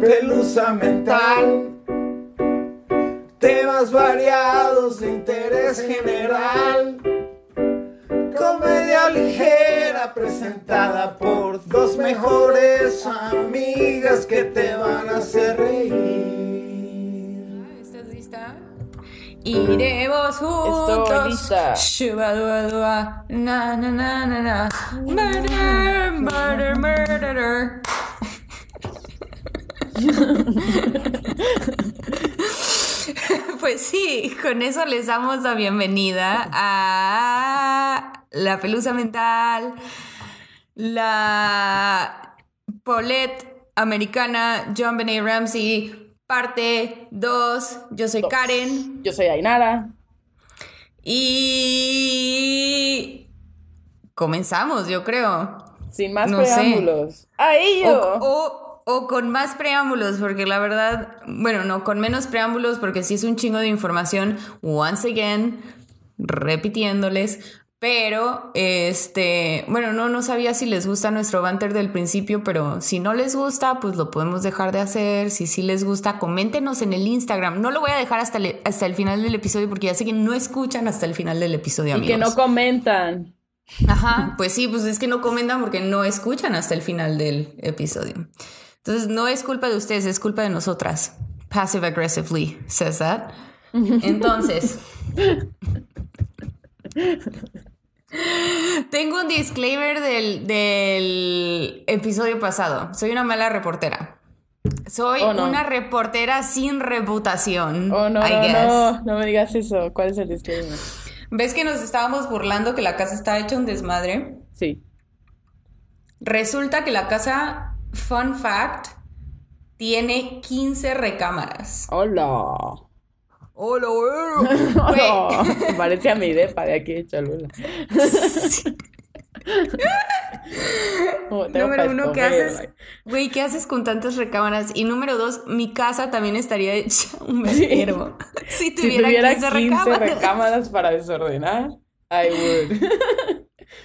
pelusa mental. Temas variados de interés general. Comedia ligera presentada por dos mejores amigas que te van a hacer reír. ¿Estás lista? Iremos juntos. Estoy lista. Shuba dua dua, na na na na na. Murder, murder, murderer. Pues sí, con eso les damos la bienvenida a la pelusa mental, la Paulette americana, John Benet Ramsey, parte 2. Yo soy Dos. Karen Yo soy Ainara. y comenzamos, yo creo. Sin más No sé. preámbulos. ¡Ahí yo! o- o con más preámbulos, porque la verdad, bueno, no, con menos preámbulos, porque sí es un chingo de información, once again, repitiéndoles. Pero, este, bueno, no, no sabía si les gusta nuestro banter del principio, pero si no les gusta, pues lo podemos dejar de hacer. Si sí les gusta, coméntenos en el Instagram. No lo voy a dejar hasta el, hasta el final del episodio, porque ya sé que no escuchan hasta el final del episodio, y que no amigos. comentan. Ajá, pues sí, pues es que no comentan porque no escuchan hasta el final del episodio. Entonces, no es culpa de ustedes, es culpa de nosotras. Passive aggressively says that. Entonces, tengo un disclaimer del, del episodio pasado. Soy una mala reportera. Soy Oh, no. una reportera sin reputación. Oh, no, I no, guess. no. No me digas eso. ¿Cuál es el disclaimer? ¿Ves que nos estábamos burlando que la casa está hecha un desmadre? Sí. Resulta que la casa, fun fact, tiene 15 recámaras. Hola. ¡Hola! Hola. Parece a mi depa de aquí de Cholula. Oh, tengo Número uno, ¿qué haces? Güey, ¿qué haces con tantas recámaras? Y número dos, mi casa también estaría hecha un Sí. verguero. Si Si tuviera, tuviera 15, 15 recámaras. recámaras para desordenar, I would.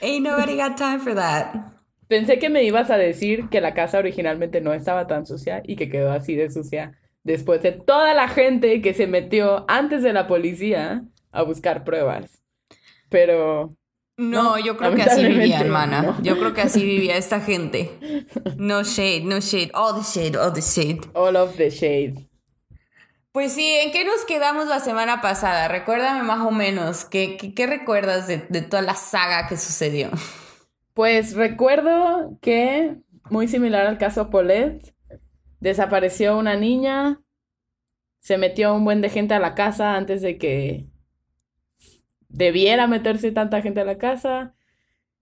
Ain't nobody got time for that. Pensé que me ibas a decir que la casa originalmente no estaba tan sucia y que quedó así de sucia después de toda la gente que se metió antes de la policía a buscar pruebas. Pero No, No, yo creo que así vivía, hermana. no. Yo creo que así vivía esta gente. No shade, no shade. All the shade, all the shade. all of the shade. Pues sí, ¿en qué nos quedamos la semana pasada? Recuérdame más o menos, ¿qué, qué, qué recuerdas de, de toda la saga que sucedió? Pues recuerdo que, muy similar al caso Paulette, desapareció una niña, se metió un buen de gente a la casa antes de que debiera meterse tanta gente a la casa.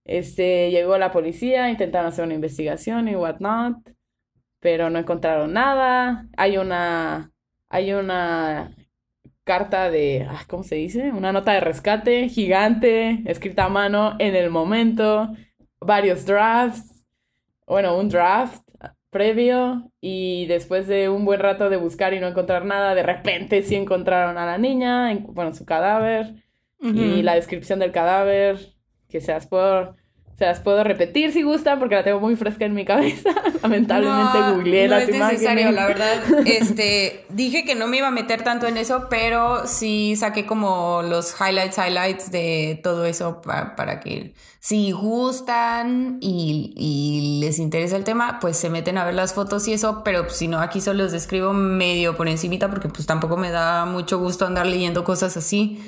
Este, llegó la policía, intentaron hacer una investigación y whatnot, pero no encontraron nada. Hay una, hay una carta de, ah, ¿cómo se dice? Una nota de rescate gigante, escrita a mano en el momento, varios drafts, bueno, un draft previo y después de un buen rato de buscar y no encontrar nada, de repente sí encontraron a la niña, en- bueno, su cadáver y la descripción del cadáver, que se las puedo, se las puedo repetir si gustan porque la tengo muy fresca en mi cabeza. Lamentablemente No, googleé no las es necesario, la verdad. Este, dije que no me iba a meter tanto en eso, pero sí saqué como los highlights, highlights de todo eso pa- para que si gustan y, y les interesa el tema, pues se meten a ver las fotos y eso, pero si no, aquí solo los describo medio por encimita porque pues tampoco me da mucho gusto andar leyendo cosas así.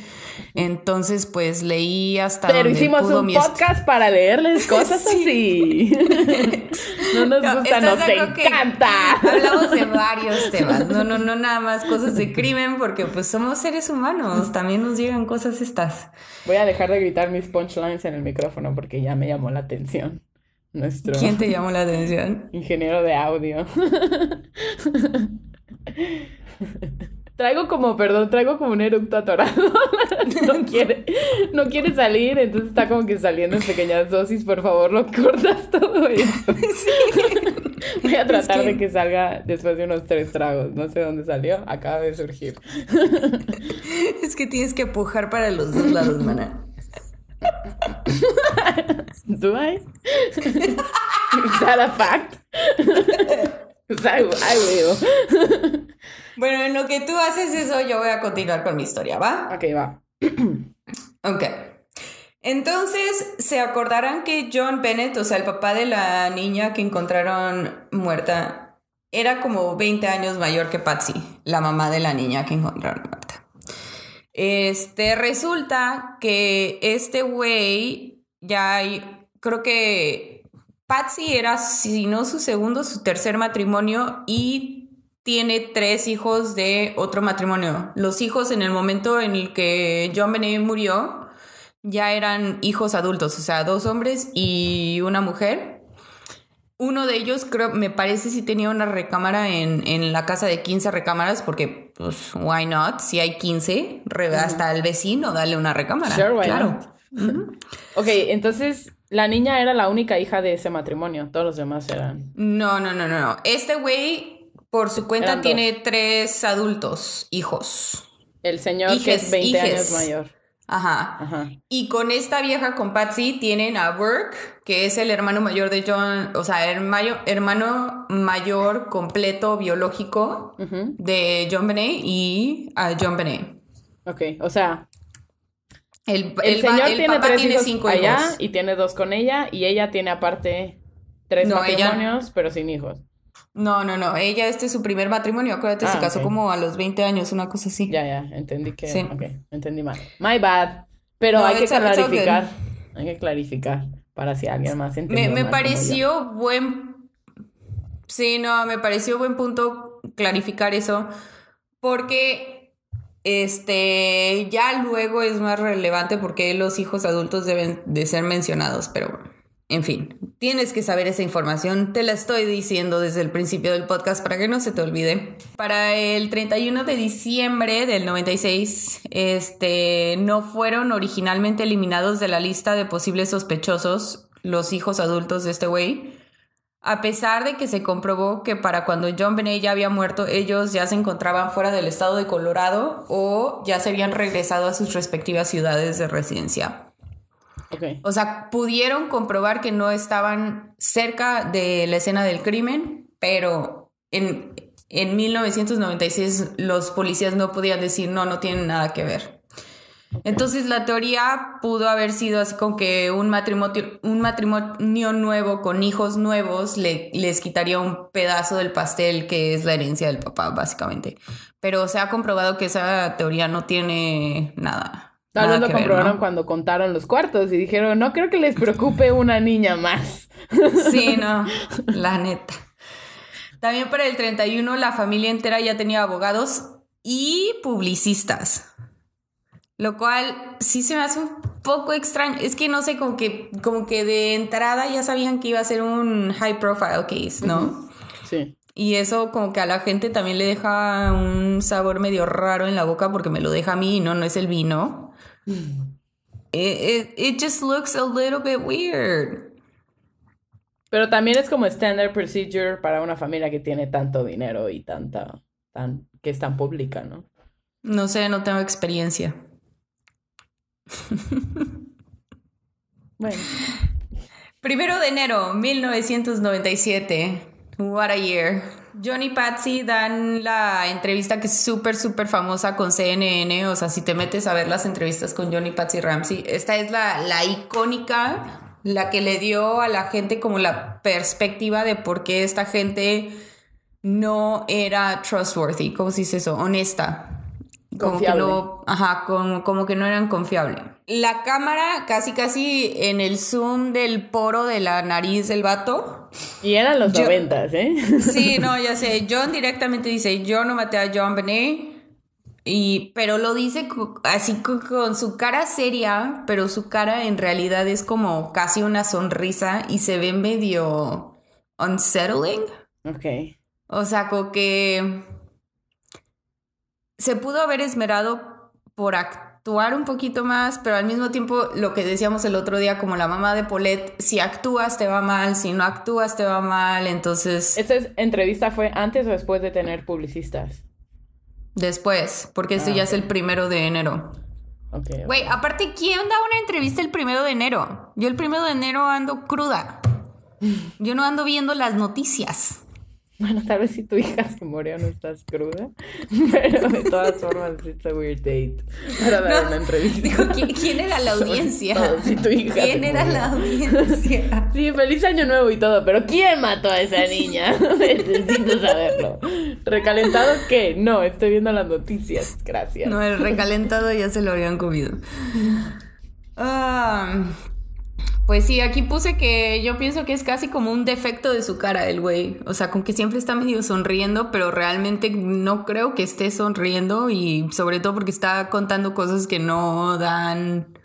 Entonces, pues leí hasta Pero donde hicimos pudo un mi podcast para leerles cosas así. no nos No, gusta, ¿estás nos encanta. Hablamos de varios temas, no, no, no nada más cosas de crimen, porque pues somos seres humanos, también nos llegan cosas estas. Voy a dejar de gritar mis punchlines en el micrófono porque ya me llamó la atención. Nuestro ¿Quién te llamó la atención? ingeniero de audio. Traigo como, perdón, traigo como un eructo atorado. No quiere, no quiere salir, entonces está como que saliendo en pequeñas dosis. Por favor, lo cortas todo eso. Voy a tratar que- de que salga después de unos tres tragos. No sé dónde salió, acaba de surgir. Es que tienes que pujar para los dos lados, mana. ¿Do I? Is that a fact? Ay, ay, güey. Bueno, en lo que tú haces eso, yo voy a continuar con mi historia, ¿va? Ok, va. Ok. Entonces, se acordarán que John Bennett, o sea, el papá de la niña que encontraron muerta, era como 20 años mayor que Patsy, la mamá de la niña que encontraron muerta. Este, resulta que este güey ya hay, creo que Patsy era, si no su segundo, su tercer matrimonio y tiene tres hijos de otro matrimonio. Los hijos en el momento en el que John Benet murió ya eran hijos adultos, o sea, dos hombres y una mujer. Uno de ellos, creo, me parece si tenía una recámara en, en, la casa de 15 recámaras, porque, pues, why not? Si hay 15, re, hasta el vecino, dale una recámara. Sure, why claro. not? Ok, entonces la niña era la única hija de ese matrimonio, todos los demás eran. No, no, no, no, no. Este güey, por su cuenta, dos. tiene tres adultos, hijos. El señor que es 20 hijes. años mayor. Ajá. Ajá. Y con esta vieja, con Patsy, tienen a Burke, que es el hermano mayor de John, o sea, hermano, hermano mayor completo biológico de John Benet y a John Benet. Ok, o sea, El, el, el señor el tiene papá tres tiene hijos cinco allá hijos. y tiene dos con ella y ella tiene aparte tres No, ella- matrimonios, pero sin hijos. No, no, no. Ella, este es su primer matrimonio. Acuérdate, se Ah, casó ok. como a los 20 años, una cosa así. Ya, ya, entendí que. Sí. Ok, entendí mal. My bad. Pero No, hay que clarificar. Hay que clarificar para si alguien más entendió. Me, me pareció buen. Sí, no, me pareció buen punto clarificar eso. Porque este ya luego es más relevante porque los hijos adultos deben de ser mencionados, pero bueno, en fin, tienes que saber esa información, te la estoy diciendo desde el principio del podcast para que no se te olvide. Para el 31 de diciembre del 96, este no fueron originalmente eliminados de la lista de posibles sospechosos los hijos adultos de este güey. A pesar de que se comprobó que para cuando John Benet ya había muerto, ellos ya se encontraban fuera del estado de Colorado o ya se habían regresado a sus respectivas ciudades de residencia. Ok. O sea, pudieron comprobar que no estaban cerca de la escena del crimen, pero en, en 1996 los policías no podían decir no, no tienen nada que ver. Entonces la teoría pudo haber sido así con que un matrimonio, un matrimonio nuevo con hijos nuevos le, les quitaría un pedazo del pastel que es la herencia del papá, básicamente. Pero se ha comprobado que esa teoría no tiene nada. Tal vez lo ver, comprobaron ¿no? cuando contaron los cuartos y dijeron, no creo que les preocupe una niña más. Sí, no, la neta. También para el 31 la familia entera ya tenía abogados y publicistas. Lo cual sí se me hace un poco extraño. Es que no sé, como que, como que de entrada ya sabían que iba a ser un high profile case, ¿no? Sí. Y eso como que a la gente también le deja un sabor medio raro en la boca porque me lo deja a mí y no, no es el vino. It, it, it just looks a little bit weird. Pero también es como standard procedure para una familia que tiene tanto dinero y tanta, tan, que es tan pública, ¿no? No sé, no tengo experiencia. Bueno, Primero de enero 1997. What a year. John y Patsy dan la entrevista que es súper, súper famosa con CNN. O sea, si te metes a ver las entrevistas con John y Patsy Ramsey, esta es la, la icónica, la que le dio a la gente como la perspectiva de por qué esta gente no era trustworthy. ¿Cómo se dice eso? Honesta. Como que no, ajá, como, como que no eran confiables. La cámara casi casi en el zoom del poro de la nariz del vato. y eran los noventas, ¿eh? Sí, no, ya sé. John directamente dice, yo no maté a John Benet. Y, pero lo dice así co- con su cara seria, pero su cara en realidad es como casi una sonrisa y se ve medio unsettling. Ok. O sea, como que se pudo haber esmerado por actuar un poquito más, pero al mismo tiempo lo que decíamos el otro día, como la mamá de Paulette, si actúas te va mal, si no actúas te va mal, entonces ¿Esta es- entrevista fue antes o después de tener publicistas? después, porque Ah, ya es el primero de enero. Ok. ok. Güey, aparte, ¿quién da una entrevista el primero de enero? Yo el primero de enero ando cruda. Yo no ando viendo las noticias. Bueno, tal vez si tu hija se murió no estás cruda, pero de todas formas it's a weird date para dar No, una entrevista. Digo, ¿quién, quién era la audiencia? todo si tu hija ¿Quién era murió. la audiencia? Sí, feliz año nuevo y todo, pero ¿quién mató a esa niña? Necesito saberlo. ¿Recalentado qué? No, estoy viendo las noticias, gracias. No, el recalentado ya se lo habían comido. Ah, pues sí, aquí puse que yo pienso que es casi como un defecto de su cara el güey. O sea, con que siempre está medio sonriendo, pero realmente no creo que esté sonriendo y sobre todo porque está contando cosas que no dan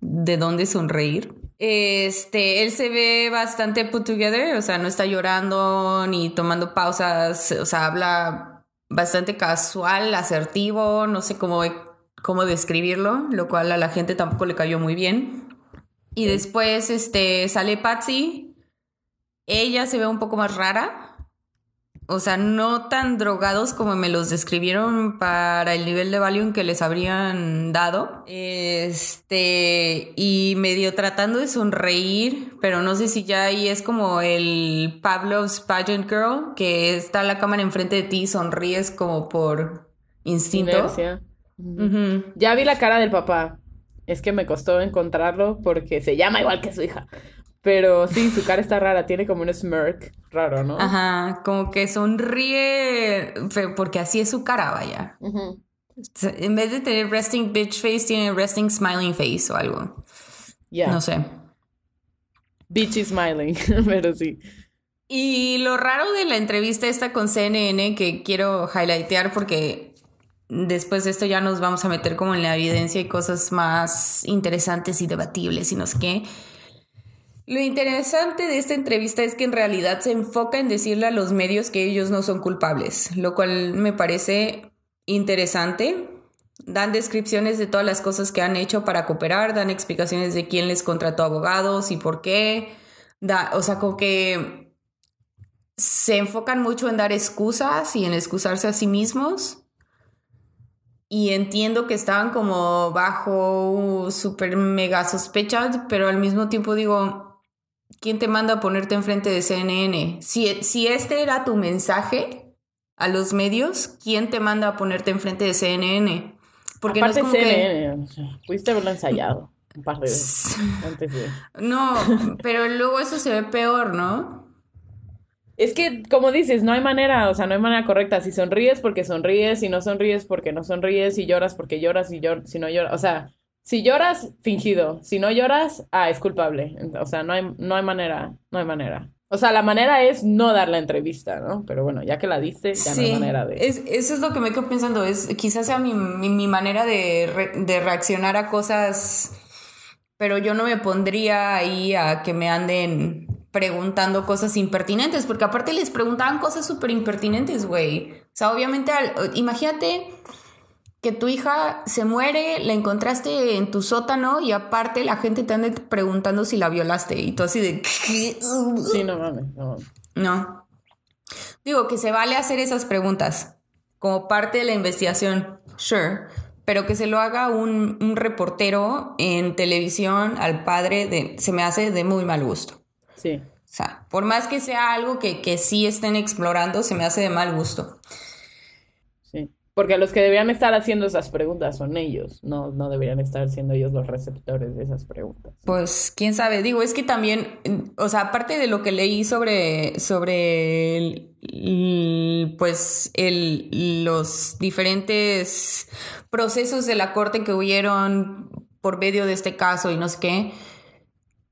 de dónde sonreír. Este, él se ve bastante put together, o sea, no está llorando ni tomando pausas, o sea, habla bastante casual, asertivo, no sé cómo, cómo describirlo, lo cual a la gente tampoco le cayó muy bien. Y después, este, sale Patsy, ella se ve un poco más rara, o sea, no tan drogados como me los describieron para el nivel de Valium que les habrían dado. Este, y medio tratando de sonreír, pero no sé si ya ahí es como el Pavlov's Pageant Girl, que está la cámara enfrente de ti y sonríes como por instinto. Ya vi la cara del papá. Es que me costó encontrarlo porque se llama igual que su hija. Pero sí, su cara está rara, tiene como un smirk raro, ¿no? Ajá, como que sonríe, porque así es su cara, vaya. En vez de tener resting bitch face, tiene resting smiling face o algo. Ya. No sé. Bitchy smiling, pero sí. Y lo raro de la entrevista esta con CNN que quiero highlightear porque después de esto ya nos vamos a meter como en la evidencia y cosas más interesantes y debatibles y no sé qué. Lo interesante de esta entrevista es que en realidad se enfoca en decirle a los medios que ellos no son culpables, lo cual me parece interesante. Dan descripciones de todas las cosas que han hecho para cooperar, dan explicaciones de quién les contrató abogados y por qué. Da, o sea, como que se enfocan mucho en dar excusas y en excusarse a sí mismos. Y entiendo que estaban como bajo super mega sospecha, pero al mismo tiempo digo, ¿quién te manda a ponerte enfrente de CNN? Si, si este era tu mensaje a los medios, ¿quién te manda a ponerte enfrente de CNN? Porque Aparte no es como que... CNN, sea, pudiste haberlo ensayado un par de veces antes de... No, pero luego eso se ve peor, ¿no? Es que, como dices, no hay manera, o sea, no hay manera correcta. Si sonríes porque sonríes, si no sonríes porque no sonríes, si lloras porque lloras, si, llor si no lloras, o sea, si lloras, fingido, si no lloras, ah, es culpable. O sea, no hay, no hay manera, no hay manera. O sea, la manera es no dar la entrevista, ¿no? Pero bueno, ya que la diste, ya no hay manera de... Es, eso es lo que me quedo pensando. Es, quizás sea mi, mi, mi manera de, re- de reaccionar a cosas, pero yo no me pondría ahí a que me anden preguntando cosas impertinentes, porque aparte les preguntaban cosas súper impertinentes, güey. O sea, obviamente, al- imagínate que tu hija se muere, la encontraste en tu sótano y aparte la gente te anda preguntando si la violaste y tú así de... Sí, no mames, no mames. No. Digo que se vale hacer esas preguntas como parte de la investigación, sure, pero que se lo haga un, un reportero en televisión al padre de, se me hace de muy mal gusto. Sí. O sea, por más que sea algo que, que sí estén explorando, se me hace de mal gusto. Sí. Porque los que deberían estar haciendo esas preguntas son ellos, no, no deberían estar siendo ellos los receptores de esas preguntas. Pues quién sabe, digo, es que también, o sea, aparte de lo que leí sobre, sobre el- el, pues el, los diferentes procesos de la corte que hubieron por medio de este caso y no sé qué,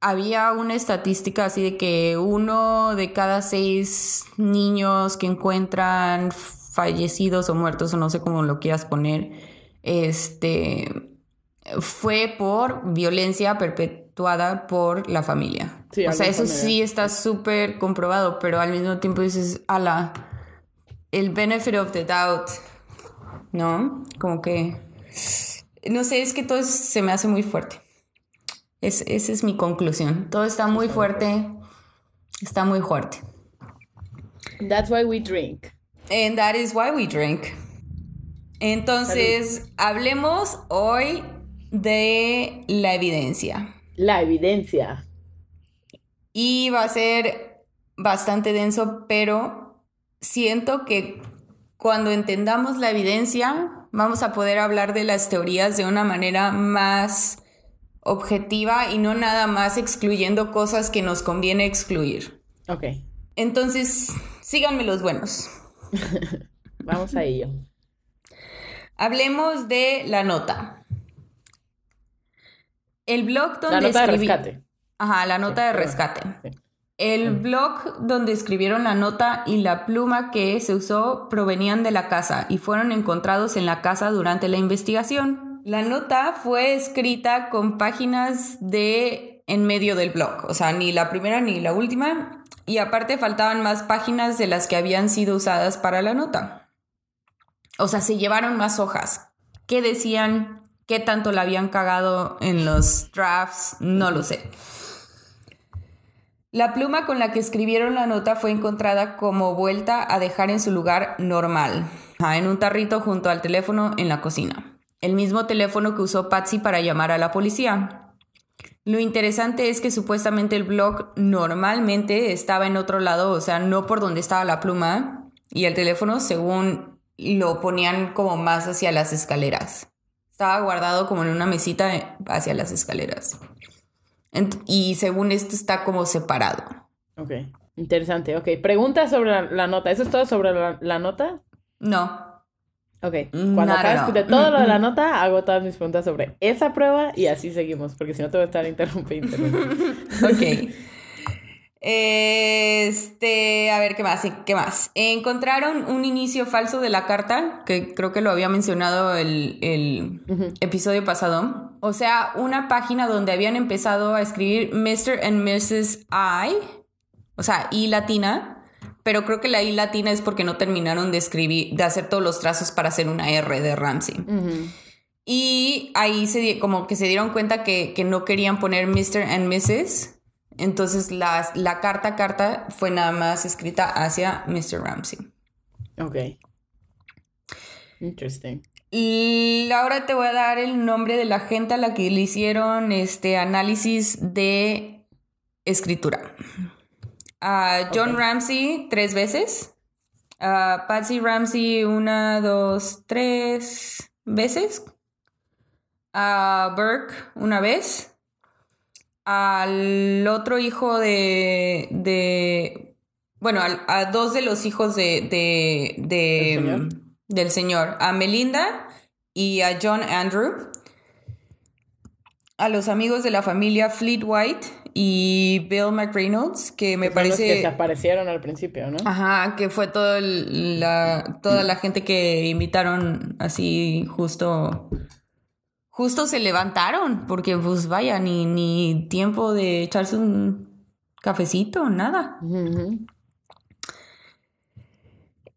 había una estadística así de que uno de cada seis niños que encuentran fallecidos o muertos o no sé cómo lo quieras poner, este fue por violencia perpetuada por la familia. Sí, o sea, eso sí está súper comprobado, pero al mismo tiempo dices, ala, el benefit of the doubt, ¿no? Como que, no sé, es que todo se me hace muy fuerte. Es, esa es mi conclusión. Todo está muy fuerte, está muy fuerte. That's why we drink. And that is why we drink. Entonces, hablemos hoy de la evidencia. La evidencia. Y va a ser bastante denso, pero siento que cuando entendamos la evidencia, vamos a poder hablar de las teorías de una manera más objetiva y no nada más excluyendo cosas que nos conviene excluir. Ok. Entonces, síganme los buenos. Vamos a ello. Hablemos de la nota. El blog donde La nota de escribí- rescate. Ajá, la nota de rescate. sí. El blog donde escribieron la nota y la pluma que se usó provenían de la casa y fueron encontrados en la casa durante la investigación. La nota fue escrita con páginas de en medio del blog, o sea, ni la primera ni la última, y aparte faltaban más páginas de las que habían sido usadas para la nota. O sea, se llevaron más hojas. ¿Qué decían? ¿Qué tanto la habían cagado en los drafts? No lo sé. La pluma con la que escribieron la nota fue encontrada como vuelta a dejar en su lugar normal, en un tarrito junto al teléfono en la cocina. El mismo teléfono que usó Patsy para llamar a la policía. Lo interesante es que supuestamente el blog normalmente estaba en otro lado, o sea, no por donde estaba la pluma, y el teléfono, según lo ponían como más hacia las escaleras. Estaba guardado como en una mesita hacia las escaleras. Y según esto está como separado. Ok. Interesante. Ok. Pregunta sobre la, la nota. ¿Eso es todo sobre la, la nota? No. Ok. Mm, Cuando no, acabes no, de todo lo de la nota, hago todas mis preguntas sobre esa prueba y así seguimos, porque si no te voy a estar interrumpiendo. Ok. Este, a ver, ¿qué más? ¿Qué más? Encontraron un inicio falso de la carta, que creo que lo había mencionado el, el episodio pasado. O sea, una página donde habían empezado a escribir Mr. and Mrs. I, o sea, I latina, pero creo que la I latina es porque no terminaron de escribir, de hacer todos los trazos para hacer una R de Ramsey. Ujú. Y ahí se como que se dieron cuenta que, que no querían poner Mr. and Mrs. Entonces la, la carta carta fue nada más escrita hacia Mr. Ramsey. Ok. Interesting. Y ahora te voy a dar el nombre de la gente a la que le hicieron este análisis de escritura. A John Ok. Ramsey tres veces. A Patsy Ramsey una, dos, tres veces. A Burke una vez. Al otro hijo de. de bueno, a, dos de los hijos de. de, de- ¿Del señor? del señor. A Melinda y a John Andrew. A los amigos de la familia Fleet White y Bill McReynolds, que me Son los parece. que se aparecieron al principio, ¿no? Ajá, que fue todo el- la, toda la gente que invitaron así justo. Justo se levantaron, porque pues vaya, ni, ni tiempo de echarse un cafecito, nada.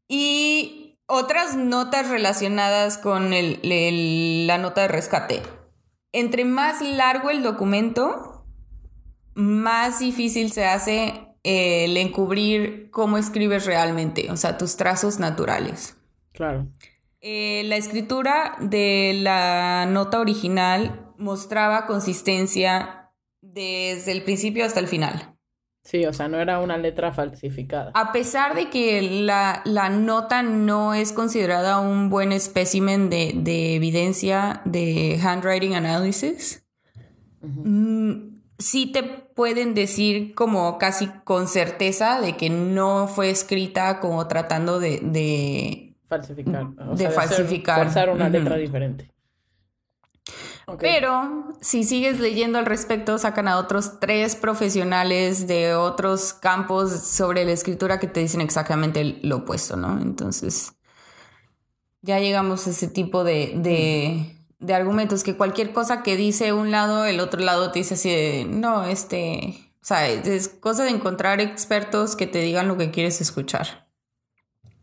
Y otras notas relacionadas con el- el- la nota de rescate. Entre más largo el documento, más difícil se hace eh, el encubrir cómo escribes realmente, o sea, tus trazos naturales. Claro. Eh, la escritura de la nota original mostraba consistencia desde el principio hasta el final. Sí, o sea, no era una letra falsificada. A pesar de que la, la nota no es considerada un buen espécimen de, de evidencia de handwriting analysis, sí te pueden decir como casi con certeza de que no fue escrita como tratando de, de- Falsificar. o De sea, hacer- falsificar. Forzar una letra diferente. Pero si sigues leyendo al respecto, sacan a otros tres profesionales de otros campos sobre la escritura que te dicen exactamente lo opuesto, ¿no? Entonces, ya llegamos a ese tipo de, de, de argumentos que cualquier cosa que dice un lado, el otro lado te dice así de, no, este, o sea, es cosa de encontrar expertos que te digan lo que quieres escuchar.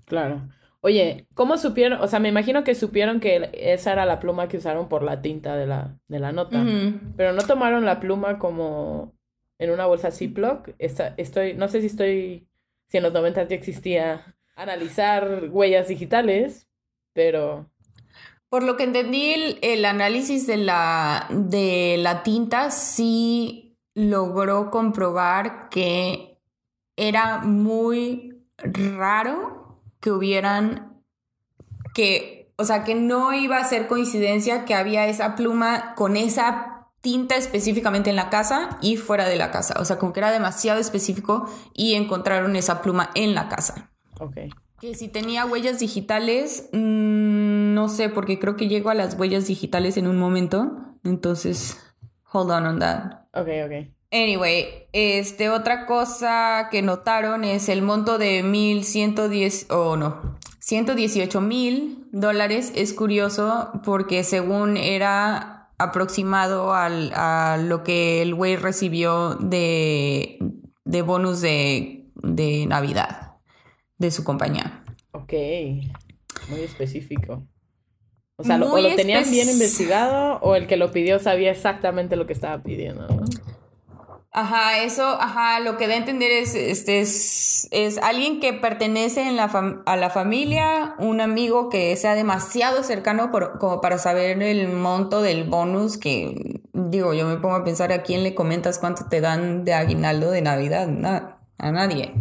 Claro. Oye, ¿cómo supieron? O sea, me imagino que supieron que esa era la pluma que usaron por la tinta de la, de la nota. Pero no tomaron la pluma como en una bolsa Ziploc. Esta- estoy, no sé si estoy, si en los 90 ya existía analizar huellas digitales, pero Por lo que entendí, el, el análisis de la, de la tinta sí logró comprobar que era muy raro que hubieran, que, o sea, que no iba a ser coincidencia que había esa pluma con esa tinta específicamente en la casa y fuera de la casa. O sea, como que era demasiado específico y encontraron esa pluma en la casa. Ok. Que si tenía huellas digitales, mm, no sé, porque creo que llego a las huellas digitales en un momento. Entonces, hold on on that. Ok, ok. Anyway, este, otra cosa que notaron es el monto de 1110, o oh, no, 118 mil dólares. Es curioso porque según era aproximado al, a lo que el güey recibió de, de bonus de, de Navidad de su compañía. Ok, muy específico. O sea, lo, o lo tenían bien investigado o el que lo pidió sabía exactamente lo que estaba pidiendo, ¿no? Ajá, eso, ajá, lo que da a entender es, este, es, es alguien que pertenece en la fam- a la familia, un amigo que sea demasiado cercano por- como para saber el monto del bonus que, digo, yo me pongo a pensar a quién le comentas cuánto te dan de aguinaldo de Navidad, Na- a nadie.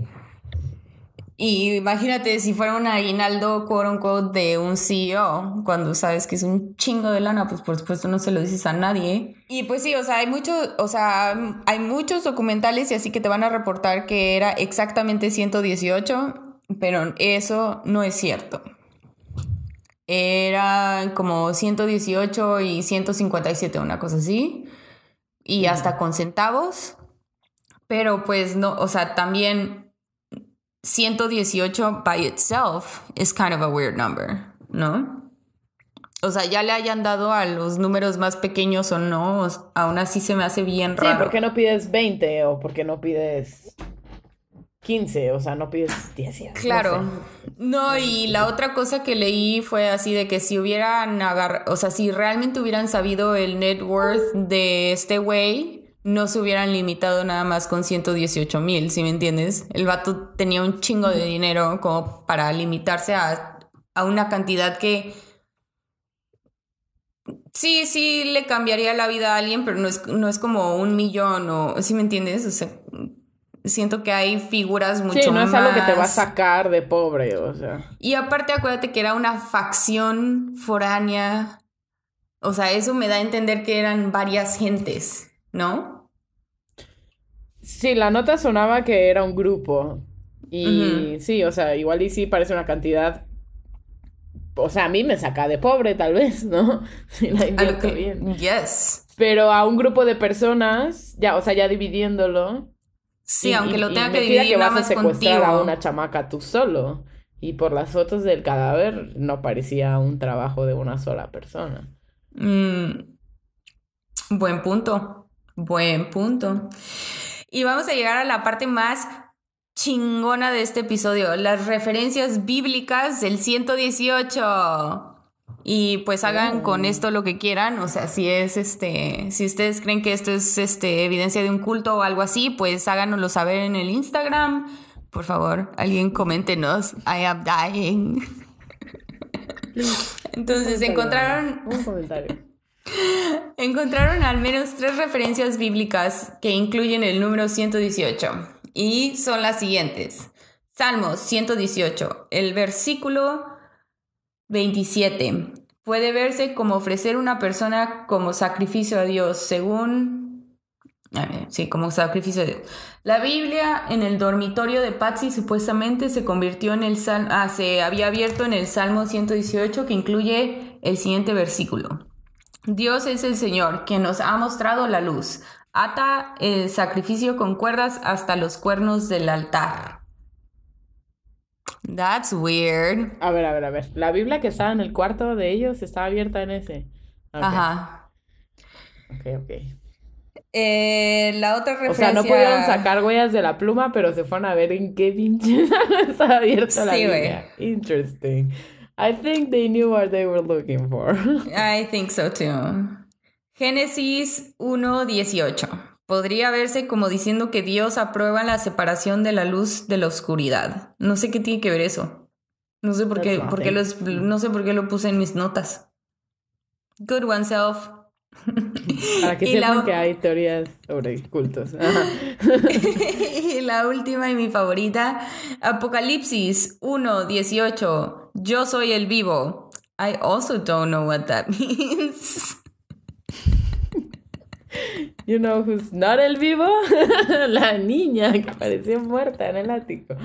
Y imagínate si fuera un aguinaldo, quote unquote, de un CEO, cuando sabes que es un chingo de lana, pues por supuesto no se lo dices a nadie. Y pues sí, o sea, hay muchos, o sea, hay muchos documentales y así que te van a reportar que era exactamente 118, pero eso no es cierto. Eran como 118 y 157, una cosa así. Y hasta con centavos. Pero pues no, o sea, también 118 by itself is kind of a weird number, ¿no? O sea, ya le hayan dado a los números más pequeños o no, aún así se me hace bien Sí, raro. ¿por qué no pides 20 o por qué no pides 15? O sea, no pides 10. no Claro. sé. No, y la otra cosa que leí fue así de que si hubieran agarrado, o sea, si realmente hubieran sabido el net worth de este güey, no se hubieran limitado nada más con 118 mil, ¿sí me entiendes? El vato tenía un chingo de dinero como para limitarse a, a una cantidad que sí, sí le cambiaría la vida a alguien, pero no es, no es como un millón o, ¿sí me entiendes? O sea, siento que hay figuras mucho Sí, no es algo que te va a más- sacar de pobre, o sea. y aparte acuérdate que era una facción foránea. O sea, eso me da a entender que eran varias gentes, ¿no? Sí, la nota sonaba que era un grupo. Y sí, o sea, igual y sí parece una cantidad. O sea, a mí me saca de pobre, tal vez, ¿no? Si la A invierto bien. Yes. Pero a un grupo de personas, ya, o sea, ya dividiéndolo. Sí, y- aunque lo y tenga que dividir que nada vas a más secuestrar contigo. a una chamaca tú solo. Y por las fotos del cadáver no parecía un trabajo de una sola persona. Mm, buen punto. Buen punto. Y vamos a llegar a la parte más chingona de este episodio, las referencias bíblicas del 118. Y pues hagan con Oh. esto lo que quieran, o sea, si es este, si ustedes creen que esto es este evidencia de un culto o algo así, pues háganoslo saber en el Instagram. Por favor, alguien coméntenos. I am dying. Entonces encontraron Un comentario. Encontraron al menos tres referencias bíblicas que incluyen el número 118 y son las siguientes. Salmos 118, el versículo 27. Puede verse como ofrecer una persona como sacrificio a Dios, según... sí, como sacrificio. La Biblia en el dormitorio de Patsy supuestamente se convirtió en el Salmo... Ah, se había abierto en el Salmo 118 que incluye el siguiente versículo. Dios es el Señor, quien nos ha mostrado la luz. Ata el sacrificio con cuerdas hasta los cuernos del altar. That's weird. A ver, a ver, a ver. La Biblia que estaba en el cuarto de ellos estaba abierta en ese. Ajá. Ok, ok. Eh, la otra O referencia... sea, no pudieron sacar huellas de la pluma, pero se fueron a ver en qué pinche estaba abierta la Sí. Biblia. Interesting. I think they knew what they were looking for. I think so too. Génesis 1.18. Podría verse como diciendo que Dios aprueba la separación de la luz de la oscuridad. No sé qué tiene que ver eso. No sé por qué, por qué los, no sé por qué lo puse en mis notas. Good one, self. Para que Y sepan que hay teorías sobre cultos. y la última y mi favorita, Apocalipsis 1.18. Yo soy el vivo. I also don't know what that means. You know who's not el vivo? La niña que parecía muerta en el ático.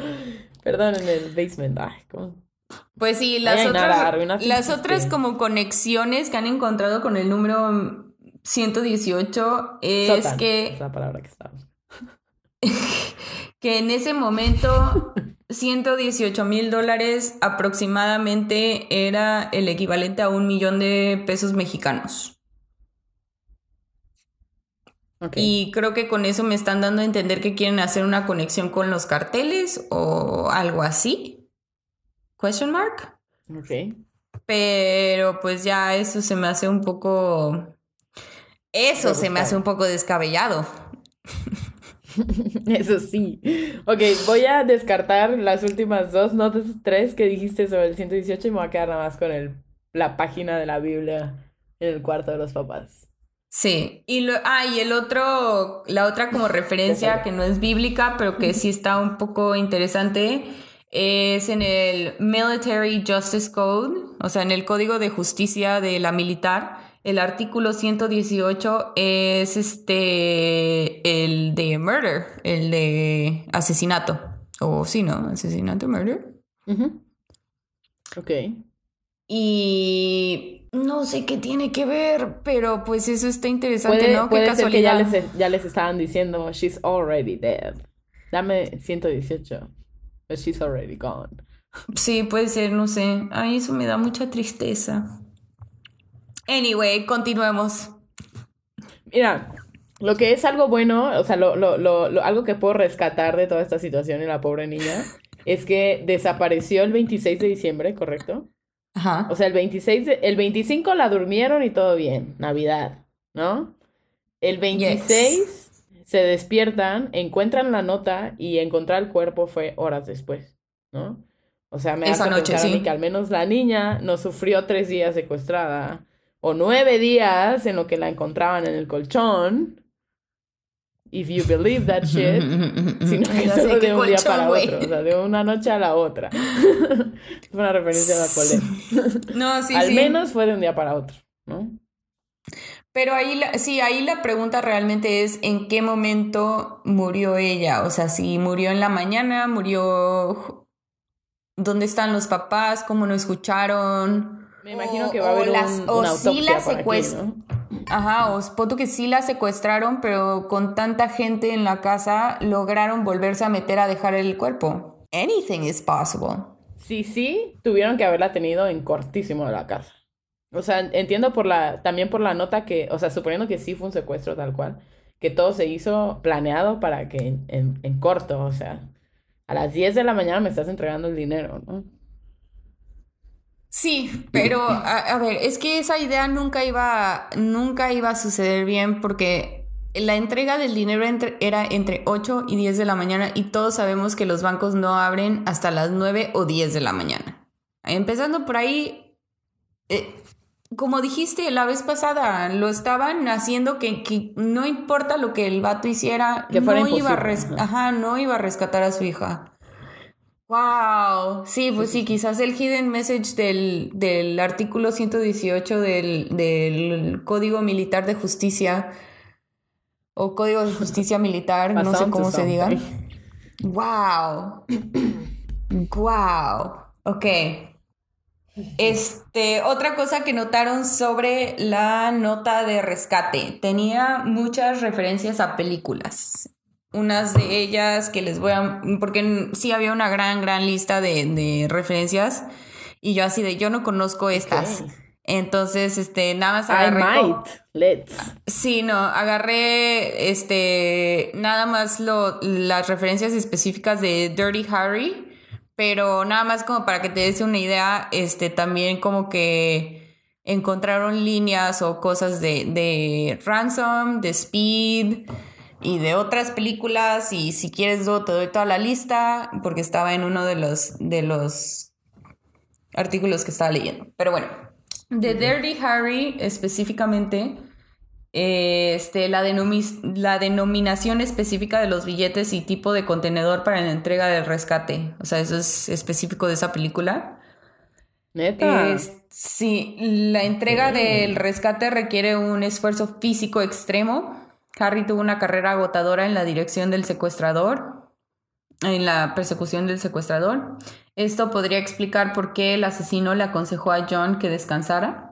Perdón, en el basement. Ay, ¿cómo? Pues sí, las Ay, otras, las otras como conexiones que han encontrado con el número 118 es que Es la palabra que que en ese momento 118 mil dólares aproximadamente era el equivalente a un millón de pesos mexicanos. Y creo que con eso me están dando a entender que quieren hacer una conexión con los carteles o algo así. Question mark. Ok. Pero pues ya eso se me hace un poco... Eso se me hace un poco descabellado. Eso sí. Ok, voy a descartar las últimas dos notas, tres que dijiste sobre el 118 y me voy a quedar nada más con el, la página de la Biblia en el cuarto de los papás. Sí, y lo, ah, y el otro, la otra como referencia que no es bíblica, pero que sí está un poco interesante, es en el Military Justice Code, o sea, en el Código de Justicia de la Militar, el artículo 118 es este, el de murder, el de asesinato, o sí, ¿no? Asesinato, murder. Ujú. Ok. Y no sé qué tiene que ver, pero pues eso está interesante, Puede, ¿no? Qué ser que ya casualidad. les, ya les estaban diciendo, she's already dead. Dame 118, but she's already gone. Sí, puede ser, no sé. Ay, eso me da mucha tristeza. Anyway, continuemos. Mira, lo que es algo bueno, o sea, lo, lo, lo, lo- algo que puedo rescatar de toda esta situación y la pobre niña, es que desapareció el 26 de diciembre, ¿correcto? Ajá. O sea, el 26, de- el 25 la durmieron y todo bien, Navidad, ¿no? El 26 se despiertan, encuentran la nota y encontrar el cuerpo fue horas después, ¿no? O sea, me Esa hace noche, pensar a mí sí. que al menos la niña no sufrió tres días secuestrada o nueve días en lo que la encontraban en el colchón. If you believe that shit. Sino que sé solo de un día para otro, o sea, de una noche a la otra. Fue una referencia a la Colette. No, sí, Al sí. menos fue de un día para otro, ¿no? Pero ahí, la, sí, ahí la pregunta realmente es en qué momento murió ella. O sea, si murió en la mañana, murió... ¿Dónde están los papás? ¿Cómo no escucharon? Me imagino O- que va a o haber las- un- o una sí la por aquí, secuest- ¿no? Ajá, os puedo que sí la secuestraron, pero con tanta gente en la casa lograron volverse a meter a dejar el cuerpo. Anything is possible. Sí, sí, tuvieron que haberla tenido en cortísimo de la casa. O sea, entiendo por la, también por la nota que, o sea, suponiendo que sí fue un secuestro tal cual, que todo se hizo planeado para que en, en, en corto, o sea, a las 10 de la mañana me estás entregando el dinero, ¿no? Sí, pero a, ver, es que esa idea nunca iba, nunca iba a suceder bien porque la entrega del dinero entre- era entre 8 y 10 de la mañana y todos sabemos que los bancos no abren hasta las 9 o 10 de la mañana. Empezando por ahí, eh, como dijiste la vez pasada, lo estaban haciendo que, que no importa lo que el vato hiciera, Que no iba a ajá. no iba a rescatar a su hija. Wow, sí, pues sí, quizás el hidden message del, del artículo 118 del, del Código Militar de Justicia o Código de Justicia Militar, no sé cómo se diga. Wow. Wow. Ok. Este, otra cosa que notaron sobre la nota de rescate. Tenía muchas referencias a películas. Unas de ellas que les voy a... Porque sí había una gran, gran lista de, de referencias. Y yo así de, yo no conozco estas. Entonces, este, nada más I agarré... co- might, let's. Sí, no, agarré este nada más lo, las referencias específicas de Dirty Harry, pero nada más como para que te des una idea, este también como que encontraron líneas o cosas de, de Ransom, de Speed y de otras películas y si quieres te doy toda la lista porque estaba en uno de los de los artículos que estaba leyendo. Pero bueno, de Dirty Harry específicamente, Este, la, la denominación específica de los billetes y tipo de contenedor para la entrega del rescate. O sea, eso es específico de esa película. Neta. sí, la entrega del rescate requiere un esfuerzo físico extremo. Harry tuvo una carrera agotadora en la dirección del secuestrador, en la persecución del secuestrador. Esto podría explicar por qué el asesino le aconsejó a John que descansara.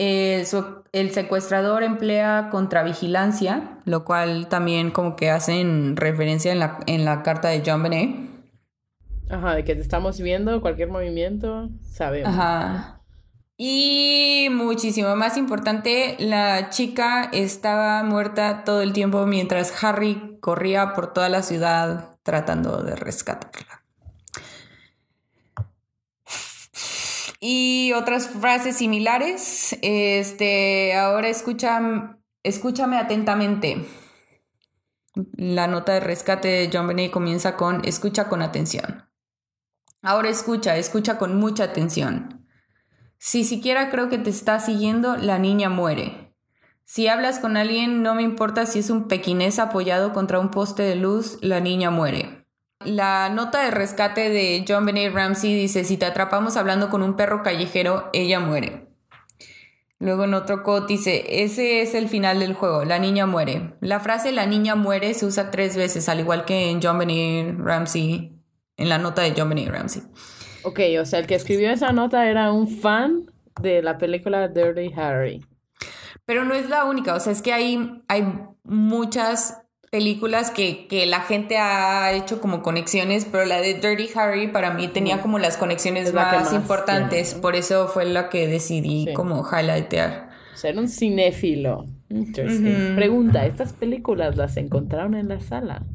Eh, el secuestrador emplea contravigilancia, lo cual también como que hacen referencia en la, en la carta de John Benet. Ajá, de que te estamos viendo, cualquier movimiento, sabemos. Ajá. Y muchísimo más importante, la chica estaba muerta todo el tiempo mientras Harry corría por toda la ciudad tratando de rescatarla. Y otras frases similares. Este, ahora escucha, escúchame atentamente. La nota de rescate de John Benet comienza con escucha con atención. Ahora escucha, escucha con mucha atención. Si siquiera creo que te está siguiendo, la niña muere. Si hablas con alguien, no me importa si es un pequinés apoyado contra un poste de luz, la niña muere. La nota de rescate de John Benet Ramsey dice, si te atrapamos hablando con un perro callejero, ella muere. Luego en otro quote dice, ese es el final del juego, la niña muere. La frase la niña muere se usa tres veces, al igual que en John Benet Ramsey, en la nota de John Benet Ramsey. Ok, o sea, el que escribió esa nota era un fan de la película Dirty Harry. Pero no es la única, o sea, es que hay, hay muchas películas que, que, la gente ha hecho como conexiones, pero la de Dirty Harry para mí tenía como las conexiones más, importantes, por eso fue la que decidí como highlightear. Ser un cinéfilo. Pregunta, ¿estas películas las encontraron en la sala?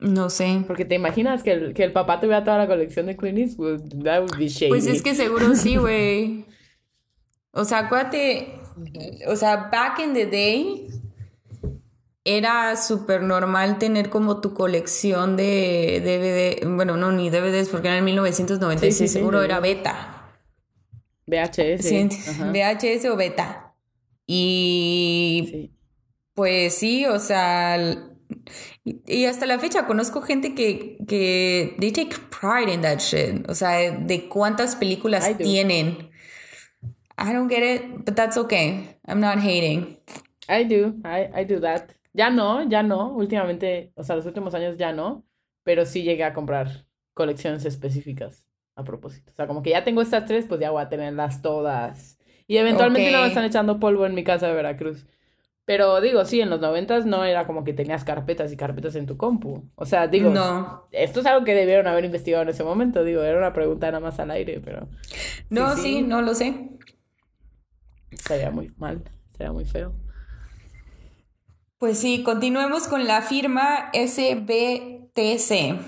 No sé. Porque te imaginas que el, que el papá tuviera toda la colección de Clint Eastwood. That would be shady. Pues es que seguro sí, güey. O sea, acuérdate. O sea, back in the day, era súper normal tener como tu colección de DVD, bueno, no, ni DVDs, porque era en 1996, seguro era beta. VHS. VHS o beta. Y pues sí, o sea, y hasta la fecha conozco gente que, que they take pride in that shit. O sea, de cuántas películas tienen. I don't get it, but that's okay. I'm not hating. I do. I, I do that. Ya no, ya no. Últimamente, o sea, los últimos años ya no. Pero sí llegué a comprar colecciones específicas a propósito. O sea, como que ya tengo estas tres, pues ya voy a tenerlas todas. Y eventualmente no me están echando polvo en mi casa de Veracruz. Pero digo, sí, en los noventas no era como que tenías carpetas y carpetas en tu compu. O sea, digo, no. esto es algo que debieron haber investigado en ese momento. Digo, era una pregunta nada más al aire, pero... No, sí no lo sé. Sería muy mal, sería muy feo. Pues sí, continuemos con la firma SBTC.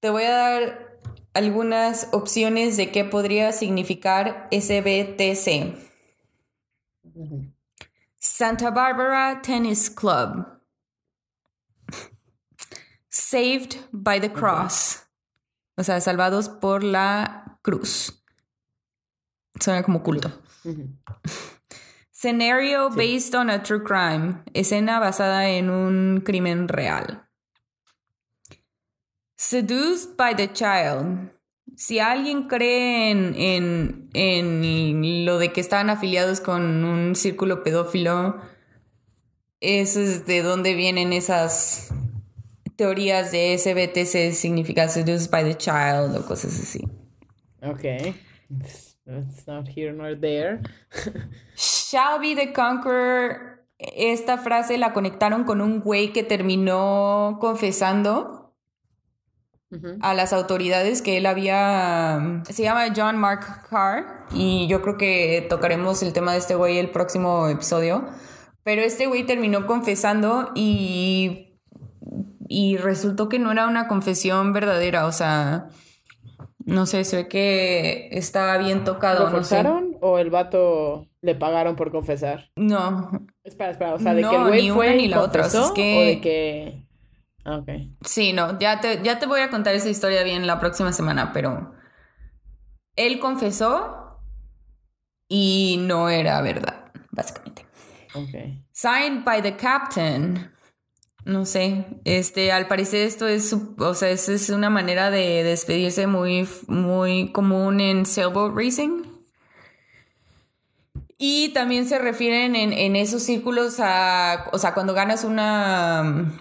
Te voy a dar algunas opciones de qué podría significar SBTC. Santa Barbara Tennis Club. Saved by the Cross. O sea, salvados por la cruz. Suena como culto. Scenario based on a true crime. Escena basada en un crimen real. Seduced by the child. Si alguien cree en, en, lo de que están afiliados con un círculo pedófilo, eso es de dónde vienen esas teorías de SBTC, significa seduced by the child o cosas así. Ok. It's not here nor there. Shall be the conqueror. Esta frase la conectaron con un güey que terminó confesando a las autoridades que él había. Se llama John Mark Carr. Y yo creo que tocaremos el tema de este güey el próximo episodio. Pero este güey terminó confesando y. Y resultó que no era una confesión verdadera. O sea no sé, se ve que estaba bien tocado. ¿Lo forzaron o el vato le pagaron por confesar? No. Espera, espera, o sea, de que el güey fue ni la otra. O, que... o de que... Ah, ok. Sí, no, ya te, ya te voy a contar esa historia bien la próxima semana, pero él confesó y no era verdad, básicamente. Ok. Signed by the captain. No sé, este, al parecer esto es, o sea, es, es una manera de despedirse muy, muy común en sailboat racing. Y también se refieren en, en esos círculos a, o sea, cuando ganas una,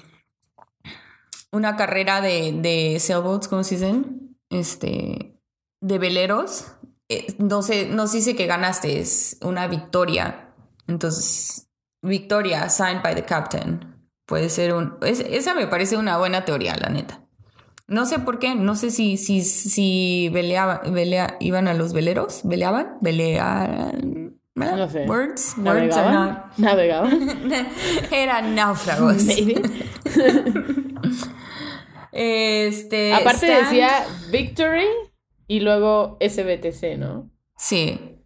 una carrera de, de sailboats, ¿cómo se dicen? Este, de veleros. eh, no sé, no se dice que ganaste, es una victoria. Entonces, victoria, signed by the captain. Puede ser un... es- esa me parece una buena teoría, la neta. No sé por qué, no sé si, si, si veleaba- velea- iban a los veleros, veleaban, veleaban. No sé. Words, words are not. ¿Navegaban? ¿Navegaban? Eran náufragos. Este. Aparte stand- decía Victory y luego SBTC, ¿no? Sí.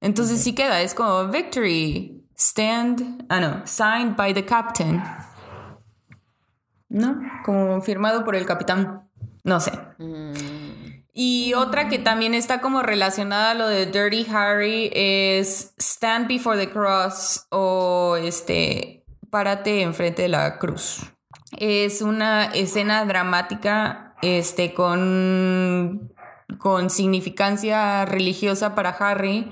Entonces sí queda, es como victory, stand, ah no, signed by the captain. ¿No? Como firmado por el capitán. No sé. Y otra que también está como relacionada a lo de Dirty Harry es Stand Before the Cross o este Párate enfrente de la cruz. Es una escena dramática este con con significancia religiosa para Harry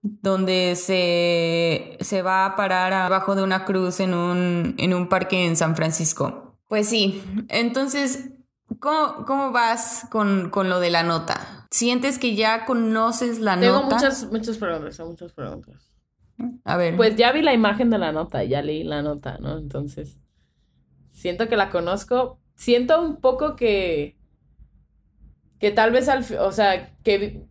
donde se, se va a parar abajo de una cruz en un, en un parque en San Francisco. Pues sí, entonces, ¿cómo, cómo vas con, con lo de la nota? ¿Sientes que ya conoces la Tengo nota? muchas, muchas preguntas, muchas preguntas. A ver. Pues ya vi la imagen de la nota, ya leí la nota, ¿no? Entonces, siento que la conozco. Siento un poco que, que tal vez al, o sea, que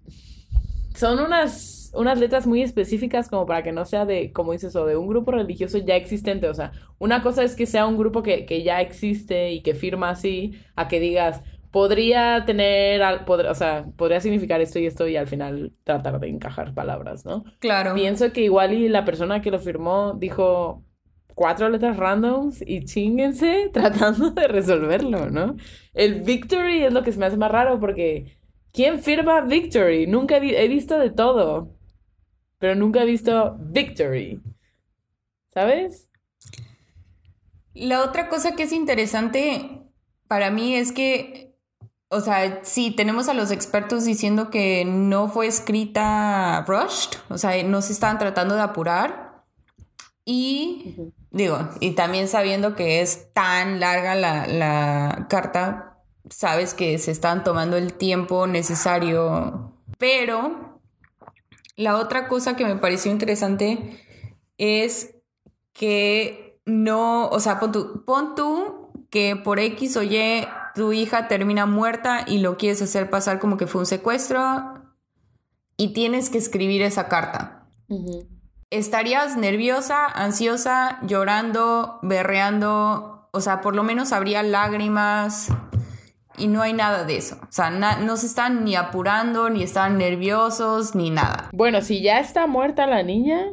son unas, unas letras muy específicas como para que no sea de, como dices, o de un grupo religioso ya existente. O sea, una cosa es que sea un grupo que, que ya existe y que firma así, a que digas, podría tener, al- podr- o sea, podría significar esto y esto y al final tratar de encajar palabras, ¿no? claro. Pienso que igual y la persona que lo firmó dijo cuatro letras randoms y chinguense tratando de resolverlo, ¿no? El victory es lo que se me hace más raro porque ¿quién firma victory? Nunca he visto de todo, pero nunca he visto victory. ¿Sabes? La otra cosa que es interesante para mí es que, o sea, sí, tenemos a los expertos diciendo que no fue escrita rushed, o sea, no se estaban tratando de apurar. Y digo, y también sabiendo que es tan larga la, la carta, sabes que se están tomando el tiempo necesario. Pero la otra cosa que me pareció interesante es que no, o sea, pon tú, pon tú que por X o Y tu hija termina muerta y lo quieres hacer pasar como que fue un secuestro y tienes que escribir esa carta. ¿Estarías nerviosa, ansiosa, llorando, berreando? O sea, por lo menos habría lágrimas y no hay nada de eso. O sea, no se están ni apurando, ni están nerviosos, ni nada. Bueno, si ya está muerta la niña,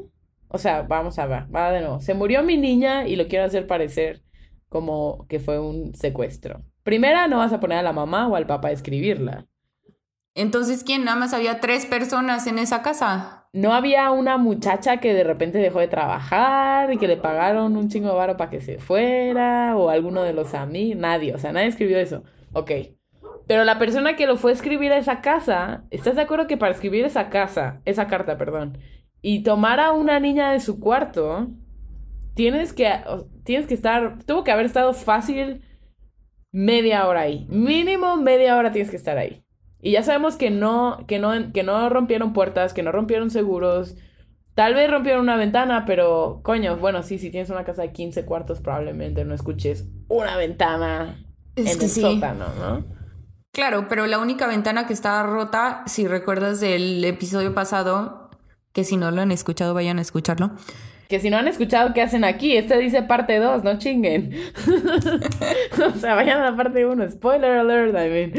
o sea, vamos a ver, va de nuevo. Se murió mi niña y lo quiero hacer parecer como que fue un secuestro. Primera, no vas a poner a la mamá o al papá a escribirla. Entonces, ¿quién? Nada más había tres personas en esa casa. No había una muchacha que de repente dejó de trabajar y que le pagaron un chingo de varo para que se fuera o alguno de los amigos, nadie, o sea, nadie escribió eso. Ok. Pero la persona que lo fue a escribir a esa casa, ¿estás de acuerdo que para escribir esa casa, esa carta, perdón, y tomar a una niña de su cuarto, tienes que, tienes que estar, tuvo que haber estado fácil media hora ahí. Mínimo media hora tienes que estar ahí. Y ya sabemos que no, que no, que no rompieron puertas, que no rompieron seguros. Tal vez rompieron una ventana, pero coño, bueno, sí, si tienes una casa de 15 cuartos, probablemente no escuches una ventana Es en que el sí. sótano, ¿no? Claro, pero la única ventana que estaba rota, si recuerdas del episodio pasado, que si no lo han escuchado, vayan a escucharlo. Que si no han escuchado qué hacen aquí, este dice parte 2, no chinguen. o sea, vayan a la parte 1, spoiler alert, I mean.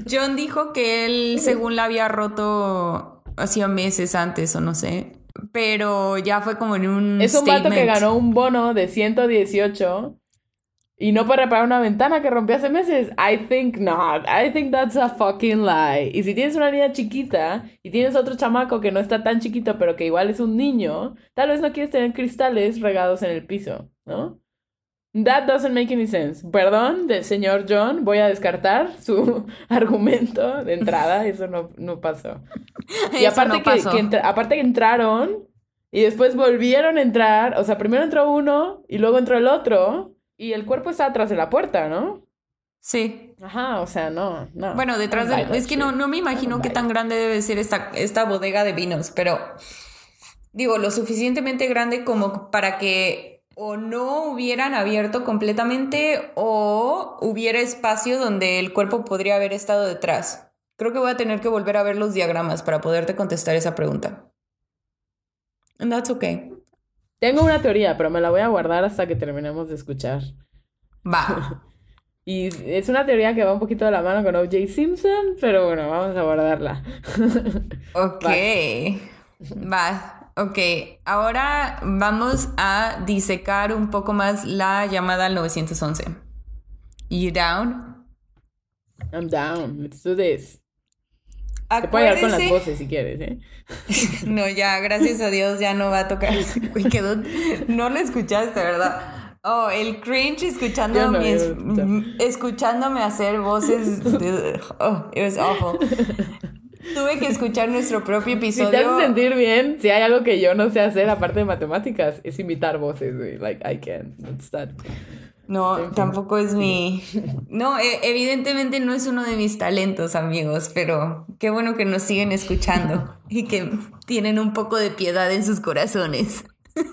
John dijo que él, según la había roto hacía meses antes o no sé, pero ya fue como en un Es un vato que ganó un bono de 118 Y no para reparar una ventana que rompió hace meses. I think not. I think that's a fucking lie. Y si tienes una niña chiquita y tienes otro chamaco que no está tan chiquito pero que igual es un niño, tal vez no quieres tener cristales regados en el piso, ¿no? That doesn't make any sense. Perdón, del señor John, voy a descartar su argumento de entrada. Eso no, no pasó. Y aparte, no que, pasó. que entra- aparte que entraron y después volvieron a entrar. O sea, primero entró uno y luego entró el otro. Y el cuerpo está atrás de la puerta, ¿no? Sí. Ajá, o sea, no, no. Bueno, detrás de... Es que no, no me imagino qué tan grande debe ser esta, esta bodega de vinos, pero digo, lo suficientemente grande como para que o no hubieran abierto completamente o hubiera espacio donde el cuerpo podría haber estado detrás. Creo que voy a tener que volver a ver los diagramas para poderte contestar esa pregunta. And that's okay. Tengo una teoría, pero me la voy a guardar hasta que terminemos de escuchar. Va. Y es una teoría que va un poquito de la mano con O.J. Simpson, pero bueno, vamos a guardarla. Ok. Va. Ok. Ahora vamos a disecar un poco más la llamada al 911. You down? I'm down. Let's do this. Te puedo ayudar con las voces si quieres, ¿eh? No, ya, gracias a Dios, ya no va a tocar. Quedó- No lo escuchaste, ¿verdad? Oh, el cringe escuchando no, escuché. escuchándome hacer voces. de- oh, it was awful. Tuve que escuchar nuestro propio Si te episodio. hace sentir bien, si hay algo que yo no sé hacer aparte de matemáticas, es imitar voces, güey. Like, I can't. It's that. No, tampoco es mi... No, e- evidentemente no es uno de mis talentos, amigos, pero qué bueno que nos siguen escuchando y que tienen un poco de piedad en sus corazones.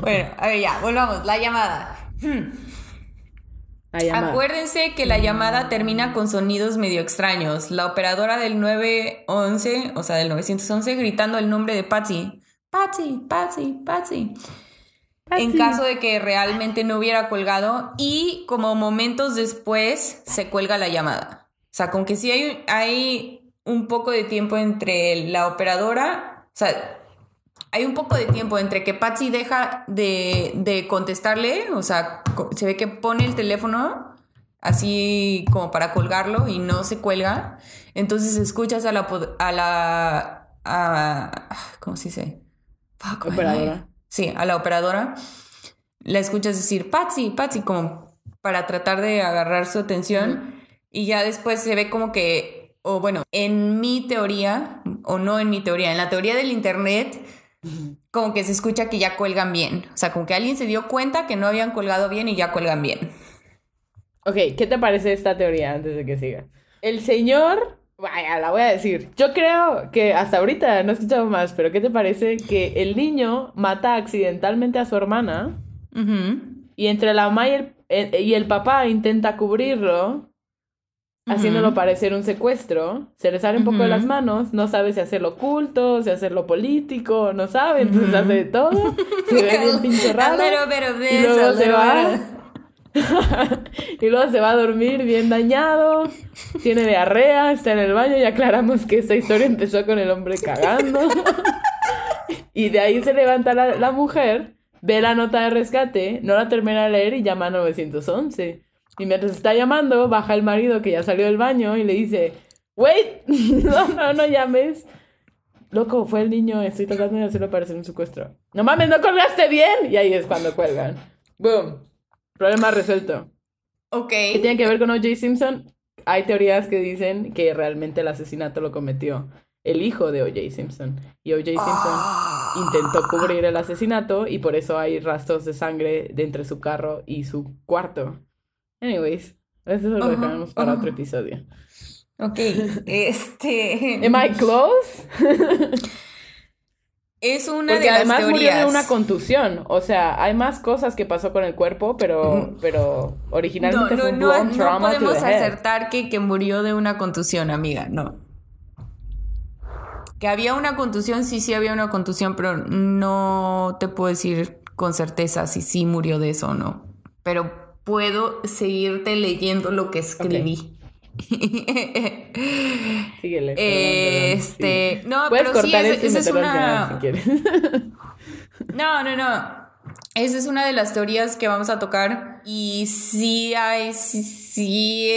Bueno, a ver, ya, volvamos. La llamada. A llamar. Acuérdense que la llamada termina con sonidos medio extraños. La operadora del 911, o sea, del 911, gritando el nombre de Patsy. Patsy, Patsy, Patsy. En caso de que realmente no hubiera colgado y como momentos después se cuelga la llamada. O sea, con que sí hay, hay un poco de tiempo entre la operadora, o sea, hay un poco de tiempo entre que Patsy deja de, de contestarle, o sea, se ve que pone el teléfono así como para colgarlo y no se cuelga. Entonces escuchas a la... A la a- ¿Cómo se dice? Fuck, Operadora. Sí, a la operadora. La escuchas decir, Patsy, Patsy, como para tratar de agarrar su atención. Y ya después se ve como que, o bueno, en mi teoría, o no en mi teoría, en la teoría del Internet, como que se escucha que ya cuelgan bien. O sea, como que alguien se dio cuenta que no habían colgado bien y ya cuelgan bien. Ok, ¿qué te parece esta teoría antes de que siga? El señor, vaya, la voy a decir. Yo creo que hasta ahorita no he escuchado más, pero ¿qué te parece que el niño mata accidentalmente a su hermana y entre la mamá y el, el- y el papá intenta cubrirlo, haciéndolo Ujú. parecer un secuestro? Se le sale un poco de las manos, no sabe si hacerlo oculto, si hacerlo político, no sabe, entonces hace de todo. Se ve bien pinche A raro. Y luego se va. y luego se va a dormir bien dañado, tiene diarrea, está en el baño y aclaramos que esta historia empezó con el hombre cagando. y de ahí se levanta la, la mujer, ve la nota de rescate, no la termina de leer y llama a 911. Y mientras está llamando, baja el marido que ya salió del baño y le dice, wait, no, no, no llames. Loco, fue el niño, estoy tratando de hacerlo parecer un secuestro. No mames, no colgaste bien. Y ahí es cuando cuelgan. Boom. Problema resuelto. Ok. ¿Qué tiene que ver con O.J. Simpson? Hay teorías que dicen que realmente el asesinato lo cometió el hijo de O.J. Simpson. Y O.J. Simpson intentó cubrir el asesinato y por eso hay rastros de sangre de entre su carro y su cuarto. Anyways, eso lo dejaremos para otro episodio. Ok. Este. ¿Am I close? Es una Porque de las además murió de una contusión. O sea, hay más cosas que pasó con el cuerpo, pero, pero no, originalmente no, fue un no, no trauma to podemos the acertar que, que murió de una contusión, amiga. No. Que había una contusión, sí, sí había una contusión, pero no te puedo decir con certeza si sí murió de eso o no. Pero puedo seguirte leyendo lo que escribí. Síguele. perdón, perdón, Este, sí. no, Puedes pero sí, cortar y esa es una- si quieres. No, no, no. esa es una de las teorías que vamos a tocar y sí hay cierta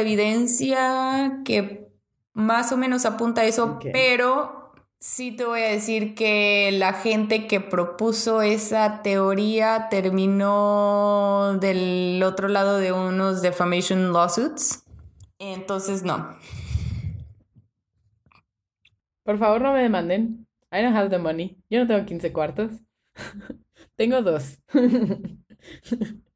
evidencia que más o menos apunta a eso, pero sí te voy a decir que la gente que propuso esa teoría terminó del otro lado de unos defamation lawsuits. Entonces, no. Por favor, no me demanden. I don't have the money. Yo no tengo 15 cuartos. Tengo dos.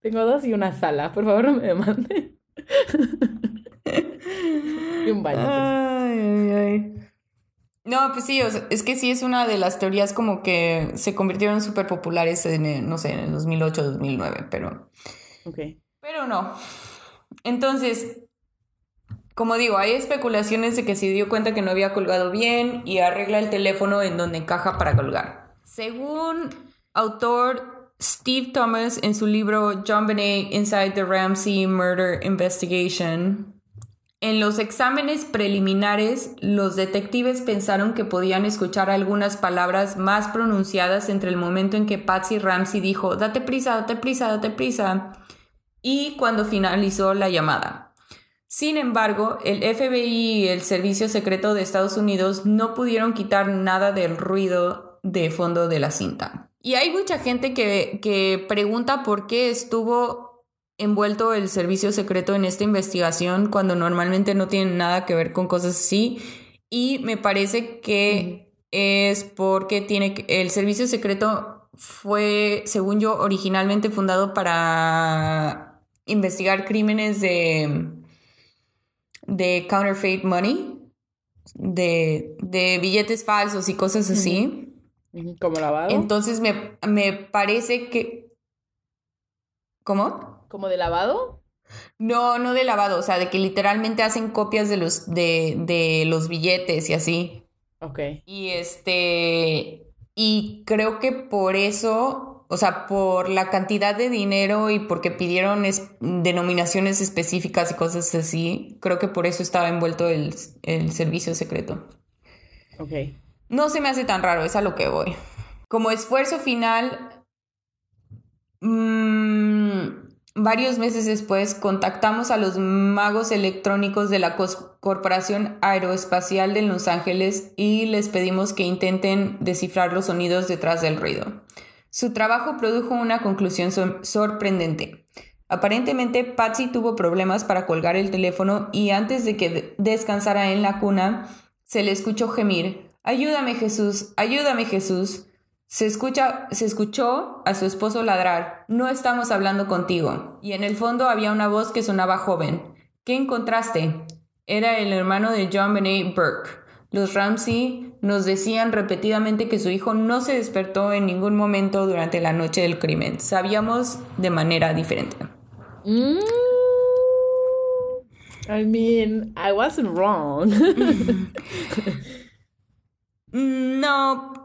Tengo dos y una sala. Por favor, no me demanden. y un baño. Pues. Ay, ay, ay. No, pues sí, es que sí es una de las teorías como que se convirtieron súper populares en, no sé, en el 2008, 2009, pero... Ok. Pero no. Entonces, como digo, hay especulaciones de que se dio cuenta que no había colgado bien y arregla el teléfono en donde encaja para colgar. Según autor Steve Thomas en su libro John Benet Inside the Ramsey Murder Investigation. En los exámenes preliminares, los detectives pensaron que podían escuchar algunas palabras más pronunciadas entre el momento en que Patsy Ramsey dijo, date prisa, date prisa, date prisa, y cuando finalizó la llamada. Sin embargo, el FBI y el Servicio Secreto de Estados Unidos no pudieron quitar nada del ruido de fondo de la cinta. Y hay mucha gente que, pregunta por qué estuvo envuelto el servicio secreto en esta investigación cuando normalmente no tiene nada que ver con cosas así. Y me parece que es porque tiene el servicio secreto fue, según yo, originalmente fundado para investigar crímenes de, de counterfeit money, de, de billetes falsos y cosas así. ¿Como lavado? Entonces me, me parece que... ¿Cómo? ¿Como de lavado? No, no de lavado, o sea, de que literalmente hacen copias de los, de, de los billetes y así. Ok. Y este... Y creo que por eso, o sea, por la cantidad de dinero y porque pidieron denominaciones específicas y cosas así, creo que por eso estaba envuelto el, el servicio secreto. Ok. No se me hace tan raro, es a lo que voy. Como esfuerzo final, mmm, varios meses después contactamos a los magos electrónicos de la Corporación Aeroespacial de Los Ángeles y les pedimos que intenten descifrar los sonidos detrás del ruido. Su trabajo produjo una conclusión sorprendente. Aparentemente, Patsy tuvo problemas para colgar el teléfono y antes de que descansara en la cuna, se le escuchó gemir, Ayúdame Jesús, ayúdame Jesús. Se, escucha, se escuchó a su esposo ladrar, no estamos hablando contigo. Y en el fondo había una voz que sonaba joven. ¿Qué encontraste? Era el hermano de John Benet Burke. Los Ramsey nos decían repetidamente que su hijo no se despertó en ningún momento durante la noche del crimen. Sabíamos de manera diferente. Mm. I mean, I wasn't wrong. No,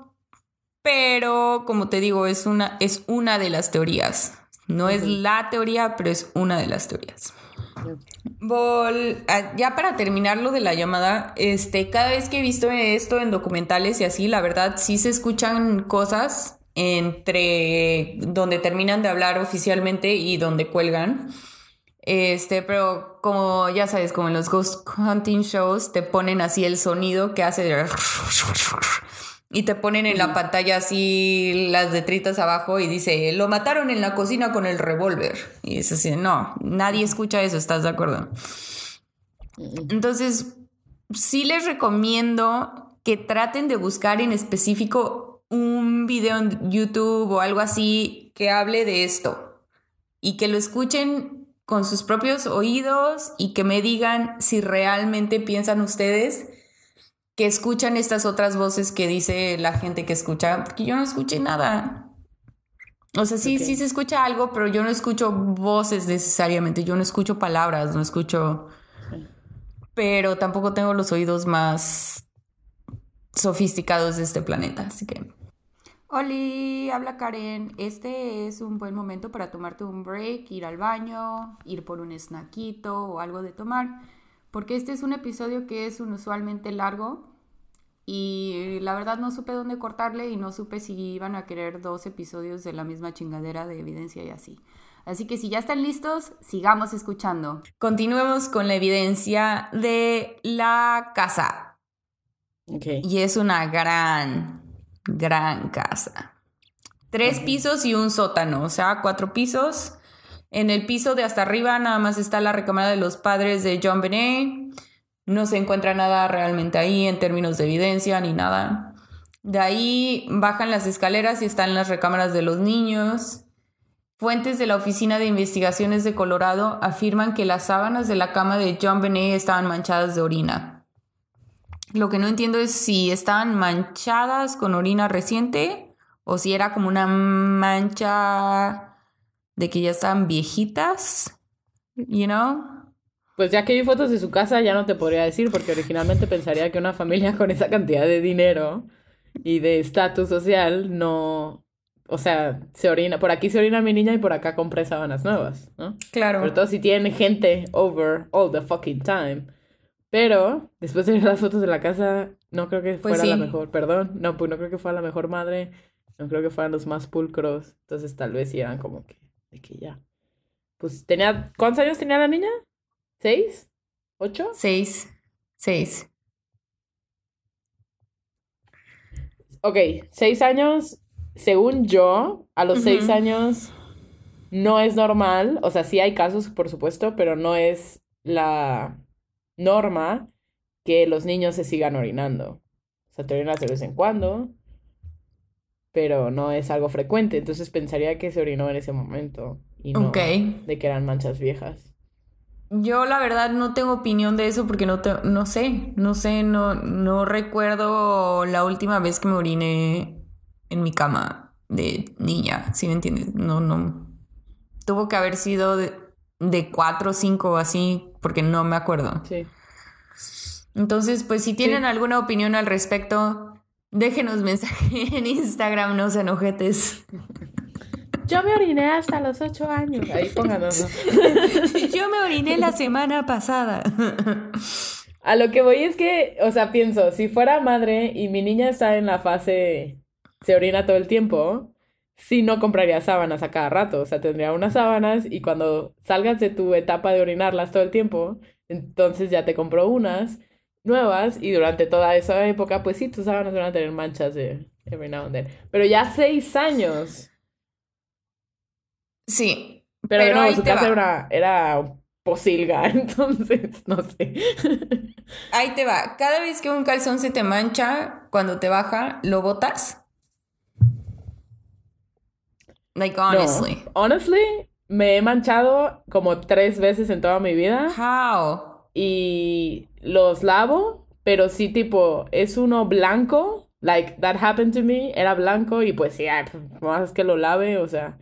pero como te digo, es una, es una de las teorías. No es la teoría, pero es una de las teorías. Ah, ya para terminar lo de la llamada, este, cada vez que he visto esto en documentales y así, la verdad sí se escuchan cosas entre donde terminan de hablar oficialmente y donde cuelgan. Este, pero como ya sabes, como en los ghost hunting shows, te ponen así el sonido que hace y te ponen en la pantalla así las letritas abajo y dice, lo mataron en la cocina con el revólver. Y es así, no, nadie escucha eso, ¿estás de acuerdo? Entonces, sí les recomiendo que traten de buscar en específico un video en YouTube o algo así que hable de esto y que lo escuchen con sus propios oídos y que me digan si realmente piensan ustedes que escuchan estas otras voces que dice la gente que escucha, porque yo no escuché nada. O sea, sí, sí se escucha algo, pero yo no escucho voces necesariamente, yo no escucho palabras, no escucho... Pero tampoco tengo los oídos más sofisticados de este planeta, así que... Oli, habla Karen. Este es un buen momento para tomarte un break, ir al baño, ir por un snackito o algo de tomar, porque este es un episodio que es usualmente largo, y la verdad no supe dónde cortarle y no supe si iban a querer dos episodios de la misma chingadera de evidencia y así. Así que si ya están listos, sigamos escuchando. Continuemos con la evidencia de la casa. Okay. Y es una gran, gran casa. Tres pisos y un sótano, o sea, cuatro pisos. En el piso de hasta arriba nada más está la recámara de los padres de John Benet. No se encuentra nada realmente ahí en términos de evidencia ni nada. De ahí bajan las escaleras y están las recámaras de los niños. Fuentes de la Oficina de Investigaciones de Colorado afirman que las sábanas de la cama de John Benet estaban manchadas de orina. Lo que no entiendo es si estaban manchadas con orina reciente o si era como una mancha de que ya estaban viejitas, you know? Pues ya que vi fotos de su casa ya no te podría decir porque originalmente pensaría que una familia con esa cantidad de dinero y de estatus social no o sea, se orina, por aquí se orina mi niña y por acá compré sábanas nuevas, ¿no? Claro. Sobre todo si tiene gente over all the fucking time. Pero después de ver las fotos de la casa, no creo que Pues fuera la mejor, perdón, no, pues no creo que fuera la mejor madre, no creo que fueran los más pulcros, entonces tal vez sí eran como que, de que ya. Pues tenía, ¿cuántos años tenía la niña? ¿Seis? ¿Ocho? Seis. Seis. Ok, seis años, según yo, a los seis años no es normal, o sea, sí hay casos, por supuesto, pero no es la norma que los niños se sigan orinando. O sea, te orinas de vez en cuando, pero no es algo frecuente, entonces pensaría que se orinó en ese momento y no Ok. de que eran manchas viejas. Yo la verdad no tengo opinión de eso porque no, te- no sé, no sé, no, no recuerdo la última vez que me oriné en mi cama de niña, ¿sí me entiendes? No, no. Tuvo que haber sido de, de cuatro o cinco o así, porque no me acuerdo. Sí. Entonces, pues si tienen alguna opinión al respecto, déjenos mensaje en Instagram, no sean ojetes. Yo me oriné hasta los ocho años. Ahí pónganos. Yo me oriné la semana pasada. A lo que voy es que, o sea, pienso, si fuera madre y mi niña está en la fase se orina todo el tiempo, sí no compraría sábanas a cada rato, o sea, tendría unas sábanas y cuando salgas de tu etapa de orinarlas todo el tiempo, entonces ya te compro unas nuevas y durante toda esa época, pues sí, tus sábanas van a tener manchas de every now and then. Pero ya seis años. Sí. Pero, de Pero nuevo, su casa era, era posilga, entonces, no sé. Ahí te va. Cada vez que un calzón se te mancha, cuando te baja, ¿lo botas? Like, honestly. No. Honestly, me he manchado como tres veces en toda mi vida How? Y los lavo, pero sí tipo, es uno blanco, like that happened to me, era blanco y pues sí, pues, más que lo lave, o sea,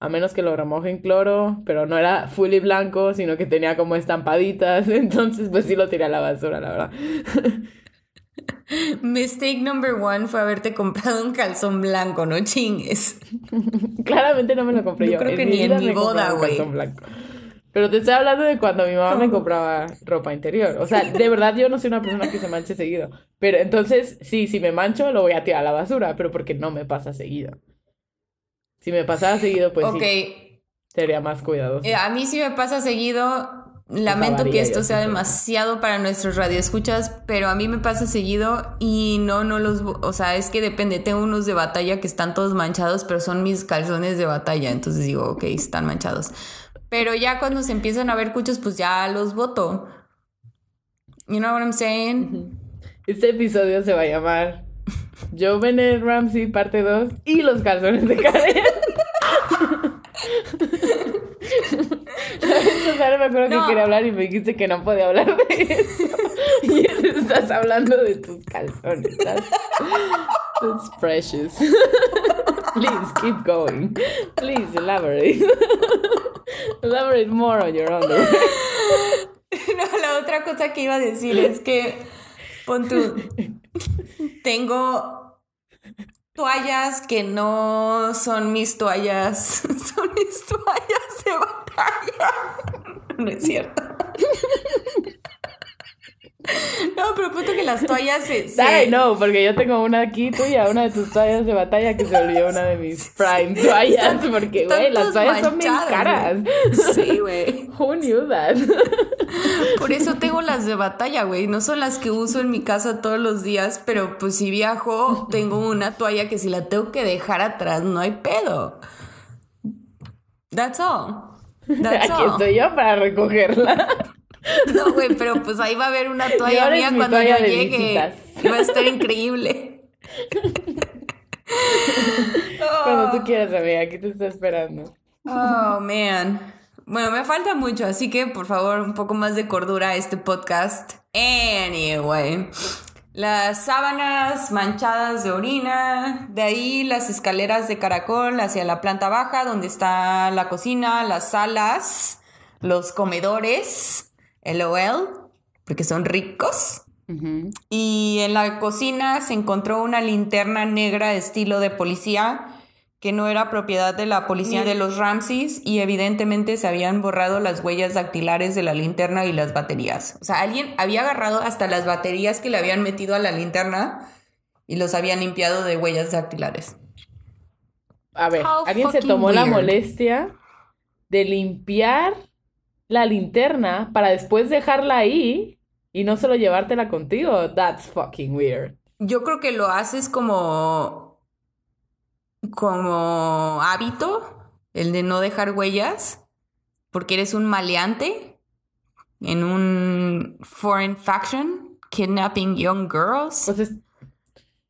a menos que lo remoje en cloro, pero no era fully blanco, sino que tenía como estampaditas, entonces pues sí lo tiré a la basura, la verdad. Mistake number one fue haberte comprado un calzón blanco, no chingues. Claramente no me lo compré Yo yo. creo que ni en mi boda, güey. Pero te estoy hablando de cuando mi mamá me compraba ropa interior. O sea, de verdad yo no soy una persona que se manche seguido. Pero entonces, sí, si me mancho, lo voy a tirar a la basura, pero porque no me pasa seguido. Si me pasara seguido, pues ok. sí, sería más cuidadoso. Eh, a mí sí me pasa seguido. Lamento que esto sea demasiado para nuestros radioescuchas, pero a mí me pasa seguido y no, no los, o sea, es que depende, tengo unos de batalla que están todos manchados, pero son mis calzones de batalla, entonces digo, ok, están manchados. Pero ya cuando se empiezan a ver cuchos, pues ya los voto. You know what I'm saying? Este episodio se va a llamar Joe Bennett Ramsey parte 2 y los calzones de sea, no me acuerdo No. que quería hablar y me dijiste que no podía hablar de eso. Y estás hablando de tus calzones. That's, that's precious. Please keep going. Please elaborate. Elaborate more on your underwear. No, la otra cosa que iba a decir es que, pon tú, tengo toallas que no son mis toallas, son mis toallas de batalla. No es cierto. No, pero punto que las toallas se. se- Ay, no, porque yo tengo una aquí tuya, una de tus toallas de batalla que se volvió una de mis prime toallas. Porque, güey, las toallas son bien caras. Sí, güey. Who knew that? Por eso tengo las de batalla, güey. No son las que uso en mi casa todos los días, pero pues si viajo, tengo una toalla que si la tengo que dejar atrás, no hay pedo. That's all. That's Aquí all. estoy yo para recogerla. No, güey, pero pues ahí va a haber una toalla mía cuando toalla yo llegue. visitas. Va a estar increíble. Cuando tú quieras, amiga, aquí te está esperando. Oh, man. Bueno, me falta mucho, así que por favor, un poco más de cordura a este podcast. Anyway, las sábanas manchadas de orina, de ahí las escaleras de caracol hacia la planta baja, donde está la cocina, las salas, los comedores, LOL, porque son ricos. Y en la cocina se encontró una linterna negra estilo de policía que no era propiedad de la policía de los Ramses y evidentemente se habían borrado las huellas dactilares de la linterna y las baterías. O sea, alguien había agarrado hasta las baterías que le habían metido a la linterna y los habían limpiado de huellas dactilares. A ver, How alguien se tomó la molestia de limpiar la linterna para después dejarla ahí y no solo llevártela contigo. That's fucking weird. Yo creo que lo haces como como hábito, el de no dejar huellas, porque eres un maleante en un foreign faction, kidnapping young girls. Pues es-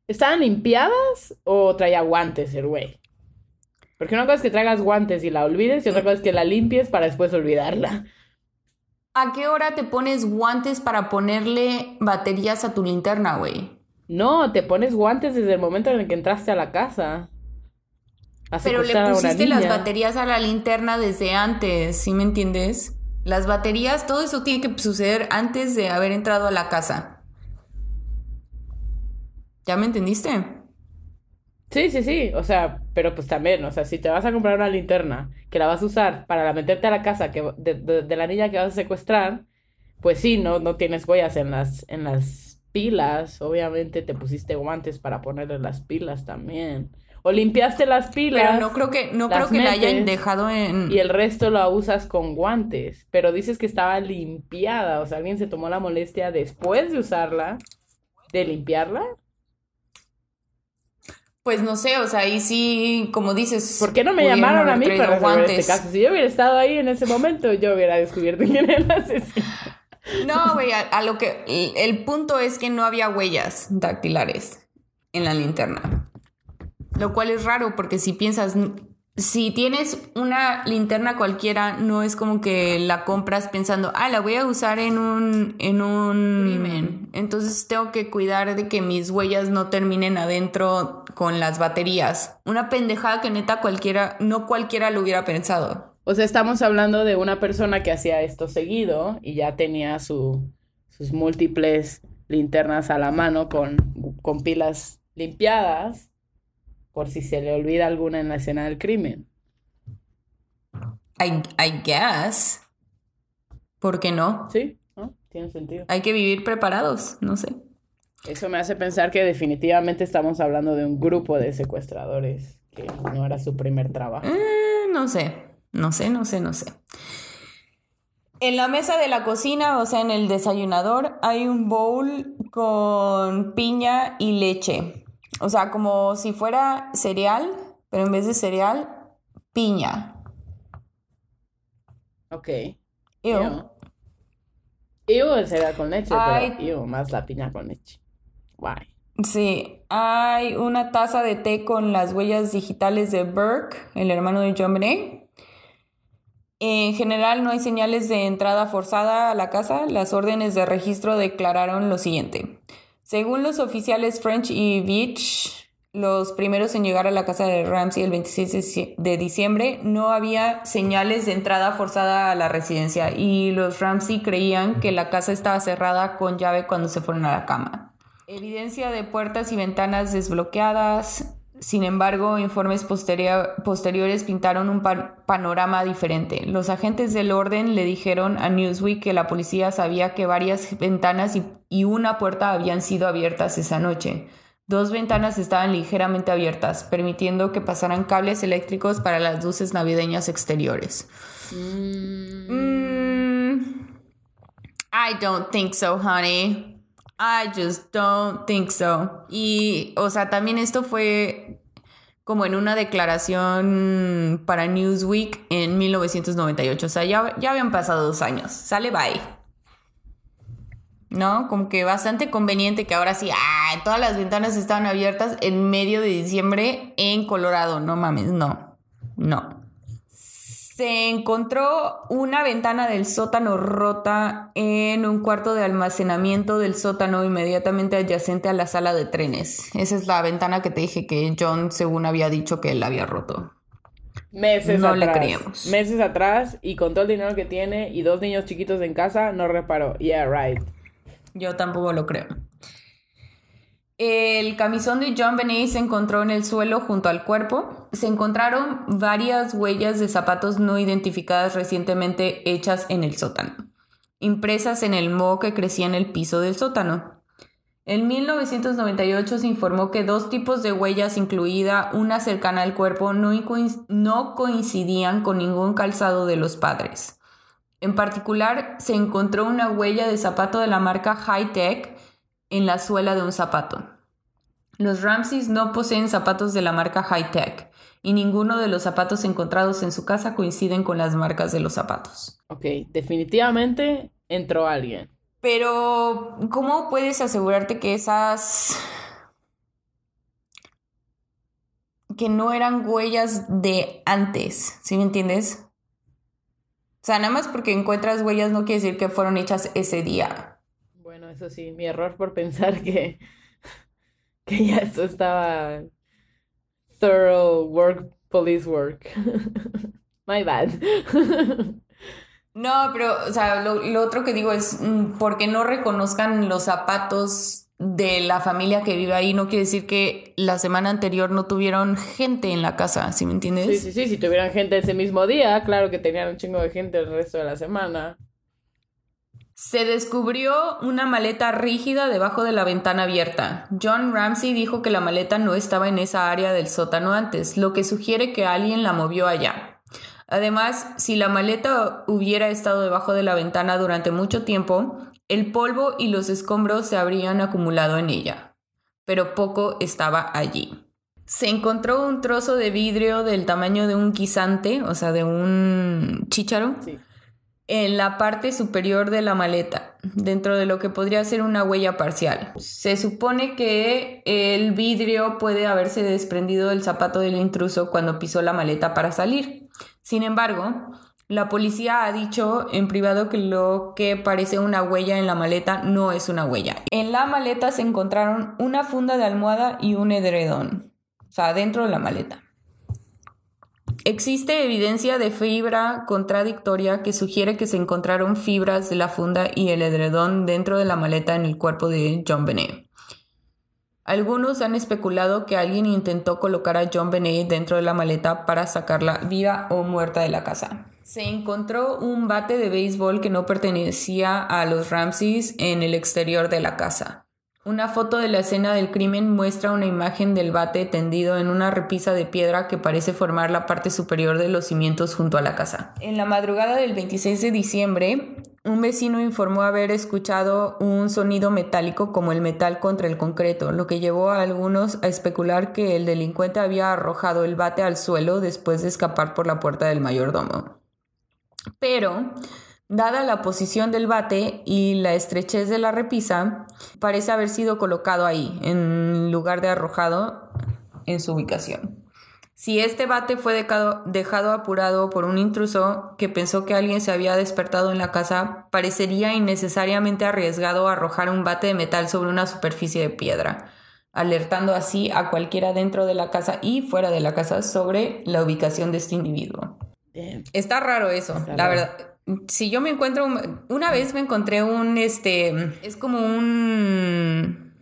¿estaban limpiadas o traía guantes el güey? Porque una cosa es que traigas guantes y la olvides y otra cosa es que la limpies para después olvidarla. ¿A qué hora te pones guantes para ponerle baterías a tu linterna, güey? No, te pones guantes desde el momento en el que entraste a la casa. A Pero le pusiste las baterías a la linterna desde antes, ¿sí me entiendes? Las baterías, todo eso tiene que suceder antes de haber entrado a la casa. ¿Ya me entendiste? Sí, sí, sí, o sea, pero pues también, o sea, si te vas a comprar una linterna que la vas a usar para la meterte a la casa que, de, de- de la niña que vas a secuestrar, pues sí, no, no tienes huellas en las, en las pilas, obviamente te pusiste guantes para ponerle las pilas también, o limpiaste las pilas Pero no creo que, no creo que la hayan dejado en. y el resto lo usas con guantes, pero dices que estaba limpiada, o sea, alguien se tomó la molestia después de usarla, de limpiarla. Pues no sé, o sea, ahí sí, como dices. ¿Por qué no me llamaron a mí para resolver este caso? Si yo hubiera estado ahí en ese momento, yo hubiera descubierto quién era el asesino. No, güey, a, a lo que. El punto es que no había huellas dactilares en la linterna. Lo cual es raro, porque si piensas. Si tienes una linterna cualquiera, no es como que la compras pensando, ah, la voy a usar en un, en un crimen. Entonces tengo que cuidar de que mis huellas no terminen adentro con las baterías. Una pendejada que neta cualquiera, no cualquiera lo hubiera pensado. O sea, estamos hablando de una persona que hacía esto seguido y ya tenía su, sus múltiples linternas a la mano con, con pilas limpiadas por si se le olvida alguna en la escena del crimen. I, I guess. ¿Por qué no? ¿Sí? ¿No? Tiene sentido. Hay que vivir preparados, no sé. Eso me hace pensar que definitivamente estamos hablando de un grupo de secuestradores que no era su primer trabajo. Eh, no sé, no sé, no sé, no sé. En la mesa de la cocina, o sea, en el desayunador, hay un bowl con piña y leche. O sea, como si fuera cereal, pero en vez de cereal, piña. Ok. Ew. Ew. El cereal con leche, Ay. pero ew más la piña con leche. Guay. Sí, hay una taza de té con las huellas digitales de Burke, el hermano de John Benet. En general no hay señales de entrada forzada a la casa. Las órdenes de registro declararon lo siguiente. Según los oficiales French y Beach, los primeros en llegar a la casa de Ramsey el 26 de dici- de diciembre, no había señales de entrada forzada a la residencia y los Ramsey creían que la casa estaba cerrada con llave cuando se fueron a la cama. Evidencia de puertas y ventanas desbloqueadas. Sin embargo, informes posteriores pintaron un panorama diferente. Los agentes del orden le dijeron a Newsweek que la policía sabía que varias ventanas y una puerta habían sido abiertas esa noche. Dos ventanas estaban ligeramente abiertas, permitiendo que pasaran cables eléctricos para las luces navideñas exteriores. Mm, I don't think so, honey. I just don't think so. Y, o sea, también esto fue como en una declaración para Newsweek en 1998. O sea, ya, ya habían pasado dos años. Sale bye. ¿No? Como que bastante conveniente que ahora sí, ah, todas las ventanas estaban abiertas en medio de diciembre en Colorado. No mames, no. No se encontró una ventana del sótano rota en un cuarto de almacenamiento del sótano inmediatamente adyacente a la sala de trenes. Esa es la ventana que te dije que John, según había dicho que él había roto. Meses no le creemos. Meses atrás y con todo el dinero que tiene y dos niños chiquitos en casa, no reparó. Yeah, right. Yo tampoco lo creo. El camisón de John Benet se encontró en el suelo junto al cuerpo. Se encontraron varias huellas de zapatos no identificadas recientemente hechas en el sótano, impresas en el moho que crecía en el piso del sótano. En 1998 se informó que dos tipos de huellas, incluida una cercana al cuerpo, no, no coincidían con ningún calzado de los padres. En particular, se encontró una huella de zapato de la marca High Tech en la suela de un zapato. Los Ramses no poseen zapatos de la marca High Tech y ninguno de los zapatos encontrados en su casa coinciden con las marcas de los zapatos. Ok, definitivamente entró alguien. Pero, ¿cómo puedes asegurarte que esas... que no eran huellas de antes, ¿sí me entiendes? O sea, nada más porque encuentras huellas no quiere decir que fueron hechas ese día eso sí, mi error por pensar que, que ya esto estaba thorough work, police work. My bad. No, pero, o sea, lo, lo, otro que digo es, mm, porque no reconozcan los zapatos de la familia que vive ahí, no quiere decir que la semana anterior no tuvieron gente en la casa, ¿sí me entiendes? Sí, sí, sí, si tuvieran gente ese mismo día, claro que tenían un chingo de gente el resto de la semana. Se descubrió una maleta rígida debajo de la ventana abierta. John Ramsey dijo que la maleta no estaba en esa área del sótano antes, lo que sugiere que alguien la movió allá. Además, si la maleta hubiera estado debajo de la ventana durante mucho tiempo, el polvo y los escombros se habrían acumulado en ella. Pero poco estaba allí. Se encontró un trozo de vidrio del tamaño de un guisante, o sea, de un chícharo. Sí en la parte superior de la maleta, dentro de lo que podría ser una huella parcial. Se supone que el vidrio puede haberse desprendido del zapato del intruso cuando pisó la maleta para salir. Sin embargo, la policía ha dicho en privado que lo que parece una huella en la maleta no es una huella. En la maleta se encontraron una funda de almohada y un edredón, o sea, dentro de la maleta. Existe evidencia de fibra contradictoria que sugiere que se encontraron fibras de la funda y el edredón dentro de la maleta en el cuerpo de John Benet. Algunos han especulado que alguien intentó colocar a John Benet dentro de la maleta para sacarla viva o muerta de la casa. Se encontró un bate de béisbol que no pertenecía a los Ramses en el exterior de la casa. Una foto de la escena del crimen muestra una imagen del bate tendido en una repisa de piedra que parece formar la parte superior de los cimientos junto a la casa. En la madrugada del 26 de diciembre, un vecino informó haber escuchado un sonido metálico como el metal contra el concreto, lo que llevó a algunos a especular que el delincuente había arrojado el bate al suelo después de escapar por la puerta del mayordomo. Pero Dada la posición del bate y la estrechez de la repisa, parece haber sido colocado ahí, en lugar de arrojado en su ubicación. Si este bate fue dejado, apurado por un intruso que pensó que alguien se había despertado en la casa, parecería innecesariamente arriesgado arrojar un bate de metal sobre una superficie de piedra, alertando así a cualquiera dentro de la casa y fuera de la casa sobre la ubicación de este individuo. Está raro eso, la verdad si yo me encuentro, una vez me encontré un, este, es como un,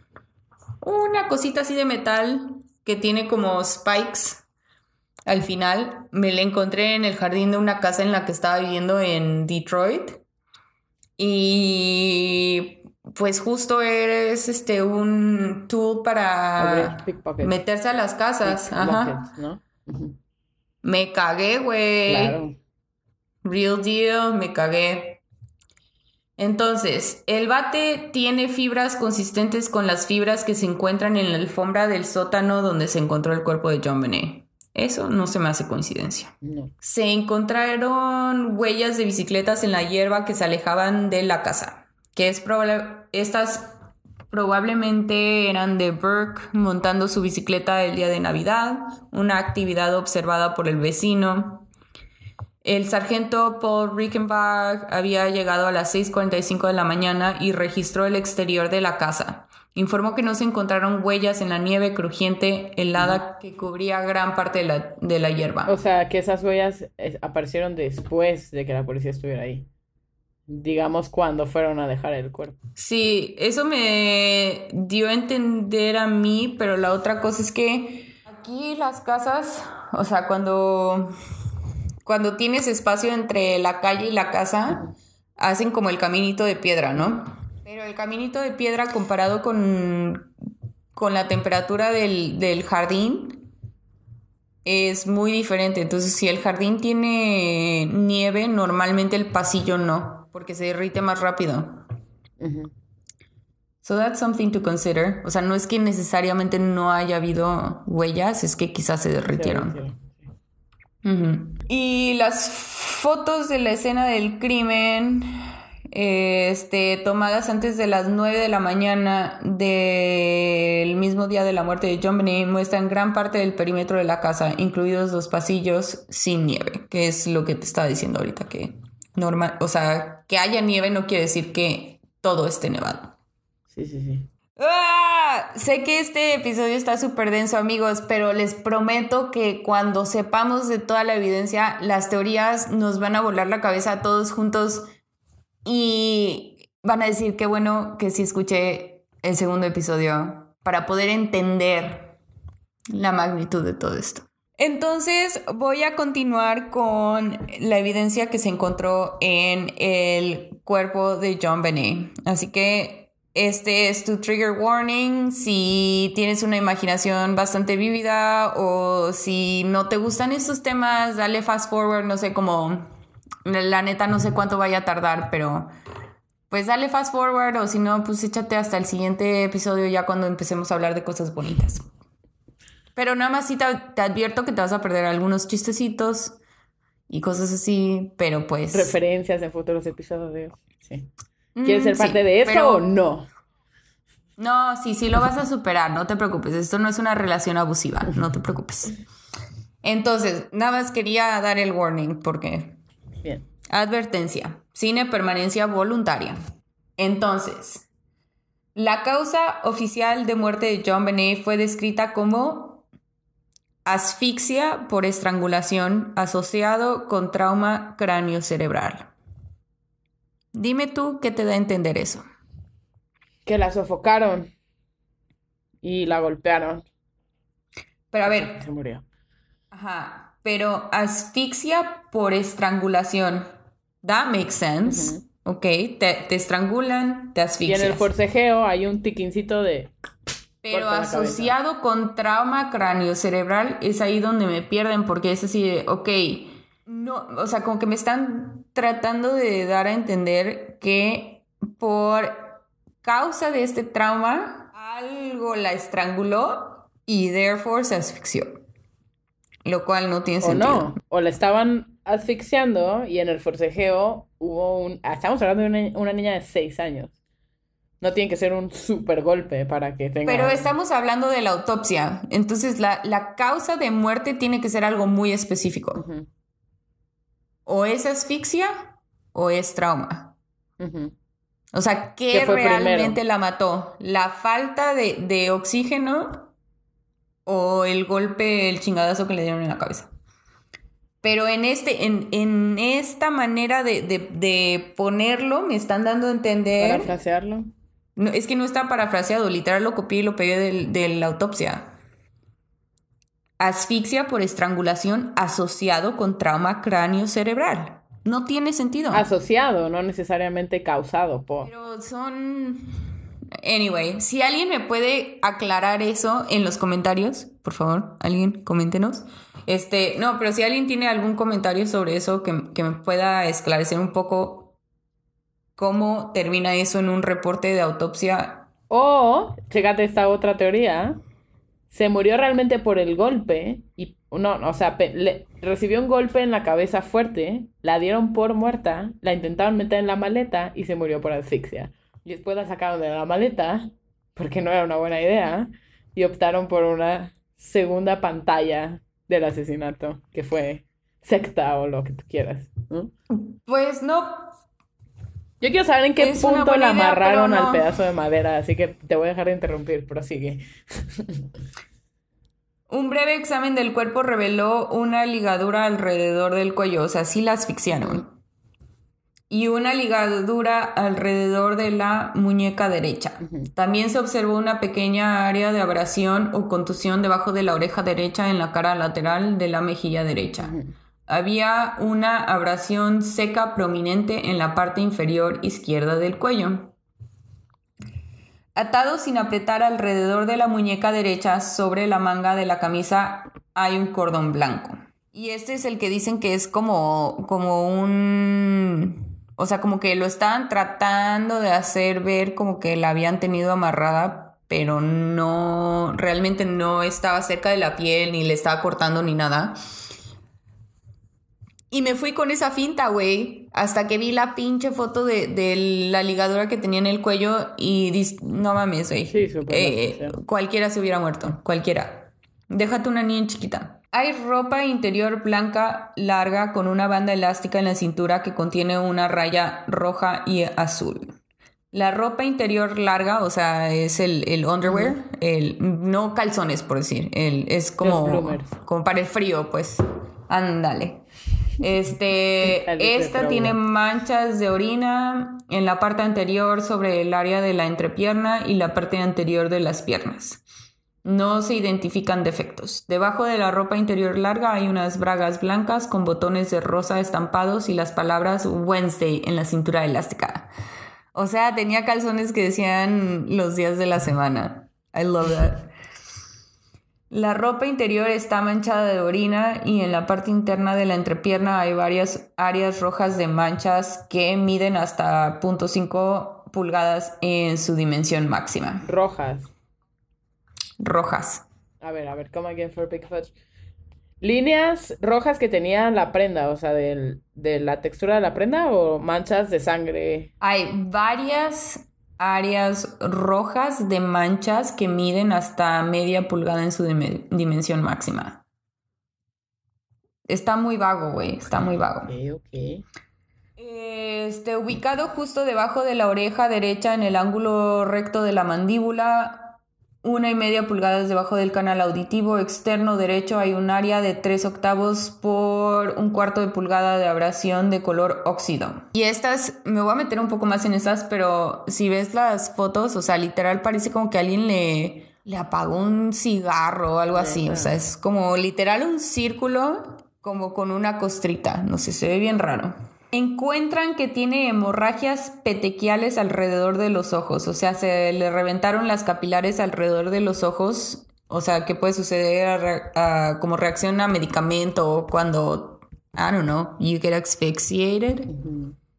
una cosita así de metal que tiene como spikes al final. Me la encontré en el jardín de una casa en la que estaba viviendo en Detroit. Y pues justo eres este un tool para meterse a las casas. Ajá. ¿no? Me cagué, güey. Claro. Real deal, me cagué. Entonces, el bate tiene fibras consistentes con las fibras que se encuentran en la alfombra del sótano donde se encontró el cuerpo de John Benet. Eso no se me hace coincidencia. No. Se encontraron huellas de bicicletas en la hierba que se alejaban de la casa, que es probable estas probablemente eran de Burke montando su bicicleta el día de Navidad, una actividad observada por el vecino. El sargento Paul Rickenbach había llegado a las 6.45 de la mañana y registró el exterior de la casa. Informó que no se encontraron huellas en la nieve crujiente helada que cubría gran parte de la, de la hierba. O sea, que esas huellas eh, aparecieron después de que la policía estuviera ahí. Digamos cuando fueron a dejar el cuerpo. Sí, eso me dio a entender a mí, pero la otra cosa es que aquí las casas, o sea, cuando, cuando tienes espacio entre la calle y la casa, hacen como el caminito de piedra, ¿no? Pero el caminito de piedra comparado con, con la temperatura del, del jardín es muy diferente. Entonces, si el jardín tiene nieve, normalmente el pasillo no, porque se derrite más rápido. So that's something to consider. O sea, no es que necesariamente no haya habido huellas, es que quizás se derritieron. Sí, sí. Y las fotos de la escena del crimen, este, tomadas antes de las 9 de la mañana del mismo día de la muerte de John Benet, muestran gran parte del perímetro de la casa, incluidos los pasillos sin nieve, que es lo que te estaba diciendo ahorita, que normal, o sea, que haya nieve no quiere decir que todo esté nevado. Sí, sí, sí. ¡Ah! Sé que este episodio está súper denso, amigos, pero les prometo que cuando sepamos de toda la evidencia, las teorías nos van a volar la cabeza a todos juntos y van a decir qué bueno que sí escuché el segundo episodio para poder entender la magnitud de todo esto. Entonces voy a continuar con la evidencia que se encontró en el cuerpo de John Benet. Así que este es tu trigger warning. Si tienes una imaginación bastante vívida o si no te gustan estos temas, dale fast forward. No sé cómo. La neta, no sé cuánto vaya a tardar, pero pues dale fast forward o si no, pues échate hasta el siguiente episodio ya cuando empecemos a hablar de cosas bonitas. Pero nada más sí te, advierto que te vas a perder algunos chistecitos y cosas así, pero pues. Referencias en futuros episodios. Sí. ¿Quieres Mm, ser sí, parte de esto pero- o no? No, sí, sí lo vas a superar, no te preocupes. Esto no es una relación abusiva, no te preocupes. Entonces, nada más quería dar el warning porque Bien. Advertencia. Cine permanencia voluntaria. Entonces, la causa oficial de muerte de John Benet fue descrita como asfixia por estrangulación asociado con trauma craneocerebral. Dime tú qué te da a entender eso. Que la sofocaron y la golpearon. Pero a ver, Se murió. Ajá, pero asfixia por estrangulación. That makes sense. Ok, te, te estrangulan, te Y en el forcejeo hay un tiquincito de... pero asociado con trauma craneocerebral es ahí donde me pierden porque es así de, ok, no, o sea, como que me están tratando de dar a entender que por causa de este trauma algo la estranguló y therefore se asfixió. Lo cual no tiene O sentido. no. O la estaban asfixiando y en el forcejeo hubo un... ah, Estamos hablando de una, una niña de seis años. No tiene que ser un super golpe para que tenga... Pero estamos hablando de la autopsia. Entonces, la, la causa de muerte tiene que ser algo muy específico. O es asfixia o es trauma. O sea, ¿qué, ¿Qué fue realmente primero? la mató? ¿La falta de, de oxígeno o el golpe, el chingadazo que le dieron en la cabeza? Pero en, este, en, en esta manera de, de- de ponerlo, me están dando a entender. Para frasearlo. No, es que no está parafraseado, literal lo copié y lo pegué de la autopsia. Asfixia por estrangulación asociado con trauma cráneo cerebral. No tiene sentido. Asociado, no necesariamente causado por. Pero son... Anyway, si alguien me puede aclarar eso en los comentarios, por favor, alguien, coméntenos. Este, no, pero si alguien tiene algún comentario sobre eso que, que me pueda esclarecer un poco cómo termina eso en un reporte de autopsia. O, chécate esta otra teoría, se murió realmente por el golpe y no, o sea, le- recibió un golpe en la cabeza fuerte, la dieron por muerta, la intentaron meter en la maleta y se murió por asfixia. Y después la sacaron de la maleta porque no era una buena idea y optaron por una segunda pantalla del asesinato, que fue secta o lo que tú quieras. Pues no, Yo quiero saber en qué Es punto la idea, amarraron al pedazo de madera, así que te voy a dejar de interrumpir, prosigue. Un breve examen del cuerpo reveló una ligadura alrededor del cuello, o sea, sí la asfixiaron. Y una ligadura alrededor de la muñeca derecha. También se observó una pequeña área de abrasión o contusión debajo de la oreja derecha en la cara lateral de la mejilla derecha. Había una abrasión seca prominente en la parte inferior izquierda del cuello. Atado sin apretar alrededor de la muñeca derecha sobre la manga de la camisa hay un cordón blanco. Y este es el que dicen que es como, como un... O sea, como que lo estaban tratando de hacer ver como que la habían tenido amarrada, pero no, realmente no estaba cerca de la piel, ni le estaba cortando ni nada. Y me fui con esa finta, güey, hasta que vi la pinche foto de, de la ligadura que tenía en el cuello y dis- no mames, güey. Sí, Eh, cualquiera se hubiera muerto, cualquiera. Déjate una niña chiquita. Hay ropa interior blanca larga con una banda elástica en la cintura que contiene una raya roja y azul. La ropa interior larga, o sea, es el, el underwear, el, no calzones, por decir, el, es como, como para el frío, pues. Ándale. Este, esta tiene manchas de orina en la parte anterior sobre el área de la entrepierna y la parte anterior de las piernas. No se identifican defectos. Debajo de la ropa interior larga hay unas bragas blancas con botones de rosa estampados y las palabras Wednesday en la cintura elástica. O sea, tenía calzones que decían los días de la semana. I love that. La ropa interior está manchada de orina y en la parte interna de la entrepierna hay varias áreas rojas de manchas que miden hasta 0.5 pulgadas en su dimensión máxima. Rojas. Rojas. A ver, a ver, come again for big fudge. Líneas rojas que tenía la prenda, o sea, del- de la textura de la prenda o manchas de sangre. Hay varias áreas rojas de manchas que miden hasta media pulgada en su dime- dimensión máxima. Está muy vago, güey. Está muy vago. Ok, ok. Este, ubicado justo debajo de la oreja derecha en el ángulo recto de la mandíbula, una y media pulgadas debajo del canal auditivo externo derecho hay un área de 3 octavos por un cuarto de pulgada de abrasión de color óxido. Y estas, me voy a meter un poco más en estas, pero si ves las fotos, o sea, literal parece como que alguien le, le apagó un cigarro o algo así. O sea, es como literal un círculo como con una costrita. No sé, se ve bien raro. Encuentran que tiene hemorragias petequiales alrededor de los ojos, o sea, se le reventaron las capilares alrededor de los ojos, o sea, que puede suceder a re- a- como reacción a medicamento o cuando, I don't know, you get asphyxiated.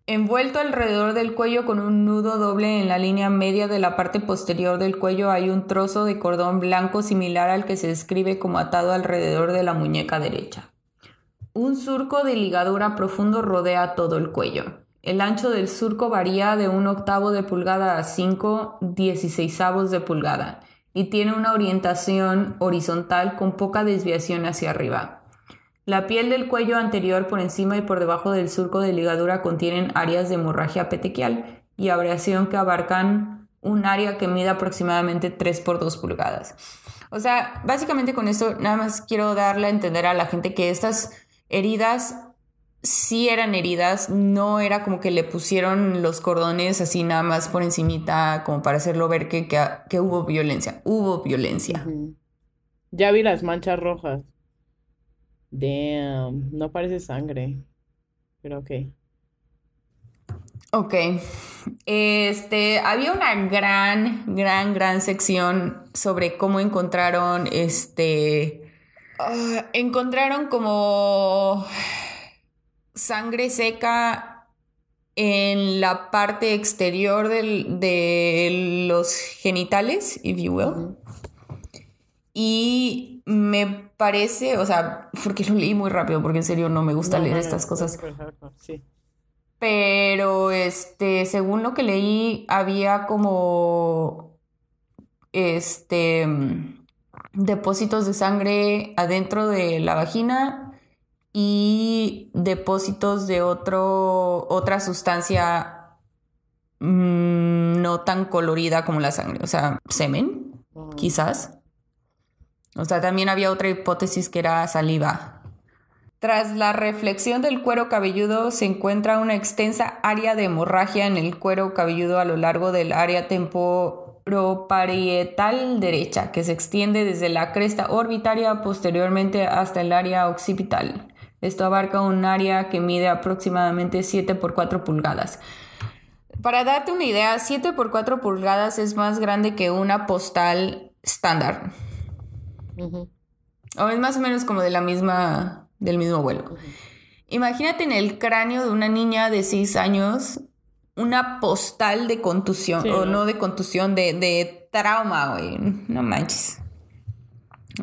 Envuelto alrededor del cuello con un nudo doble en la línea media de la parte posterior del cuello hay un trozo de cordón blanco similar al que se describe como atado alrededor de la muñeca derecha. Un surco de ligadura profundo rodea todo el cuello. El ancho del surco varía de un octavo de pulgada a 5 dieciseisavos de pulgada y tiene una orientación horizontal con poca desviación hacia arriba. La piel del cuello anterior por encima y por debajo del surco de ligadura contienen áreas de hemorragia petequial y abrasión que abarcan un área que mide aproximadamente 3 por 2 pulgadas. O sea, básicamente con esto nada más quiero darle a entender a la gente que estas heridas sí eran heridas, no era como que le pusieron los cordones así nada más por encimita como para hacerlo ver que, que, que hubo violencia. Hubo violencia. Ya vi las manchas rojas. Damn, no parece sangre. Pero ok. Ok. Este, había una gran, gran, gran sección sobre cómo encontraron, este, ah, encontraron como sangre seca en la parte exterior del- de los genitales, if you will. Y me parece, o sea, porque lo leí muy rápido, porque en serio no me gusta No, leer no, estas cosas. Sí. Pero este, según lo que leí, había como este depósitos de sangre adentro de la vagina y depósitos de otro, otra sustancia mm, no tan colorida como la sangre, o sea, semen, quizás. O sea, también había otra hipótesis que era saliva. Tras la reflexión del cuero cabelludo se encuentra una extensa área de hemorragia en el cuero cabelludo a lo largo del área temporoparietal derecha, que se extiende desde la cresta orbitaria posteriormente hasta el área occipital. Esto abarca un área que mide aproximadamente 7 por 4 pulgadas. Para darte una idea, 7 por 4 pulgadas es más grande que una postal estándar. O es más o menos como de la misma, del mismo vuelo. Imagínate en el cráneo de una niña de 6 años una postal de contusión, Sí, o ¿no? de contusión, de, de trauma, güey. No manches.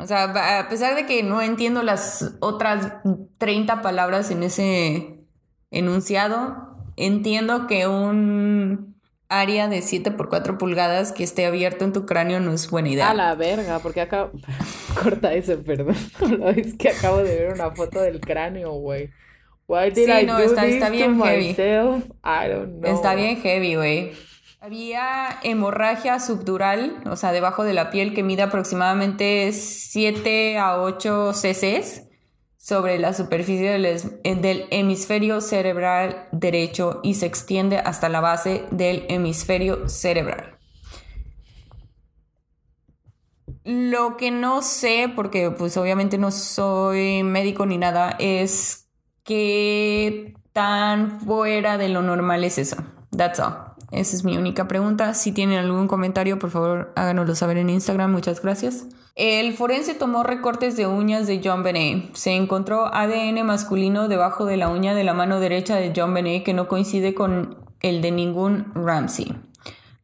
O sea, a pesar de que no entiendo las otras 30 palabras en ese enunciado, entiendo que un área de 7 por 4 pulgadas que esté abierto en tu cráneo no es buena idea. A la verga, porque acabo... Corta eso, perdón. Es que acabo de ver una foto del cráneo, güey. Why did Sí, I no, do está- this está to bien heavy. myself? I don't know. Está bien heavy, güey. Había hemorragia subdural, o sea, debajo de la piel, que mide aproximadamente 7 a 8 cc sobre la superficie del, del hemisferio cerebral derecho y se extiende hasta la base del hemisferio cerebral. Lo que no sé, porque pues obviamente no soy médico ni nada, es qué tan fuera de lo normal es eso. That's all. Esa es mi única pregunta. Si tienen algún comentario, por favor, háganoslo saber en Instagram. Muchas gracias. El forense tomó recortes de uñas de John Benet. Se encontró ADN masculino debajo de la uña de la mano derecha de John Benet que no coincide con el de ningún Ramsey.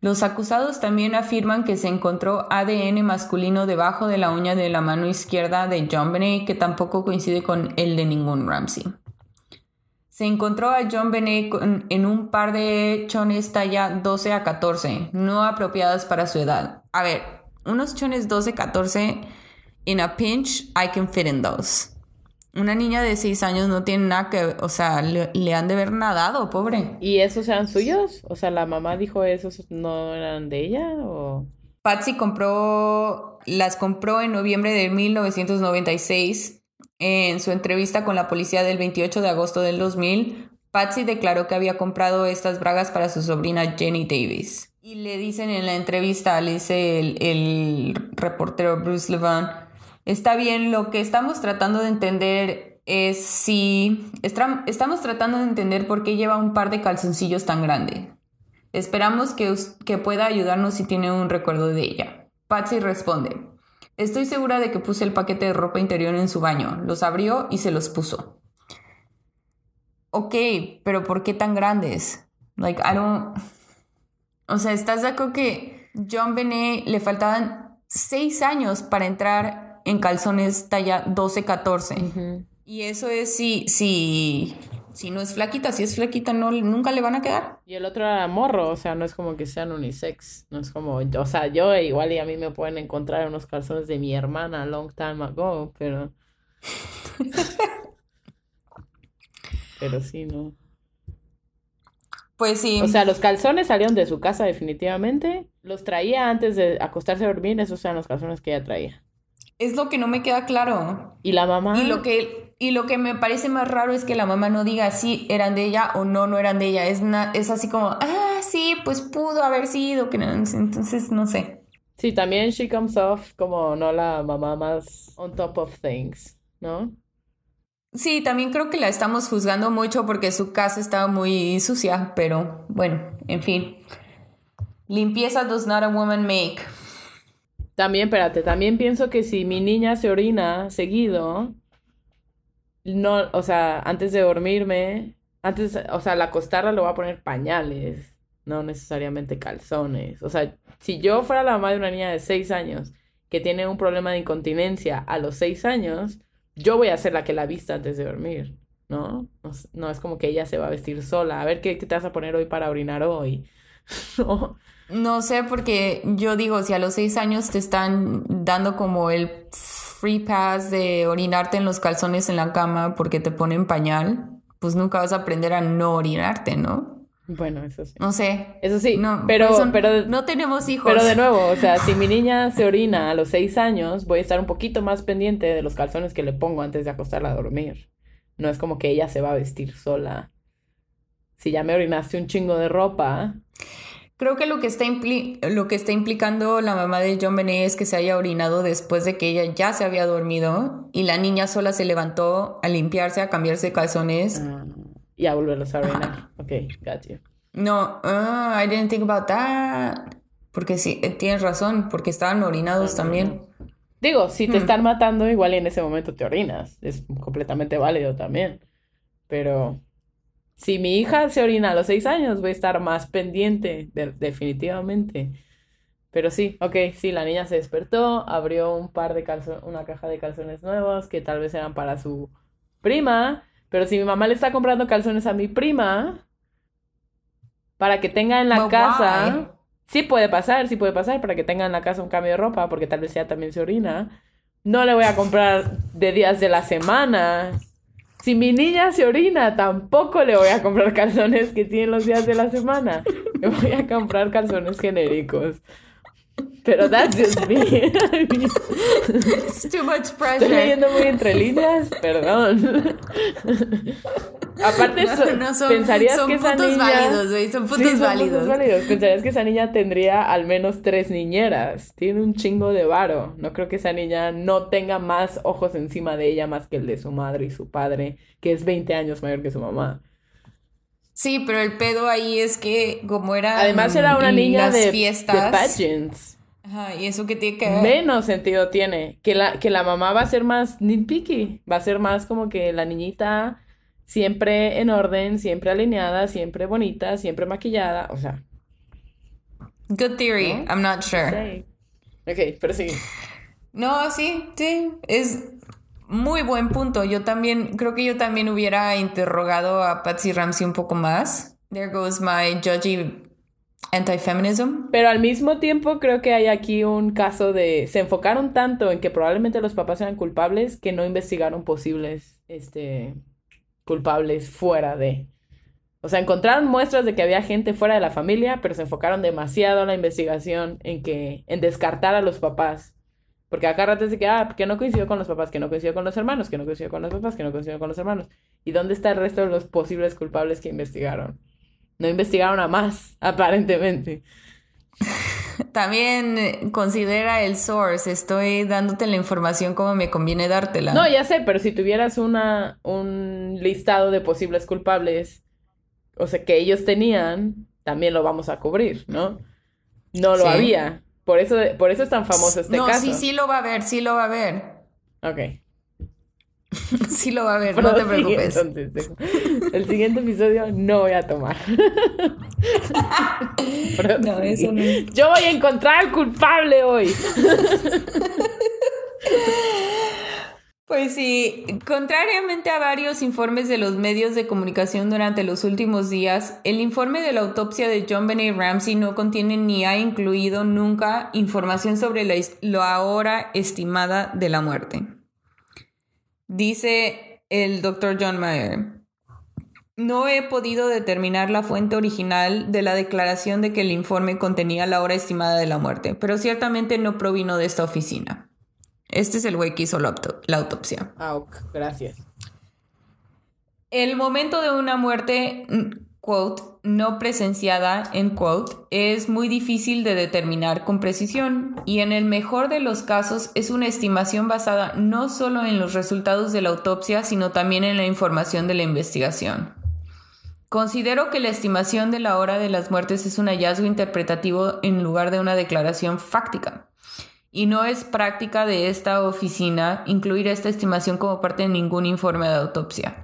Los acusados también afirman que se encontró ADN masculino debajo de la uña de la mano izquierda de John Benet que tampoco coincide con el de ningún Ramsey. Se encontró a John Benet en un par de chones talla 12 a 14, no apropiadas para su edad. A ver, unos chones 12-14, in a pinch, I can fit in those. Una niña de 6 años no tiene nada que, o sea, le, le han de haber nadado, pobre. ¿Y esos eran suyos? O sea, la mamá dijo esos no eran de ella o... Patsy compró, las compró en noviembre de 1996. En su entrevista con la policía del 28 de agosto del 2000, Patsy declaró que había comprado estas bragas para su sobrina Jenny Davis. Y le dicen en la entrevista, le dice el, reportero Bruce Levin, está bien, lo que estamos tratando de entender es si... Estamos tratando de entender por qué lleva un par de calzoncillos tan grande. Esperamos que, que pueda ayudarnos si tiene un recuerdo de ella. Patsy responde, estoy segura de que puse el paquete de ropa interior en su baño, los abrió y se los puso. Ok, pero ¿por qué tan grandes? Like, I don't... O sea, ¿estás de acuerdo que John Benet le faltaban seis años para entrar en calzones talla 12-14? Y eso es si, si, si no es flaquita, si es flaquita no, nunca le van a quedar. Y el otro era morro, o sea, no es como que sean unisex, no es como, o sea, yo igual y a mí me pueden encontrar unos calzones de mi hermana long time ago, pero... Pero sí, ¿no? Pues sí. O sea, los calzones salieron de su casa definitivamente, los traía antes de acostarse a dormir, esos eran los calzones que ella traía. es lo que no me queda claro. Y la mamá... Y lo que, y lo que me parece más raro es que la mamá no diga si eran de ella o no, no eran de ella. Es, na- es así como, ah, sí, pues pudo haber sido. Que. Entonces, no sé. Sí, también she comes off como no la mamá más on top of things, ¿no? Sí, también creo que la estamos juzgando mucho porque su casa estaba muy sucia, pero bueno, en fin. Limpieza does not a woman make. También, espérate, también pienso que si mi niña se orina seguido, no, o sea, antes de dormirme, antes, o sea, al acostarla le voy a poner pañales, no necesariamente calzones. O sea, si yo fuera la mamá de una niña de 6 años que tiene un problema de incontinencia a los 6 años, yo voy a ser la que la vista antes de dormir, ¿no? No, no es como que ella se va a vestir sola. A ver, ¿qué, qué te vas a poner hoy para orinar hoy? No. No sé, porque yo digo, si a los seis años te están dando como el free pass de orinarte en los calzones en la cama porque te ponen pañal, pues nunca vas a aprender a no orinarte, ¿no? Bueno, eso sí. No sé. Eso sí, No, pero, eso pero, no tenemos hijos. pero de nuevo, o sea, si mi niña se orina a los seis años, voy a estar un poquito más pendiente de los calzones que le pongo antes de acostarla a dormir. No es como que ella se va a vestir sola. Si ya me orinaste un chingo de ropa, Creo que lo que está lo que está implicando la mamá de John Benet es que se haya orinado después de que ella ya se había dormido y la niña sola se levantó a limpiarse, a cambiarse calzones. ah, y a volverlos a orinar. Ok, got you. No, ah, I didn't think about that. Porque sí, eh, tienes razón, porque estaban orinados también. Digo, si te están matando, igual en ese momento te orinas. Es completamente válido también. Pero si mi hija se orina a los seis años, voy a estar más pendiente, de- definitivamente. Pero sí, ok, sí, la niña se despertó, abrió un par de calzones, una caja de calzones nuevos que tal vez eran para su prima. Pero si mi mamá le está comprando calzones a mi prima para que tenga en la But casa. why? Sí puede pasar, sí puede pasar para que tenga en la casa un cambio de ropa, porque tal vez ella también se orina. No le voy a comprar de días de la semana. Si mi niña se orina, tampoco le voy a comprar calzones que tienen los días de la semana. Le voy a comprar calzones genéricos. Pero that's just me. It's too much Estoy pressure. leyendo muy entre líneas, perdón. Aparte, No, so- no, son- pensarías son que esa niña... válidos, güey, son puntos Sí, válidos. válidos. Pensarías que esa niña tendría al menos tres niñeras. Tiene un chingo de varo. No creo que esa niña no tenga más ojos encima de ella más que el de su madre y su padre, que es 20 años mayor que su mamá. Sí, pero el pedo ahí es que como era Además era una niña de, de fiestas, pageants. Ajá, y eso que tiene que ver. Menos sentido tiene. Que la, que la mamá va a ser más nitpicky. Va a ser más como que la niñita siempre en orden, siempre alineada, siempre bonita, siempre maquillada. O sea, Good theory, ¿No? I'm not sure. sí. Ok, pero sí. No, sí, sí, es muy buen punto. Yo también, creo que yo también hubiera interrogado a Patsy Ramsey un poco más. There goes my judgy anti-feminism. Pero al mismo tiempo creo que hay aquí un caso de... Se enfocaron tanto en que probablemente los papás eran culpables que no investigaron posibles, este, culpables fuera de... O sea, encontraron muestras de que había gente fuera de la familia, pero se enfocaron demasiado en la investigación en que... en descartar a los papás. Porque acá rato dice que, ah, que no coincidió con los papás, que no coincidió con los hermanos, que no coincidió con los papás, que no coincidió con los hermanos. ¿Y dónde está el resto de los posibles culpables que investigaron? No investigaron a más, aparentemente. También eh, considera el source. Estoy dándote la información como me conviene dártela. No, ya sé, pero si tuvieras una, un listado de posibles culpables, o sea, que ellos tenían, también lo vamos a cubrir, ¿no? No lo Sí. había. Por eso, por eso es tan famoso este no, caso. sí, sí lo va a ver, sí lo va a ver. Ok. Sí lo va a ver, no te preocupes. entonces. El siguiente episodio no voy a tomar. No, eso no. Yo voy a encontrar al culpable hoy. Pues sí, contrariamente a varios informes de los medios de comunicación durante los últimos días, el informe de la autopsia de John Benet Ramsey no contiene ni ha incluido nunca información sobre la, la hora estimada de la muerte. Dice el doctor John Mayer. No he podido determinar la fuente original de la declaración de que el informe contenía la hora estimada de la muerte, pero ciertamente no provino de esta oficina. Este es el güey que hizo la, auto- la autopsia. Ah, ok, gracias. El momento de una muerte, mm, quote, no presenciada, en quote, es muy difícil de determinar con precisión y en el mejor de los casos es una estimación basada no solo en los resultados de la autopsia, sino también en la información de la investigación. Considero que la estimación de la hora de las muertes es un hallazgo interpretativo en lugar de una declaración fáctica. Y no es práctica de esta oficina incluir esta estimación como parte de ningún informe de autopsia.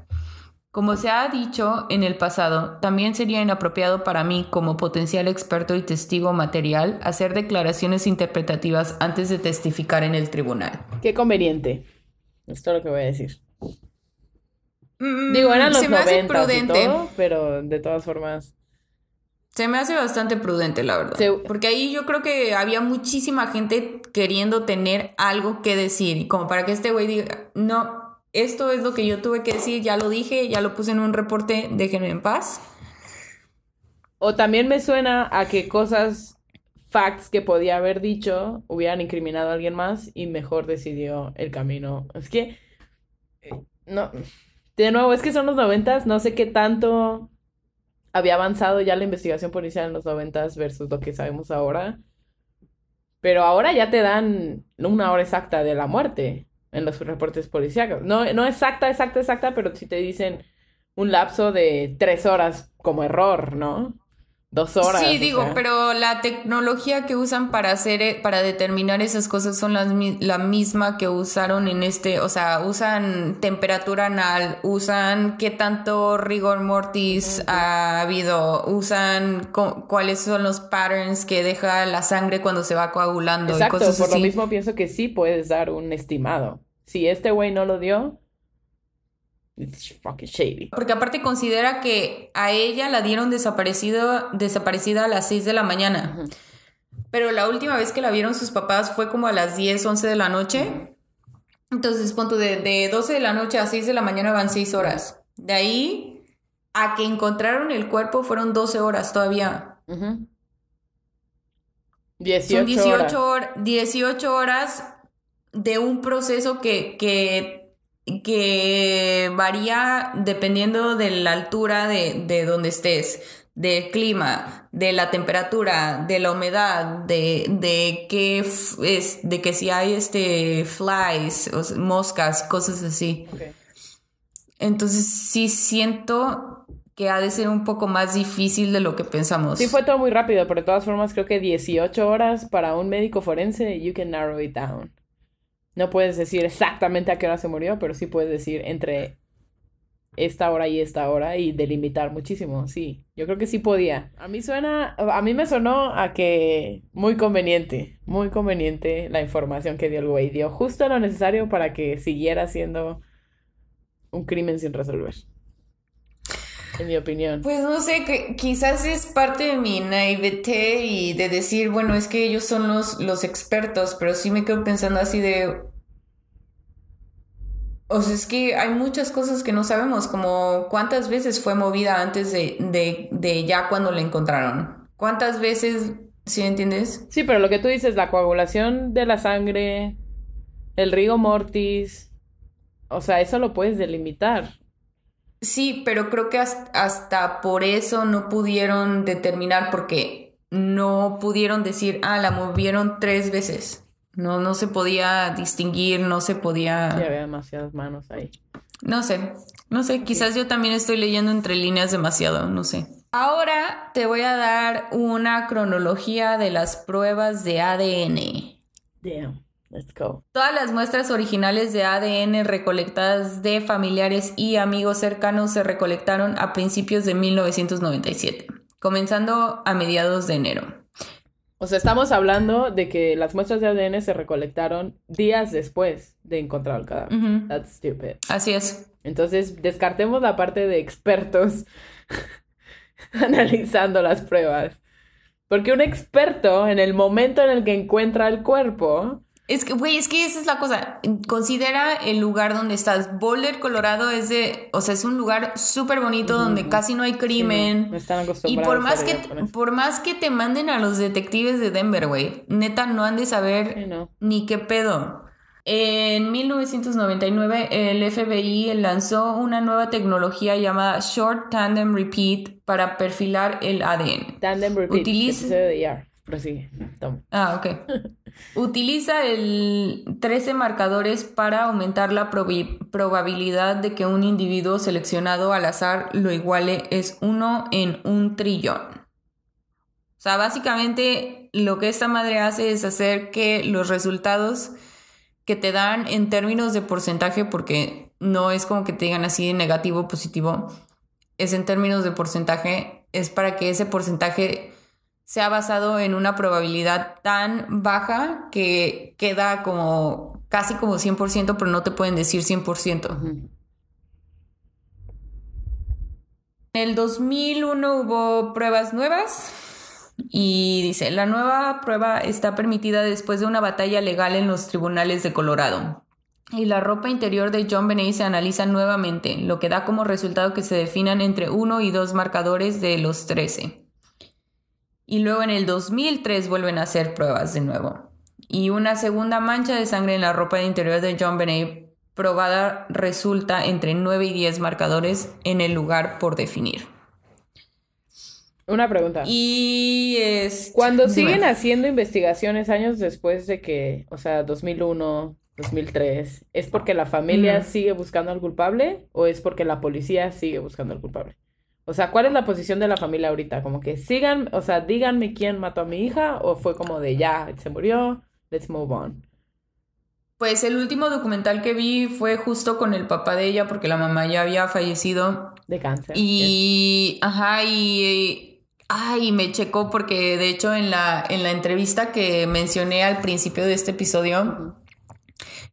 Como se ha dicho en el pasado, también sería inapropiado para mí, como potencial experto y testigo material, hacer declaraciones interpretativas antes de testificar en el tribunal. Qué conveniente. Es todo lo que voy a decir. Mm, Digo, eran los se me hace 90 y prudente. todo, pero de todas formas. Se me hace bastante prudente, la verdad. Se- Porque ahí yo creo que había muchísima gente queriendo tener algo que decir. Como para que este güey diga, no, esto es lo que yo tuve que decir, ya lo dije, ya lo puse en un reporte, déjenme en paz. O también me suena a que cosas, facts que podía haber dicho, hubieran incriminado a alguien más y mejor decidió el camino. Es que, eh, no, de nuevo, es que son los noventas, no sé qué tanto había avanzado ya la investigación policial en los noventas versus lo que sabemos ahora. Pero ahora ya te dan una hora exacta de la muerte en los reportes policíacos. No, no exacta, exacta, exacta, pero sí te dicen un lapso de tres horas como error, ¿no? Dos horas. sí, digo, sea. pero la tecnología que usan para hacer, eh, para determinar esas cosas son las, la misma que usaron en este, o sea, usan temperatura anal, usan qué tanto rigor mortis ha habido, usan co- cuáles son los patterns que deja la sangre cuando se va coagulando y Exacto, cosas por lo así. mismo pienso que sí puedes dar un estimado. Si este güey no lo dio, it's fucking shady. Porque aparte considera que a ella la dieron desaparecido, desaparecida a las 6 de la mañana. Ujú. Pero la última vez que la vieron sus papás fue como a las 10, 11 de la noche. Entonces, punto de, de 12 de la noche a 6 de la mañana van 6 horas. De ahí a que encontraron el cuerpo fueron 12 horas todavía. Ujú. Son 18 18 horas. horas, 18 horas de un proceso que, que, que varía dependiendo de la altura de, de donde estés, del clima, de la temperatura, de la humedad, de, de que es, de que si hay este flies, o moscas, cosas así. Entonces sí siento que ha de ser un poco más difícil de lo que pensamos. Sí, fue todo muy rápido, pero de todas formas creo que 18 horas para un médico forense, you can narrow it down. No puedes decir exactamente a qué hora se murió, pero sí puedes decir entre esta hora y esta hora y delimitar muchísimo. Sí, yo creo que sí podía. A mí suena, a mí me sonó a que muy conveniente, muy conveniente la información que dio el güey. Dio justo lo necesario para que siguiera siendo un crimen sin resolver. En mi opinión. Pues no sé, que quizás es parte de mi naivete y de decir, bueno, es que ellos son los, los expertos, pero sí me quedo pensando así de... O sea, es que hay muchas cosas que no sabemos, como cuántas veces fue movida antes de, de, de ya cuando la encontraron. ¿Cuántas veces, ¿sí entiendes? Sí, pero lo que tú dices, la coagulación de la sangre, el rigor mortis, o sea, eso lo puedes delimitar. Sí, pero creo que hasta, hasta por eso no pudieron determinar, porque no pudieron decir, ah, la movieron tres veces. No, no se podía distinguir, no se Sí, podía... había demasiadas manos ahí. No sé, no sé, quizás yo también estoy leyendo entre líneas demasiado, no sé. Ahora te voy a dar una cronología de las pruebas de ADN. Damn, let's go. Todas las muestras originales de ADN recolectadas de familiares y amigos cercanos se recolectaron a principios de 1997, comenzando a mediados de enero. O sea, estamos hablando de que las muestras de ADN se recolectaron días después de encontrar el cadáver. That's stupid. Así es. Entonces, descartemos la parte de expertos analizando las pruebas. Porque un experto, en el momento en el que encuentra el cuerpo, Es que, güey, es que esa es la cosa. Considera el lugar donde estás. Boulder, Colorado, es de, o sea, es un lugar súper bonito donde casi no hay crimen. no están Y por más que por más que te manden a los detectives de Denver, güey, neta no han de Sí, saber no. ni qué pedo. En 1999, el FBI lanzó una nueva tecnología llamada Short Tandem Repeat para perfilar el ADN. Tandem repeat. Utiliza-. Prosigue. Toma. Ah, ok. Utiliza el 13 marcadores para aumentar la probabilidad de que un individuo seleccionado al azar lo iguale es uno en un trillón. O sea, básicamente lo que esta madre hace es hacer que los resultados que te dan en términos de porcentaje, porque no es como que te digan así negativo o positivo, es en términos de porcentaje, es para que ese porcentaje sea basado en una probabilidad tan baja que queda como casi como 100%, pero no te pueden decir 100%. Ujú. En el 2001 hubo pruebas nuevas y dice, la nueva prueba está permitida después de una batalla legal en los tribunales de Colorado. Y la ropa interior de John Benet se analiza nuevamente, lo que da como resultado que se definan entre uno y dos marcadores de los 13. Y luego en el 2003 vuelven a hacer pruebas de nuevo. Y una segunda mancha de sangre en la ropa interior de John Benet probada resulta entre 9 y 10 marcadores en el lugar por definir. Una pregunta. Y es... Cuando siguen haciendo investigaciones años después de que, o sea, 2001, 2003, ¿es porque la familia sigue buscando al culpable o es porque la policía sigue buscando al culpable? O sea, ¿cuál es la posición de la familia ahorita? Como que sigan, o sea, díganme quién mató a mi hija o fue como de ya, se murió, let's move on. Pues el último documental que vi fue justo con el papá de ella porque la mamá ya había fallecido. De cáncer. Y, ajá, y, ay, me checó porque de hecho en la, en la entrevista que mencioné al principio de este episodio,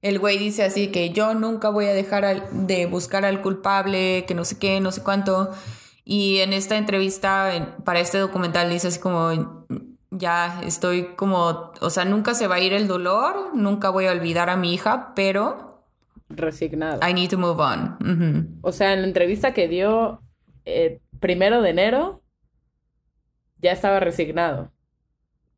el güey dice así que yo nunca voy a dejar al- de buscar al culpable, que no sé qué, no sé cuánto. Y en esta entrevista, en- para este documental, dice así como, ya estoy como, o sea, nunca se va a ir el dolor, nunca voy a olvidar a mi hija, pero Resignado. I need to move on. O sea, en la entrevista que dio eh, primero de enero, ya estaba resignado.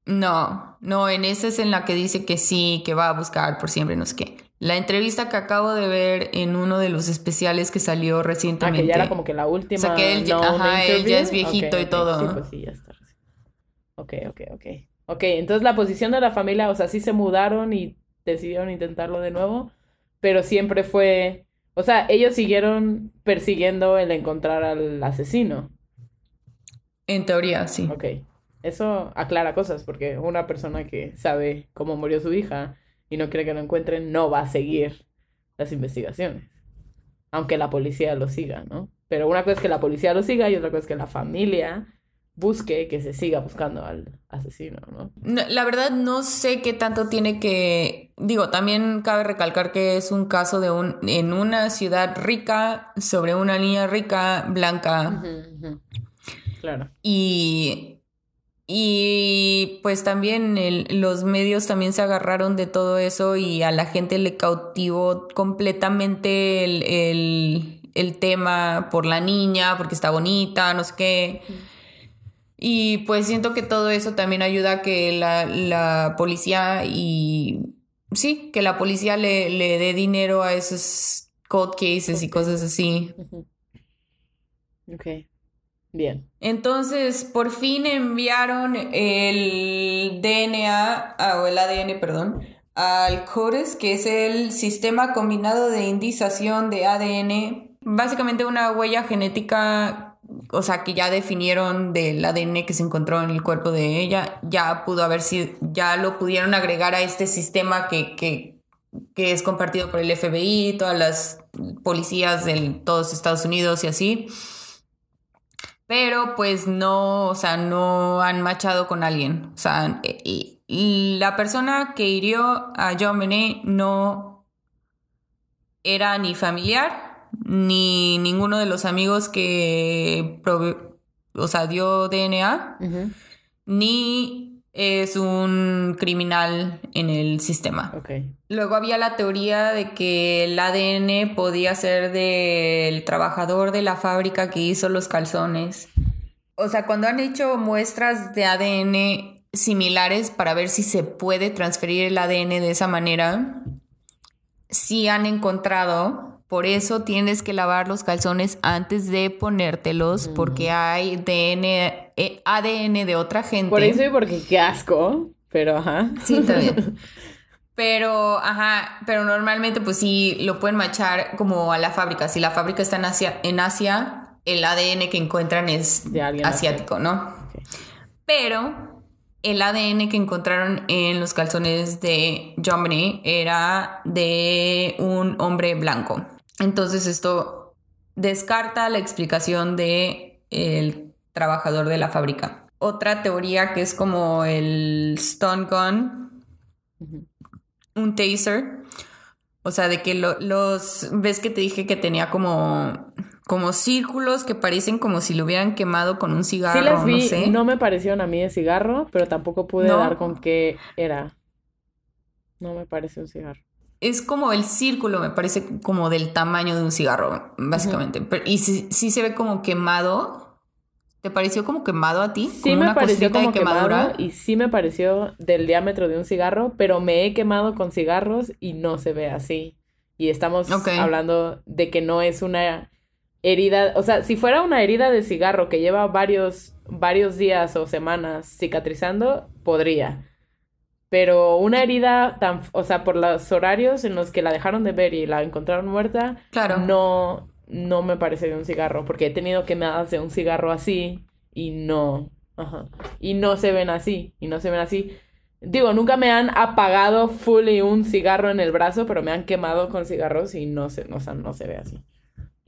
No, no, en esa es en la que dice que sí, que va a buscar por siempre, no sé qué. La entrevista que acabo de ver en uno de los especiales que salió Ah, recientemente. que ya era como que la última. O sea, que él no, ajá, él ya es viejito y todo. Sí, pues sí, ya está. Ok, ok, ok. Ok, entonces la posición de la familia, o sea, sí se mudaron y decidieron intentarlo de nuevo, pero siempre fue, o sea, ellos siguieron persiguiendo el encontrar al asesino. En teoría, sí. Ok, eso aclara cosas, porque una persona que sabe cómo murió su hija y no quiere que lo encuentren, no va a seguir las investigaciones. Aunque la policía lo siga, ¿no? Pero una cosa es que la policía lo siga y otra cosa es que la familia busque que se siga buscando al asesino, ¿no? No, la verdad no sé qué tanto tiene que, digo, también cabe recalcar que es un caso de un en una ciudad rica sobre una niña rica blanca Claro. y y pues también el- los medios también se agarraron de todo eso y a la gente le cautivó completamente el, el, el tema por la niña, porque está bonita, no sé qué. Y pues siento que todo eso también ayuda a que la, la policía y sí, que la policía le, le dé dinero a esos cold cases y cosas así. Ok. Bien. Entonces, por fin enviaron el DNA, ah, o el ADN, perdón, al CODES, que es el sistema combinado de indización de ADN, básicamente una huella genética, o sea, que ya definieron del ADN que se encontró en el cuerpo de ella, ya pudo haber sido, ya lo pudieron agregar a este sistema que, que, que es compartido por el FBI, todas las policías de todos Estados Unidos y así pero pues no, o sea, no han machado con alguien. O sea, y- y la persona que hirió a John Benet no era ni familiar, ni ninguno de los amigos que, prove- o sea, dio DNA, Ujú. ni es un criminal en el sistema. Ok. Luego había la teoría de que el ADN podía ser del trabajador de la fábrica que hizo los calzones. O sea, cuando han hecho muestras de ADN similares para ver si se puede transferir el ADN de esa manera, sí han encontrado. Por eso tienes que lavar los calzones antes de ponértelos, porque hay DNA, eh, ADN de otra gente. Por eso y porque qué asco, pero ajá. Sí, está bien. Pero, ajá, pero normalmente pues sí lo pueden machar como a la fábrica. Si la fábrica está en Asia, en Asia el ADN que encuentran es De alguien asiático, ¿no? Pero el ADN que encontraron en los calzones de Germany era de un hombre blanco. Entonces esto descarta la explicación de el trabajador de la fábrica. Otra teoría que es como el stun gun, un taser. O sea, de que lo- los ves que te dije que tenía como como círculos que parecen como si lo hubieran quemado con un cigarro, Sí las vi, no sé. no me parecieron a mí de cigarro, pero tampoco pude ¿No? dar con qué era. No me parece un cigarro. Es como el círculo, me parece como del tamaño de un cigarro, básicamente. Pero- y sí, sí se ve como quemado. ¿Te pareció como quemado a ti? Sí me una pareció como de quemadura. quemado y sí me pareció del diámetro de un cigarro, pero me he quemado con cigarros y no se ve así. Y estamos hablando de que no es una herida, o sea, si fuera una herida de cigarro que lleva varios, varios días o semanas cicatrizando, podría. Pero una herida tan, o sea, por los horarios en los que la dejaron de ver y la encontraron muerta, Claro. no, no me parece de un cigarro, porque he tenido quemadas de un cigarro así y no, ajá, y no se ven así, y no se ven así. Digo, nunca me han apagado fully un cigarro en el brazo, pero me han quemado con cigarros y no se, o sea, no se ve así.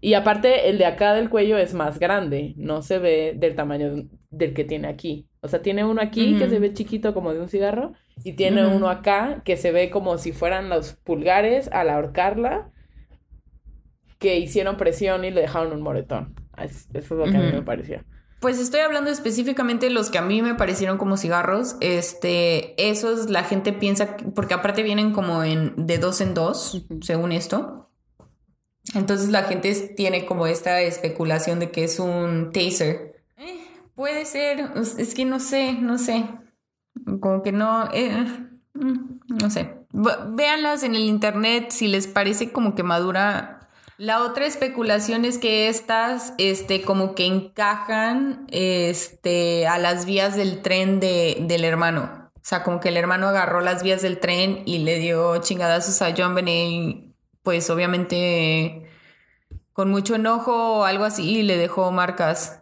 Y aparte, el de acá del cuello es más grande, no se ve del tamaño del que tiene aquí. O sea, tiene uno aquí que Ujú. se ve chiquito como de un cigarro y tiene Ujú. uno acá que se ve como si fueran los pulgares al ahorcarla que hicieron presión y le dejaron un moretón. Es- Eso es lo que a mí me pareció. Pues estoy hablando específicamente de los que a mí me parecieron como cigarros. Este, esos la gente piensa, porque aparte vienen como en de dos en dos, según esto. Entonces la gente tiene como esta especulación de que es un taser. Puede ser, es que no sé, no sé. Como que no, eh, mm, no sé. Véanlas en el internet si les parece como quemadura. La otra especulación es que estas, este, como que encajan, este, a las vías del tren de, del hermano. O sea, como que el hermano agarró las vías del tren y le dio chingadazos a John Benet, pues obviamente con mucho enojo o algo así y le dejó marcas.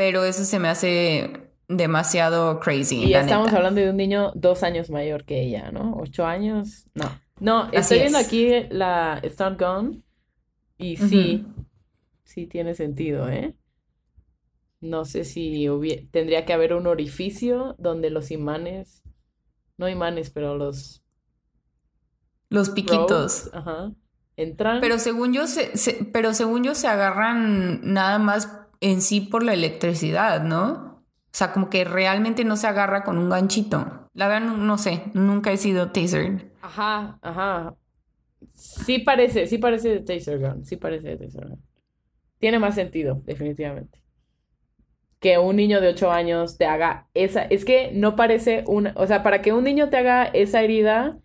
Pero eso se me hace demasiado crazy. Y la estamos neta. hablando de un niño dos años mayor que ella, ¿no? ¿Ocho años? No. No, Así estoy viendo es. aquí la Stunt Gun y sí, sí tiene sentido, ¿eh? No sé si tendría que haber un orificio donde los imanes, no imanes, pero los Los piquitos. ajá, entran. Pero según yo se, se- pero según yo se agarran nada más en sí por la electricidad, ¿no? O sea, como que realmente no se agarra con un ganchito. La verdad, no, sé, nunca he sido tasered. Ajá, ajá. Sí parece, sí parece de Taser Gun, sí parece de Taser Gun. Tiene más sentido, definitivamente. Que un niño de 8 años te haga esa, es que no parece una, o sea, para que un niño te haga esa herida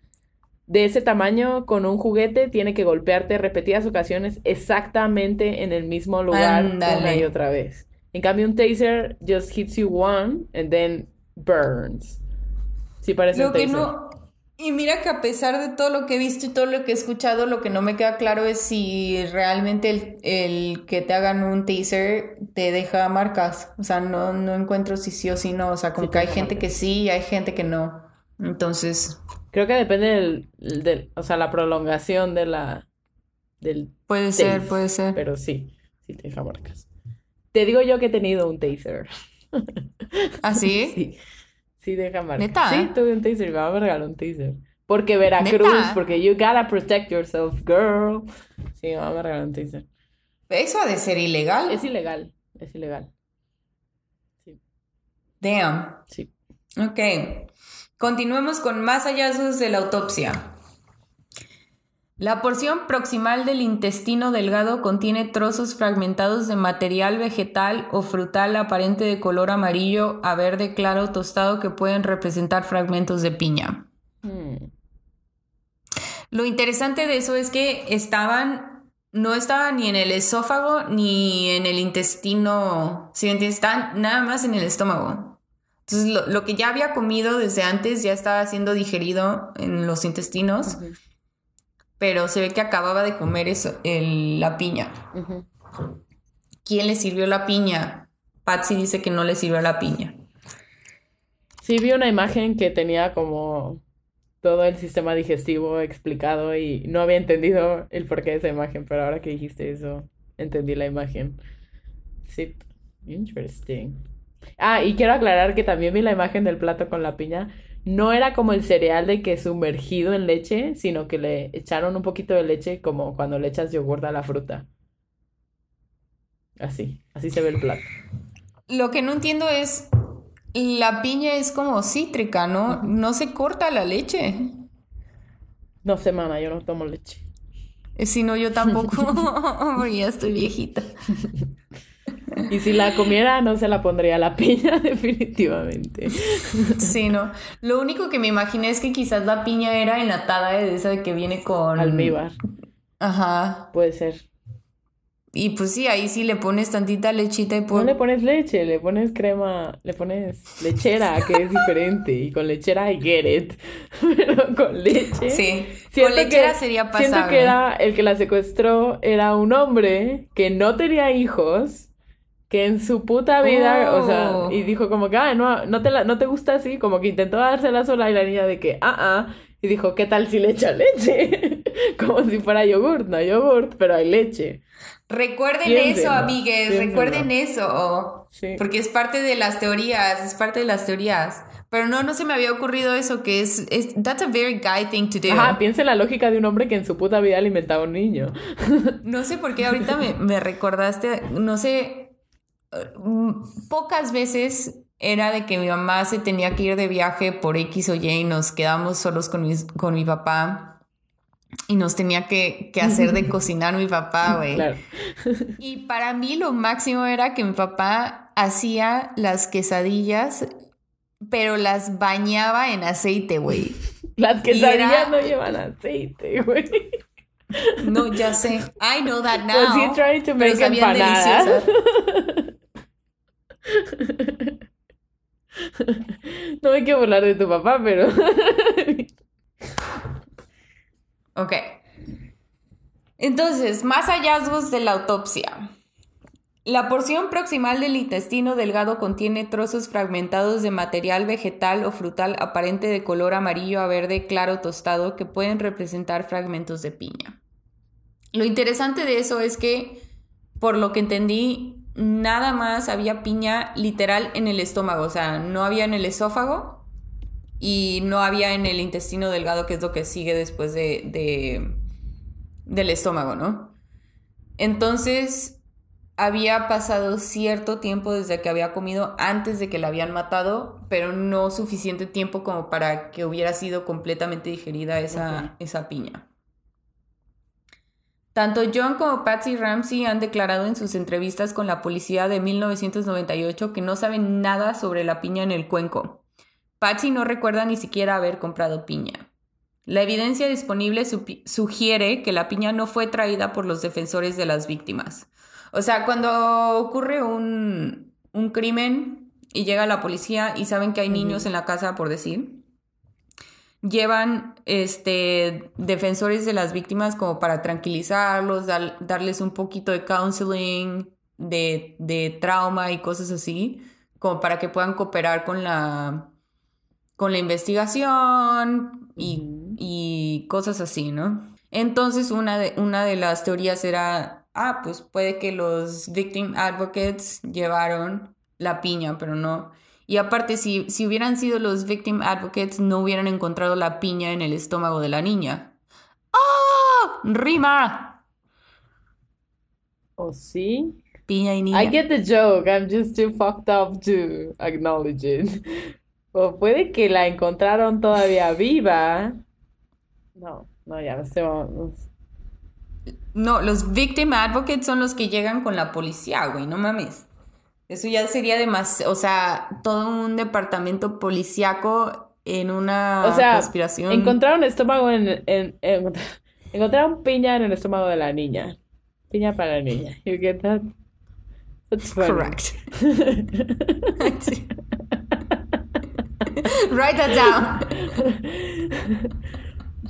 de ese tamaño con un juguete, tiene que golpearte repetidas ocasiones exactamente en el mismo lugar una y otra vez. En cambio, un taser just hits you one and then burns. Sí parece un que taser. no. Y mira que a pesar de todo lo que he visto y todo lo que he escuchado, lo que no me queda claro es si realmente el, el que te hagan un taser te deja marcas. O sea, no, no encuentro si sí o si no. O sea, como Sí que hay gente que sí y hay gente que no. Entonces, Creo que depende del, del- o sea, la prolongación de la, del puede ser, puede ser. pero sí, sí te deja marcas. Te digo yo que he tenido un taser. ¿Ah, sí? Sí, sí deja marcas. ¿Neta? Sí, tuve un taser, mi mamá me regaló un taser. Porque Veracruz, ¿Neta? porque you gotta protect yourself, girl. Sí, mi mamá me regaló un taser. Eso ha de ser ilegal. Es ilegal, es ilegal. Sí, Damn. sí. Ok. Continuemos con más hallazgos de la autopsia. La porción proximal del intestino delgado contiene trozos fragmentados de material vegetal o frutal aparente de color amarillo a verde claro tostado que pueden representar fragmentos de piña. Hmm. Lo interesante de eso es que estaban, no estaban ni en el esófago ni en el intestino, si entiendes, estaban nada más en el estómago. Entonces lo, lo, que ya había comido desde antes ya estaba siendo digerido en los intestinos, pero se ve que acababa de comer eso, el, la piña. ¿Quién le sirvió la piña? Patsy dice que no le sirvió la piña. Sí, vi una imagen que tenía como todo el sistema digestivo explicado y no había entendido el porqué de esa imagen, pero ahora que dijiste eso, entendí la imagen. Sí, interesting. Ah, y quiero aclarar que también vi la imagen del plato con la piña. No era como el cereal de que sumergido en leche, sino que le echaron un poquito de leche como cuando le echas yogur a la fruta. Así, así se ve el plato. Lo que no entiendo es, la piña es como cítrica, ¿no? No se corta la leche. No sé, mana, yo no tomo leche. Eh, si no, yo tampoco, ya estoy viejita. Y si la comiera, no se la pondría la piña, definitivamente. Sí, no. Lo único que me imaginé es que quizás la piña era enlatada, de esa de que viene con... Almíbar. Ajá. Puede ser. Y pues sí, ahí sí le pones tantita lechita y No le pones leche, le pones crema, le pones lechera, que es diferente. Y con lechera I get it. Pero con leche. Sí. Con lechera sería pasable. Siento que era el que la secuestró era un hombre que no tenía hijos. Que en su puta vida, o sea, Oh. y dijo como que, ah, no, no te, la, no te gusta así, como que intentó dársela sola y la niña de que, ah, ah, y dijo, ¿qué tal si le echa leche? como si fuera yogurt, no yogurt, pero hay leche. Recuerden Piénsenlo, eso, amigues, piénsenlo. recuerden eso. Sí. Porque es parte de las teorías, es parte de las teorías. Pero no, no se me había ocurrido eso, que es, es that's a very guy thing to do. Ajá, piensa en la lógica de un hombre que en su puta vida alimentaba a un niño. No sé por qué ahorita me, me recordaste, no sé, pocas veces era de que mi mamá se tenía que ir de viaje por X o Y y nos quedamos solos con, mis- con mi papá y nos tenía que, que hacer de cocinar mi papá, güey. Claro. Y para mí lo máximo era que mi papá hacía las quesadillas, pero las bañaba en aceite, güey. Las quesadillas era- no llevan aceite, güey. No, ya sé. I know that now. Was he trying to pero make sabían empanadas? No me quiero burlar de tu papá, pero... Ok. Entonces, más hallazgos de la autopsia. La porción proximal del intestino delgado contiene trozos fragmentados de material vegetal o frutal aparente de color amarillo a verde claro tostado que pueden representar fragmentos de piña. Lo interesante de eso es que, por lo que entendí, nada más había piña literal en el estómago, o sea, no había en el esófago y no había en el intestino delgado, que es lo que sigue después de, de- del estómago, ¿no? Entonces, había pasado cierto tiempo desde que había comido antes de que la habían matado, pero no suficiente tiempo como para que hubiera sido completamente digerida esa, esa piña. Tanto John como Patsy Ramsey han declarado en sus entrevistas con la policía de 1998 que no saben nada sobre la piña en el cuenco. Patsy no recuerda ni siquiera haber comprado piña. La evidencia disponible sugiere que la piña no fue traída por los defensores de las víctimas. O sea, cuando ocurre un, un crimen y llega la policía y saben que hay niños en la casa, por decir, llevan este, defensores de las víctimas como para tranquilizarlos, dar- darles un poquito de counseling, de, de trauma y cosas así, como para que puedan cooperar con la, con la investigación y, y cosas así, ¿no? Entonces una de, una de las teorías era, ah, pues puede que los victim advocates llevaron la piña, pero no. Y aparte, si, si hubieran sido los victim advocates, no hubieran encontrado la piña en el estómago de la niña. ¡Ah! ¡Rima! ¿O sí? Piña y niña. I get the joke, I'm just too fucked up to acknowledge it. O puede que la encontraron todavía viva. No, no, ya no sé. vamos. No, los victim advocates son los que llegan con la policía, güey, no mames. Eso ya sería demasiado, o sea, todo un departamento policíaco en una O sea, conspiración. encontraron estómago en, en, en- encontraron piña en el estómago de la niña. Piña para la niña. You get that? That's funny. Correct. Write that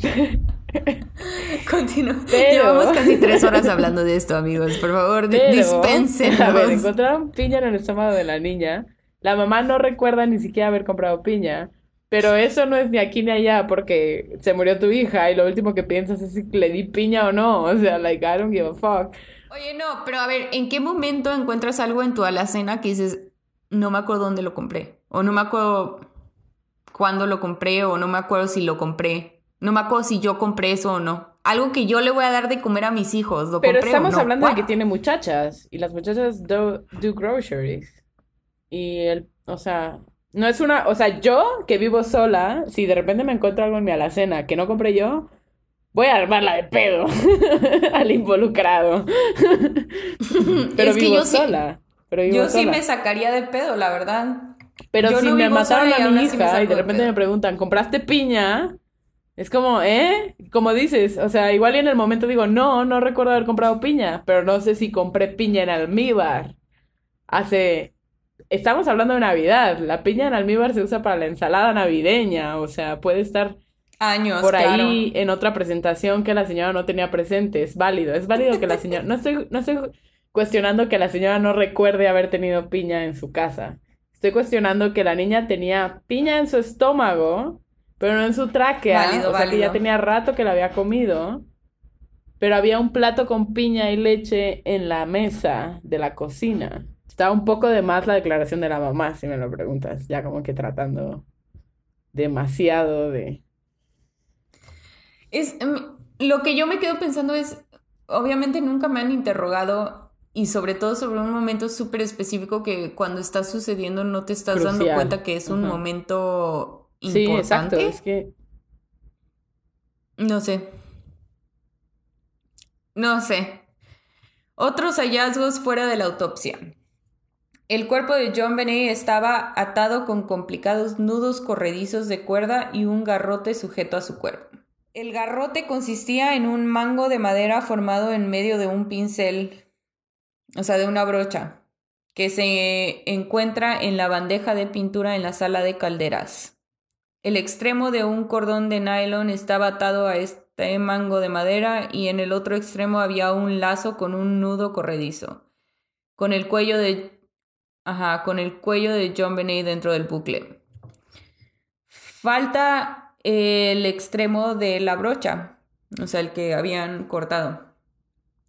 down. Continúa. Llevamos casi tres horas hablando de esto, amigos. Por favor, di- Pero, dispénsenos. A ver, encontraron piña en el estómago de la niña. La mamá no recuerda ni siquiera haber comprado piña. Pero eso no es ni aquí ni allá porque se murió tu hija y lo último que piensas es si le di piña o no. O sea, like, I don't give a fuck. Oye, no, pero a ver, ¿en qué momento encuentras algo en tu alacena que dices, no me acuerdo dónde lo compré? O no me acuerdo cuándo lo compré, o no me acuerdo si lo compré. No me acuerdo si yo compré eso o no. Algo que yo le voy a dar de comer a mis hijos. ¿Lo Pero compré o estamos no? hablando de que tiene muchachas y las muchachas do, do groceries. Y el, o sea, no es una, o sea, yo que vivo sola, si de repente me encuentro algo en mi alacena que no compré yo, voy a armarla de pedo al involucrado. Pero Es que vivo yo sí- sola. Pero vivo Yo sí me sacaría de pedo, la verdad. Pero yo si no me mataron a mi hija y de de repente pedo. me preguntan, ¿compraste piña? Es como, ¿eh? Como dices, o sea, igual y en el momento digo, no, no recuerdo haber comprado piña, pero no sé si compré piña en almíbar. Hace... Estamos hablando de Navidad, la piña en almíbar se usa para la ensalada navideña, o sea, puede estar Años, por claro. ahí en otra presentación que la señora no tenía presente, es válido, es válido que la señora, no estoy, no estoy cuestionando que la señora no recuerde haber tenido piña en su casa, estoy cuestionando que la niña tenía piña en su estómago, pero no en su tráquea, Válido, o sea que ya tenía rato que la había comido, pero había un plato con piña y leche en la mesa de la cocina. Estaba un poco de más la declaración de la mamá, si me lo preguntas, ya como que tratando demasiado de... Es, mm, lo que yo me quedo pensando es, obviamente nunca me han interrogado y sobre todo sobre un momento súper específico que cuando está sucediendo no te estás dando cuenta que es un momento Sí, exacto, es que No sé. No sé. Otros hallazgos fuera de la autopsia. El cuerpo de John Benet estaba atado con complicados nudos corredizos de cuerda y un garrote sujeto a su cuerpo. El garrote consistía en un mango de madera formado en medio de un pincel, o sea, de una brocha, que se encuentra en la bandeja de pintura en la sala de calderas. El extremo de un cordón de nylon estaba atado a este mango de madera y en el otro extremo había un lazo con un nudo corredizo, con el cuello de Ajá, con el cuello de John Benet dentro del bucle. Falta el extremo de la brocha, o sea, el que habían cortado.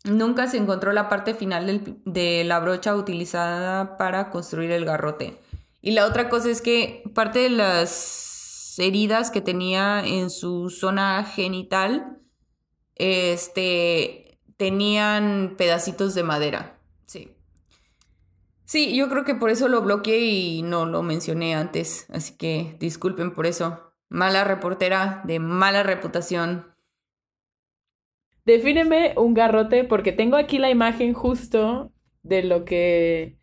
Nunca se encontró la parte final de la brocha utilizada para construir el garrote. Y la otra cosa es que parte de las heridas que tenía en su zona genital, este, tenían pedacitos de madera. Sí. Sí, yo creo que por eso lo bloqueé y no lo mencioné antes, así que disculpen por eso. Mala reportera de mala reputación. defíneme un garrote porque tengo aquí la imagen justo de lo que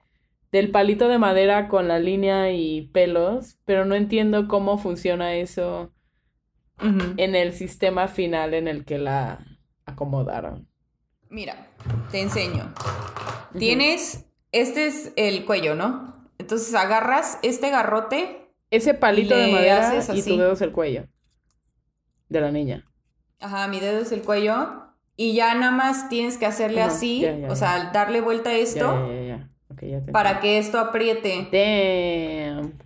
del palito de madera con la línea y pelos, pero no entiendo cómo funciona eso en el sistema final en el que la acomodaron. Mira, te enseño. Tienes, este es el cuello, ¿no? Entonces agarras este garrote, Ese palito de madera y tu dedo es el cuello de la niña. ajá, mi dedo es el cuello, y ya nada más tienes que hacerle así, ya, ya, o ya. sea, darle vuelta a esto ya, te para que esto apriete. Damn.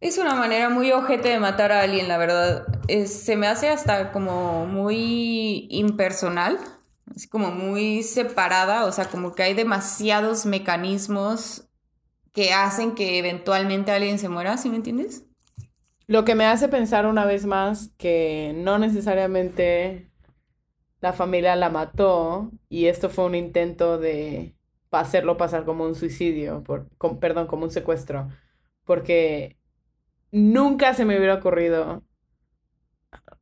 Es una manera muy ojete de matar a alguien, la verdad. Es- se me hace hasta como muy impersonal, como muy separada, o sea, como que hay demasiados mecanismos que hacen que eventualmente alguien se muera, ¿sí me entiendes? Lo que me hace pensar una vez más que no necesariamente la familia la mató y esto fue un intento de hacerlo pasar como un suicidio, por, com- perdón, como un secuestro, porque nunca se me hubiera ocurrido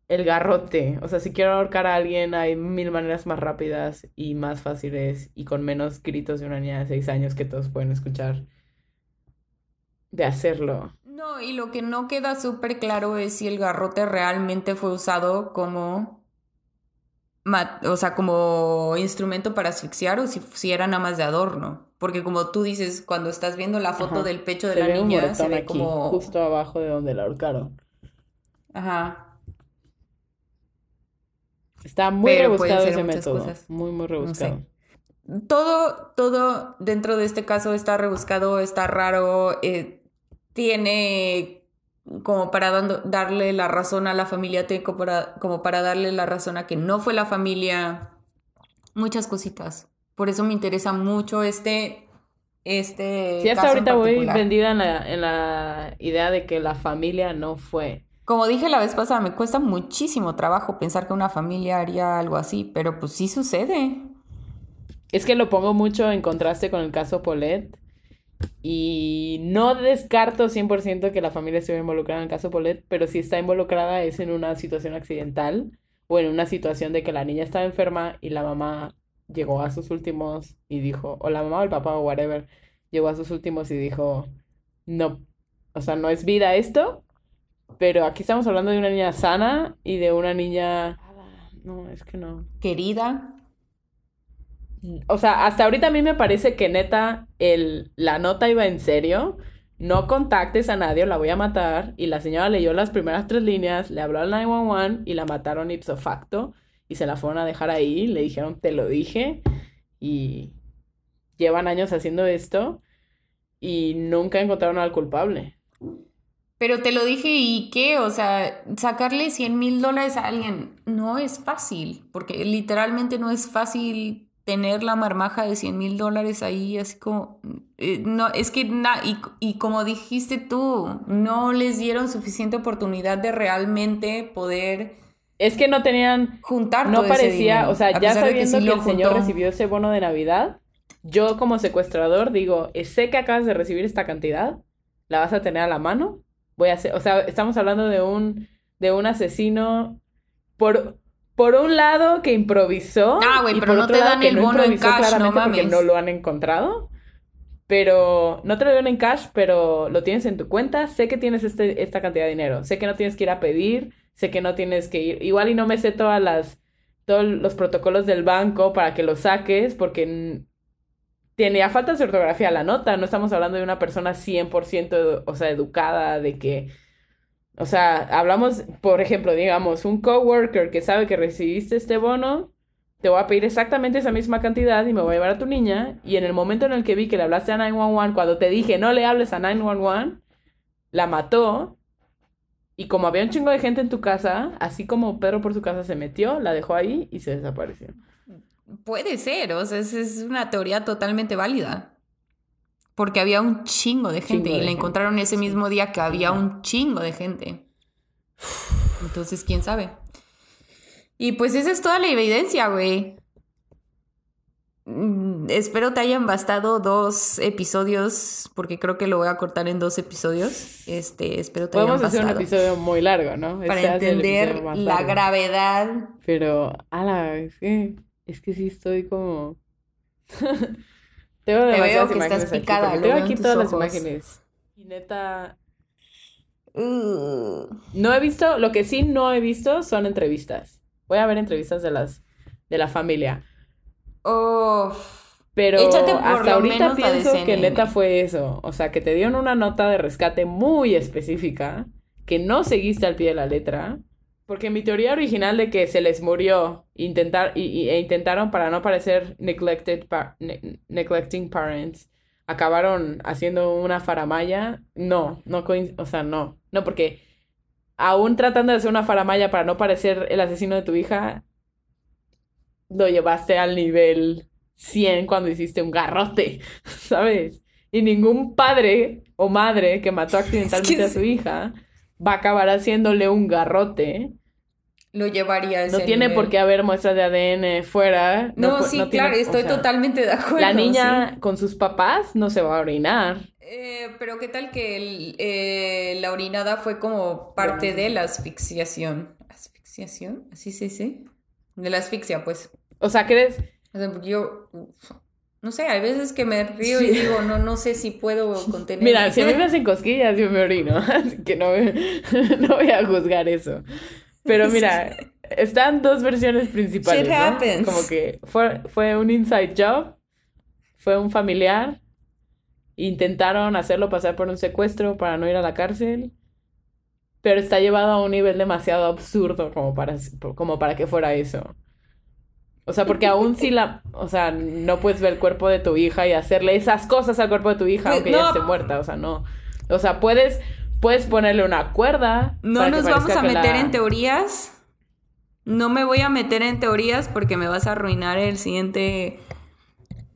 el garrote. O sea, si quiero ahorcar a alguien hay mil maneras más rápidas y más fáciles y con menos gritos de una niña de seis años que todos pueden escuchar de hacerlo. No, y lo que no queda súper claro es si el garrote realmente fue usado como, o sea, como instrumento para asfixiar o si, si era nada más de adorno. Porque como tú dices, cuando estás viendo la foto del pecho de la niña, se ve como... Justo abajo de donde la ahorcaron. Ajá. Está muy rebuscado ese método. Muy, muy rebuscado. Todo, todo dentro de este caso está rebuscado, está raro. Eh, tiene como para darle la razón a la familia, como para, como para darle la razón a que no fue la familia, muchas cositas. Por eso me interesa mucho este... Este sí, hasta ahorita voy vendida en la, en la idea de que la familia no fue. Como dije la vez pasada, me cuesta muchísimo trabajo pensar que una familia haría algo así, pero pues sí sucede. Es que lo pongo mucho en contraste con el caso Paulette, y no descarto 100% que la familia estuviera involucrada en el caso Polet, pero si está involucrada es en una situación accidental o en una situación de que la niña estaba enferma y la mamá llegó a sus últimos y dijo, o la mamá o el papá o whatever, llegó a sus últimos y dijo, no, o sea, no es vida esto, pero aquí estamos hablando de una niña sana y de una niña... No, es que no. Querida. O sea, hasta ahorita a mí me parece que neta el, la nota iba en serio. No contactes a nadie, la voy a matar. Y la señora leyó las primeras tres líneas, le habló al 911 y la mataron ipso facto. Y se la fueron a dejar ahí. Le dijeron, te lo dije. Y llevan años haciendo esto. Y nunca encontraron al culpable. Pero te lo dije y qué, o sea, sacarle 100 mil dólares a alguien no es fácil, porque literalmente no es fácil tener la marmaja de 100 mil dólares ahí, así como, eh, no, es que, y, y, como dijiste tú, no les dieron suficiente oportunidad de realmente poder... Es que no tenían... Juntar. No parecía, o sea, ya sabiendo que, el señor recibió ese bono de Navidad, yo como secuestrador digo, sé que acabas de recibir esta cantidad, la vas a tener a la mano, voy a hacer, o sea, estamos hablando de un, de un asesino por por un lado que improvisó. Ah, güey, pero no te dan el bono en cash, no mames. No lo han encontrado. Pero no te lo dan en cash, pero lo tienes en tu cuenta. Sé que tienes este, esta cantidad de dinero. Sé que no tienes que ir a pedir. Sé que no tienes que ir. Igual y no me sé todas las. Todos los protocolos del banco para que lo saques, porque tiene a falta de ortografía la nota. No estamos hablando de una persona 100%, o sea, educada, de que o sea, hablamos, por ejemplo, digamos, un coworker que sabe que recibiste este bono, te voy a pedir exactamente esa misma cantidad y me voy a llevar a tu niña. Y en el momento en el que vi que le hablaste a 911, cuando te dije no le hables a 911, la mató. Y como había un chingo de gente en tu casa, así como Pedro por su casa se metió, la dejó ahí y se desapareció. Puede ser, o sea, es una teoría totalmente válida. Porque había un chingo de gente y la encontraron ese mismo día que había un chingo de gente. Entonces, quién sabe. Y pues esa es toda la evidencia, güey. Mm, espero te hayan bastado dos episodios, porque creo que lo voy a cortar en dos episodios. Este, espero te Podemos hacer un episodio muy largo, ¿no? Para entender la gravedad. Pero, ala, es que, es que sí estoy como... Tengo Te veo que estás picada. tengo aquí todas las imágenes. Y neta. Uh. No he visto, lo que sí no he visto son entrevistas. Voy a ver entrevistas de las de la familia. Pero hasta ahorita pienso que neta fue eso. O sea, que te dieron una nota de rescate muy específica, que no seguiste al pie de la letra. Porque mi teoría original de que se les murió intentar, y, e intentaron para no parecer neglected neglecting parents, acabaron haciendo una faramaya, no, no, o sea, no, no, porque aún tratando de hacer una faramaya para no parecer el asesino de tu hija, lo llevaste al nivel 100 cuando hiciste un garrote, ¿sabes? Y ningún padre o madre que mató accidentalmente a su hija va a acabar haciéndole un garrote. Lo llevaría a ese No tiene por qué haber muestras de ADN fuera. No, sí, claro, estoy totalmente de acuerdo. La niña con sus papás no se va a orinar. Eh, pero qué tal que eh, la orinada fue como parte de la asfixiación. ¿Asfixiación? ¿Así se dice? De la asfixia, pues. O sea, ¿crees? yo... no sé, hay veces que me río y digo, no, no sé si puedo contener. Mira, si a mí me hacen cosquillas, yo me orino, así que no, no voy a juzgar eso. Pero mira, están dos versiones principales. Como que fue, fue un inside job, fue un familiar, intentaron hacerlo pasar por un secuestro para no ir a la cárcel, pero está llevado a un nivel demasiado absurdo como para, como para que fuera eso. O sea, porque aún si la, o sea, no puedes ver el cuerpo de tu hija y hacerle esas cosas al cuerpo de tu hija aunque ya no. esté muerta, o sea, no. O sea, puedes, puedes ponerle una cuerda. No nos vamos a meter la- en teorías. No me voy a meter en teorías porque me vas a arruinar el siguiente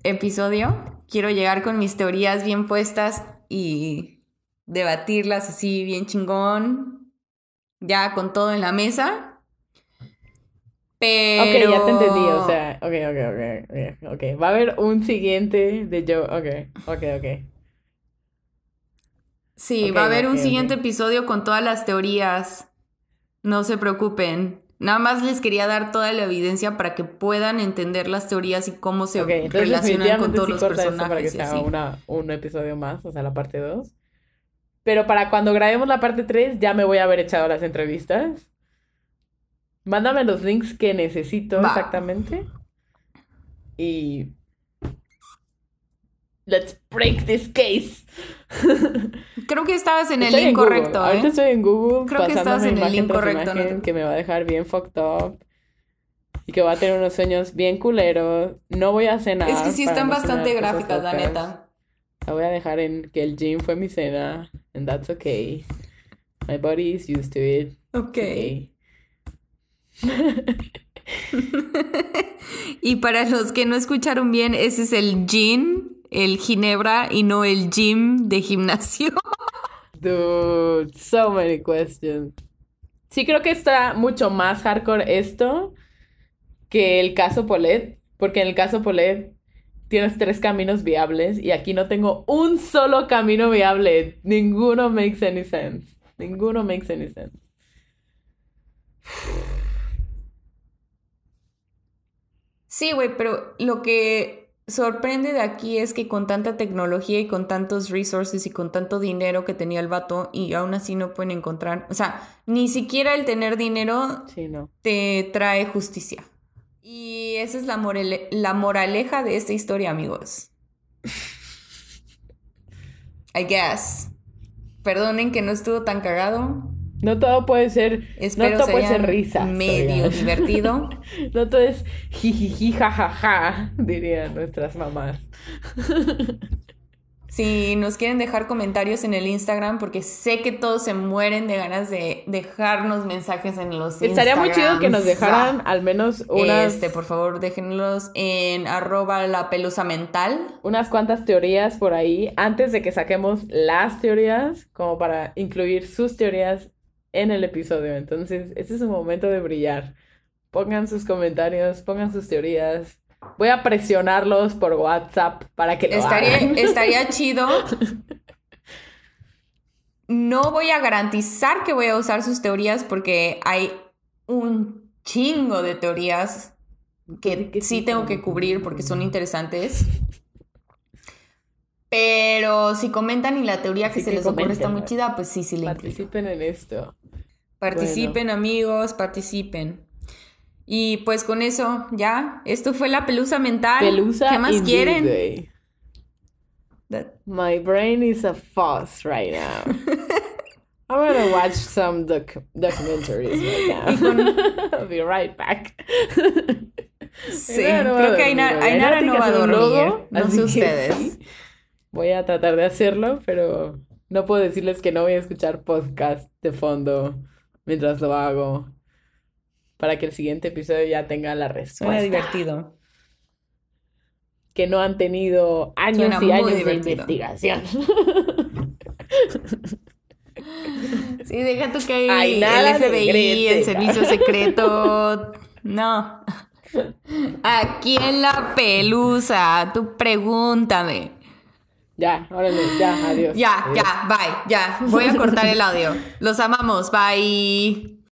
episodio. Quiero llegar con mis teorías bien puestas y debatirlas así bien chingón. Ya con todo en la mesa. Pero... Ok, ya te entendí, o sea, ok, ok, ok, ok. Va a haber un siguiente de Joe, ok, ok, ok. Sí, Ok, va a haber un ok, siguiente ok. episodio con todas las teorías. No se preocupen. Nada más les quería dar toda la evidencia para que puedan entender las teorías y cómo se relacionan con todos sí los esto para que personajes. sea una, un episodio más, o sea, la parte 2. Pero para cuando grabemos la parte 3 ya me voy a haber echado las entrevistas. Mándame los links que necesito Va. exactamente. Y... Let's break this case. Creo que estabas en el link correcto, ¿eh? Ahorita estoy en Google Creo que estabas en el link correcto, no te- que me va a dejar bien fucked up. Y que va a tener unos sueños bien culeros. No voy a cenar. Es que sí están no bastante gráficas, la neta. La voy a dejar en que el gym fue mi cena. And that's okay. My body is used to it. Ok. Okay. Y para los que no escucharon bien, ese es el gin, el ginebra y no el gym de gimnasio. Dude, so many questions. Sí creo que está mucho más hardcore esto que el caso Polet, porque en el caso Polet tienes tres caminos viables y aquí no tengo un solo camino viable. Ninguno makes any sense. Ninguno makes any sense. Sí, güey, pero lo que sorprende de aquí es que con tanta tecnología y con tantos resources y con tanto dinero que tenía el vato y aún así no pueden encontrar, o sea, ni siquiera el tener dinero Sí, no. te trae justicia. Y esa es la, morale- la moraleja de esta historia, amigos. I guess. Perdonen que no estuvo tan cagado. No todo puede ser, Espero no todo se puede ser risa. medio divertido. No todo es jijiji jajaja, dirían nuestras mamás. Si nos quieren dejar comentarios en el Instagram, porque sé que todos se mueren de ganas de dejarnos mensajes en los Estaría muy chido que nos dejaran al menos unas, Este, por favor, déjenlos en arroba la pelusa mental. unas cuantas teorías por ahí antes de que saquemos las teorías, como para incluir sus teorías en el episodio. Entonces, este es un momento de brillar. Pongan sus comentarios, pongan sus teorías. Voy a presionarlos por WhatsApp para que lo Estaría, hagan. estaría chido. No voy a garantizar que voy a usar sus teorías porque hay un chingo de teorías que sí tengo que cubrir porque son interesantes. Pero si comentan y la teoría que se que les ocurre está muy chida, pues sí, sí le incluyo. Participen en esto. Participen, amigos, participen. Y pues con eso, ya. Esto fue la pelusa mental. Pelusa ¿Qué más quieren? That- My brain is a fuss right now. I'm gonna watch some doc documentaries right now. I'll be right back. Sí, no creo que dormir Ainara. Ainara no va a dormir. logo, no sé ustedes. sí. Voy a tratar de hacerlo, pero no puedo decirles que no voy a escuchar podcast de fondo mientras lo hago. Para que el siguiente episodio ya tenga la Suena respuesta. divertido. Que no han tenido años Suena y años de investigación. Sí, deja tú que hay Ainara el FBI, negrete. el servicio secreto. No. Aquí en la pelusa, tú pregúntame. Ya, órale, ya, adiós. Ya, ya, bye, ya. Voy a cortar el audio. Los amamos, bye.